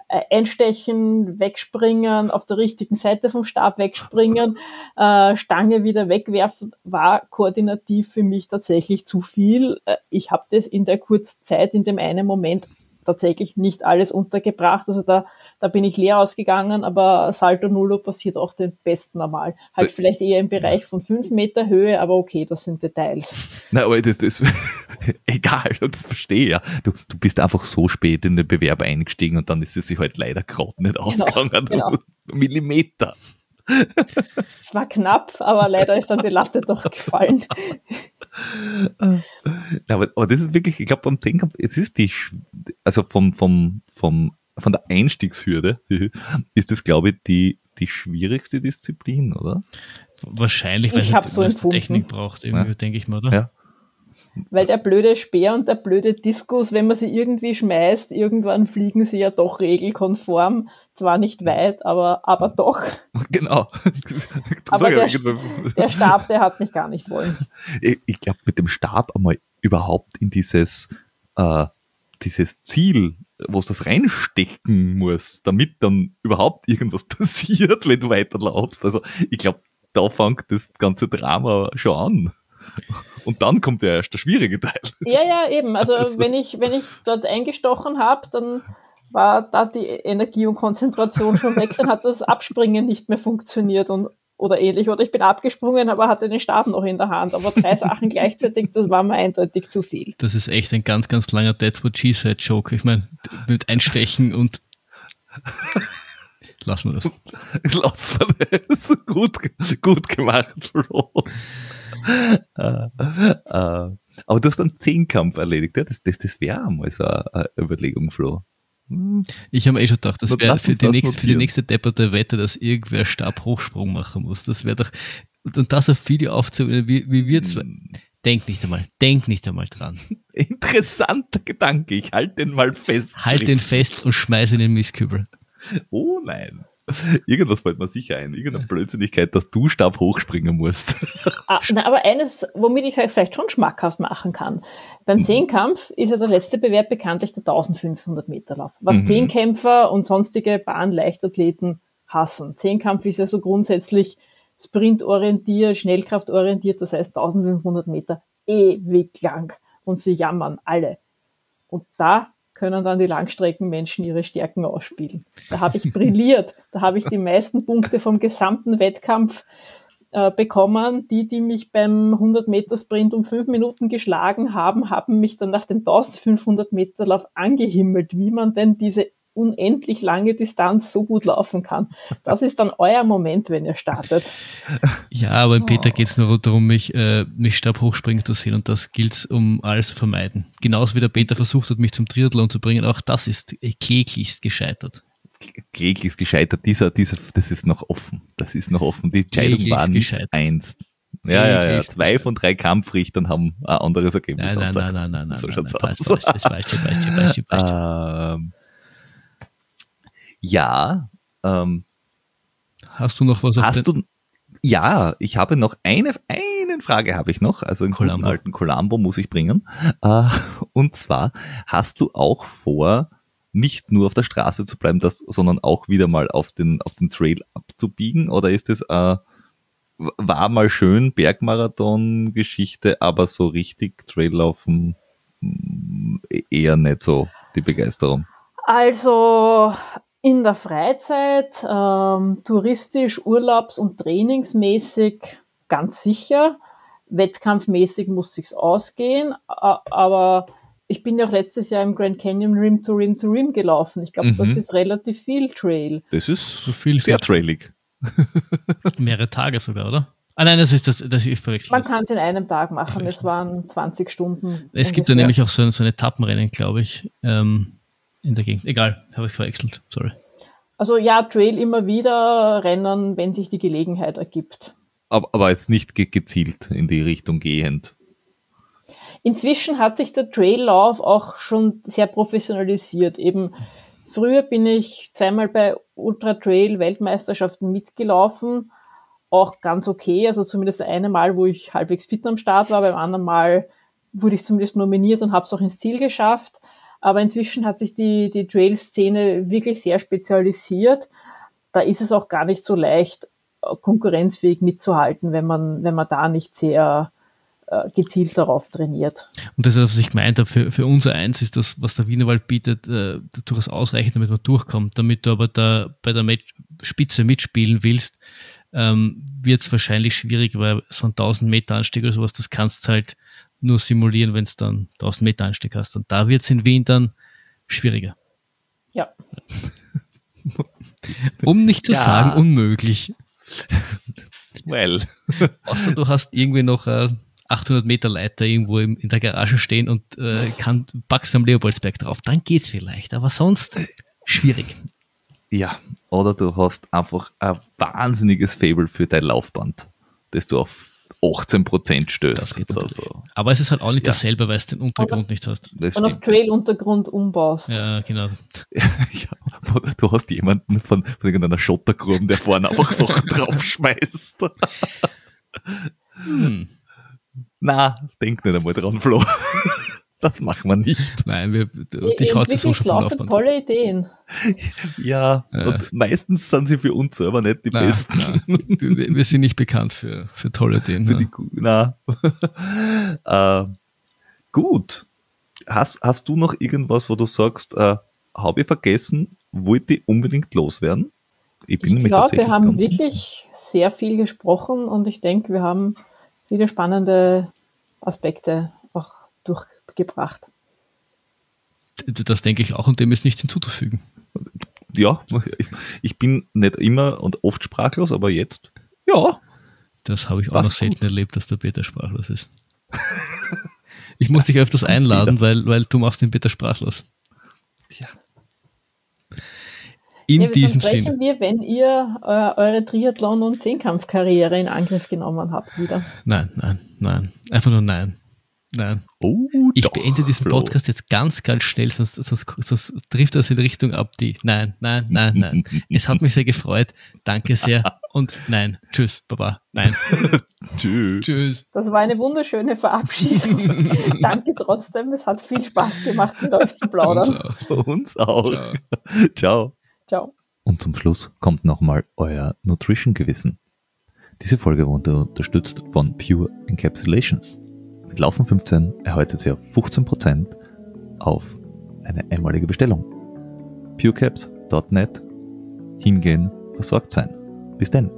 einstechen, wegspringen, auf der richtigen Seite vom Stab wegspringen, äh, Stange wieder wegwerfen, war koordinativ für mich tatsächlich zu viel. Äh, ich habe das in der kurzen Zeit, in dem einen Moment tatsächlich nicht alles untergebracht. Also da, da bin ich leer ausgegangen, aber Salto Nullo passiert auch den besten normal. Halt vielleicht eher im Bereich von fünf Meter Höhe, aber okay, das sind Details. Na, aber das ist egal, das verstehe ja. Du, du bist einfach so spät in den Bewerb eingestiegen und dann ist es sich halt leider gerade nicht genau, ausgegangen. Genau. Millimeter. Es war knapp, aber leider ist dann die Latte doch gefallen. Ja, aber, aber das ist wirklich, ich glaube, beim Zehnkampf, es ist die, also vom, vom, vom, von der Einstiegshürde ist das, glaube ich, die, die schwierigste Disziplin, oder? Wahrscheinlich, weil ich es so Technik braucht, irgendwie, ja. denke ich mal, oder? Ja. Weil der blöde Speer und der blöde Diskus, wenn man sie irgendwie schmeißt, irgendwann fliegen sie ja doch regelkonform. Zwar nicht weit, aber, aber doch. Genau. aber der, der, Stab, der hat mich gar nicht wollen. Ich, ich glaube, mit dem Stab einmal überhaupt in dieses, äh, dieses Ziel, wo es das reinstecken muss, damit dann überhaupt irgendwas passiert, wenn du weiterlaufst. Also ich glaube, da fängt das ganze Drama schon an. Und dann kommt ja erst der schwierige Teil. Ja, ja, eben. Also, also. wenn ich, wenn ich dort eingestochen habe, dann war da die Energie und Konzentration schon weg, dann hat das Abspringen nicht mehr funktioniert und oder ähnlich. Oder ich bin abgesprungen, aber hatte den Stab noch in der Hand. Aber drei Sachen gleichzeitig, das war mir eindeutig zu viel. Das ist echt ein ganz, ganz langer That's what she said Joke. Ich meine, mit Einstechen und lassen wir das. Lassen wir das. Gut, gut gemacht, Flo. Uh, uh, aber du hast einen Zehnkampf erledigt, ja? Das, das, das wäre einmal so eine, Überlegung, Flo. Ich habe eh schon gedacht, das wäre für, die nächste, für die nächste depperte Wette, dass irgendwer Stabhochsprung machen muss. Das wäre doch, und das auf Video aufzunehmen, wie, wie wir zwei. Hm. Denk nicht einmal, denk nicht einmal dran. Interessanter Gedanke, ich halte den mal fest. Halt den fest und schmeiß in den Mistkübel. Oh nein. Irgendwas fällt mir sicher ein. Irgendeine Blödsinnigkeit, dass du Stab hochspringen musst. Ah, na, aber eines, womit ich es vielleicht schon schmackhaft machen kann. Beim mhm. Zehnkampf ist ja der letzte Bewerb bekanntlich der 1500 Meter Lauf. Was mhm. Zehnkämpfer und sonstige Bahnleichtathleten hassen. Zehnkampf ist ja so grundsätzlich sprintorientiert, schnellkraftorientiert, das heißt 1500 Meter ewig lang. Und sie jammern alle. Und da können dann die Langstreckenmenschen ihre Stärken ausspielen. Da habe ich brilliert. Da habe ich die meisten Punkte vom gesamten Wettkampf äh, bekommen. Die, die mich beim 100 Meter Sprint um fünf Minuten geschlagen haben, haben mich dann nach dem 1500 Meter Lauf angehimmelt, wie man denn diese unendlich lange Distanz so gut laufen kann. Das ist dann euer Moment, wenn ihr startet. Ja, aber in Peter geht es nur darum, mich, äh, mich stabhochspringen zu sehen und das gilt um alles zu vermeiden. Genauso wie der Peter versucht hat, mich zum Triathlon zu bringen, auch das ist kläglichst gescheitert. Kläglichst gescheitert, dieser, dieser, das ist noch offen. Das ist noch offen. Die Entscheidung war nicht eins. Ja, ja, ja. Zwei von drei Kampfrichtern haben ein anderes Ergebnis. Nein, nein, nein, nein, nein, so nein, nein, nein, aus. Falsch, falsch, falsch, falsch, falsch, falsch. Ähm, ja. Ähm, hast du noch was auf hast du, Ja, ich habe noch eine, eine Frage habe ich noch, also einen Columbo. alten Columbo muss ich bringen. Äh, und zwar, hast du auch vor, nicht nur auf der Straße zu bleiben, das, sondern auch wieder mal auf den, auf den Trail abzubiegen? Oder ist es äh, war mal schön Bergmarathon-Geschichte, aber so richtig Traillaufen mm, eher nicht so die Begeisterung? Also in der Freizeit, ähm, touristisch, urlaubs- und trainingsmäßig ganz sicher. Wettkampfmäßig muss sich's ausgehen, aber ich bin ja auch letztes Jahr im Grand Canyon Rim to Rim to Rim gelaufen. Ich glaube, mhm. das ist relativ viel Trail. Das ist so viel sehr trailig. Mehrere Tage sogar, oder? Ah nein, das ist das, das ich verwechselt. Man kann es in einem Tag machen. Es waren 20 Stunden. Es gibt ja nämlich auch so, so ein Etappenrennen, glaube ich. Ähm, in der Gegend. Egal, habe ich verwechselt, sorry. Also ja, Trail immer wieder rennen, wenn sich die Gelegenheit ergibt. Aber, aber jetzt nicht ge gezielt in die Richtung gehend. Inzwischen hat sich der Traillauf auch schon sehr professionalisiert. Eben früher bin ich zweimal bei Ultra Trail Weltmeisterschaften mitgelaufen. Auch ganz okay. Also zumindest eine Mal, wo ich halbwegs fit am Start war. Beim anderen Mal wurde ich zumindest nominiert und habe es auch ins Ziel geschafft. Aber inzwischen hat sich die, die Trail-Szene wirklich sehr spezialisiert. Da ist es auch gar nicht so leicht, konkurrenzfähig mitzuhalten, wenn man, wenn man da nicht sehr äh, gezielt darauf trainiert. Und das ist, was ich gemeint habe, für, für unser Eins ist das, was der Wienerwald bietet, äh, durchaus ausreichend, damit man durchkommt. Damit du aber da bei der Met Spitze mitspielen willst, ähm, wird es wahrscheinlich schwierig, weil so ein 1000 Meter Anstieg oder sowas, das kannst du halt nur simulieren, wenn es dann 1000 Meter Anstieg hast. Und da wird es in Wien dann schwieriger. Ja. um nicht zu ja. sagen unmöglich. Well. Außer du hast irgendwie noch äh, 800 Meter Leiter irgendwo im, in der Garage stehen und äh, kann, packst am Leopoldsberg drauf. Dann geht's vielleicht, aber sonst schwierig. Ja, oder du hast einfach ein wahnsinniges Fable für dein Laufband, das du auf 18% stößt oder so. Aber es ist halt auch nicht ja. dasselbe, weil du den Untergrund nicht hast. Und auf Trail-Untergrund umbaust. Ja, genau. ja, du hast jemanden von, von irgendeiner Schottergrube, der vorne einfach so draufschmeißt. hm. Na, denk nicht einmal dran, Flo. Das machen wir nicht. Nein, wir, dich haut so schon vom Laufband. tolle Ideen. Ja, ja, und meistens sind sie für uns selber nicht die nein, besten. Nein. Wir, wir, sind nicht bekannt für, für tolle Ideen. Für die, na. äh, gut. Hast, hast du noch irgendwas, wo du sagst, äh, habe ich vergessen, wollte ich unbedingt loswerden? Ich, ich glaube, wir haben wirklich sehr viel gesprochen und ich denke, wir haben viele spannende Aspekte auch durchgebracht. Das denke ich auch und dem ist nichts hinzuzufügen. Ja, ich bin nicht immer und oft sprachlos, aber jetzt, ja. Das habe ich auch noch selten gut. erlebt, dass der Peter sprachlos ist. ich muss dich öfters einladen, weil, weil du machst den Peter sprachlos. Ja. In ja, diesem Sinne. wir, wenn ihr äh, eure Triathlon- und Zehnkampfkarriere in Angriff genommen habt wieder. Nein, nein, nein. Einfach nur nein. Nein. Oh, ich doch, beende diesen Flo. Podcast jetzt ganz, ganz schnell, sonst, sonst, sonst trifft das in Richtung ab die. Nein, nein, nein, nein. es hat mich sehr gefreut. Danke sehr. Und nein. Tschüss, Baba. Nein. Tschüss. Tschüss. Das war eine wunderschöne Verabschiedung. Danke trotzdem. Es hat viel Spaß gemacht, mit euch zu plaudern. Auch. Uns auch. Ciao. Ciao. Ciao. Und zum Schluss kommt nochmal euer Nutrition-Gewissen. Diese Folge wurde unterstützt von Pure Encapsulations. Mit Laufen 15 erhaltet ihr 15% auf eine einmalige Bestellung. purecaps.net hingehen, versorgt sein. Bis denn.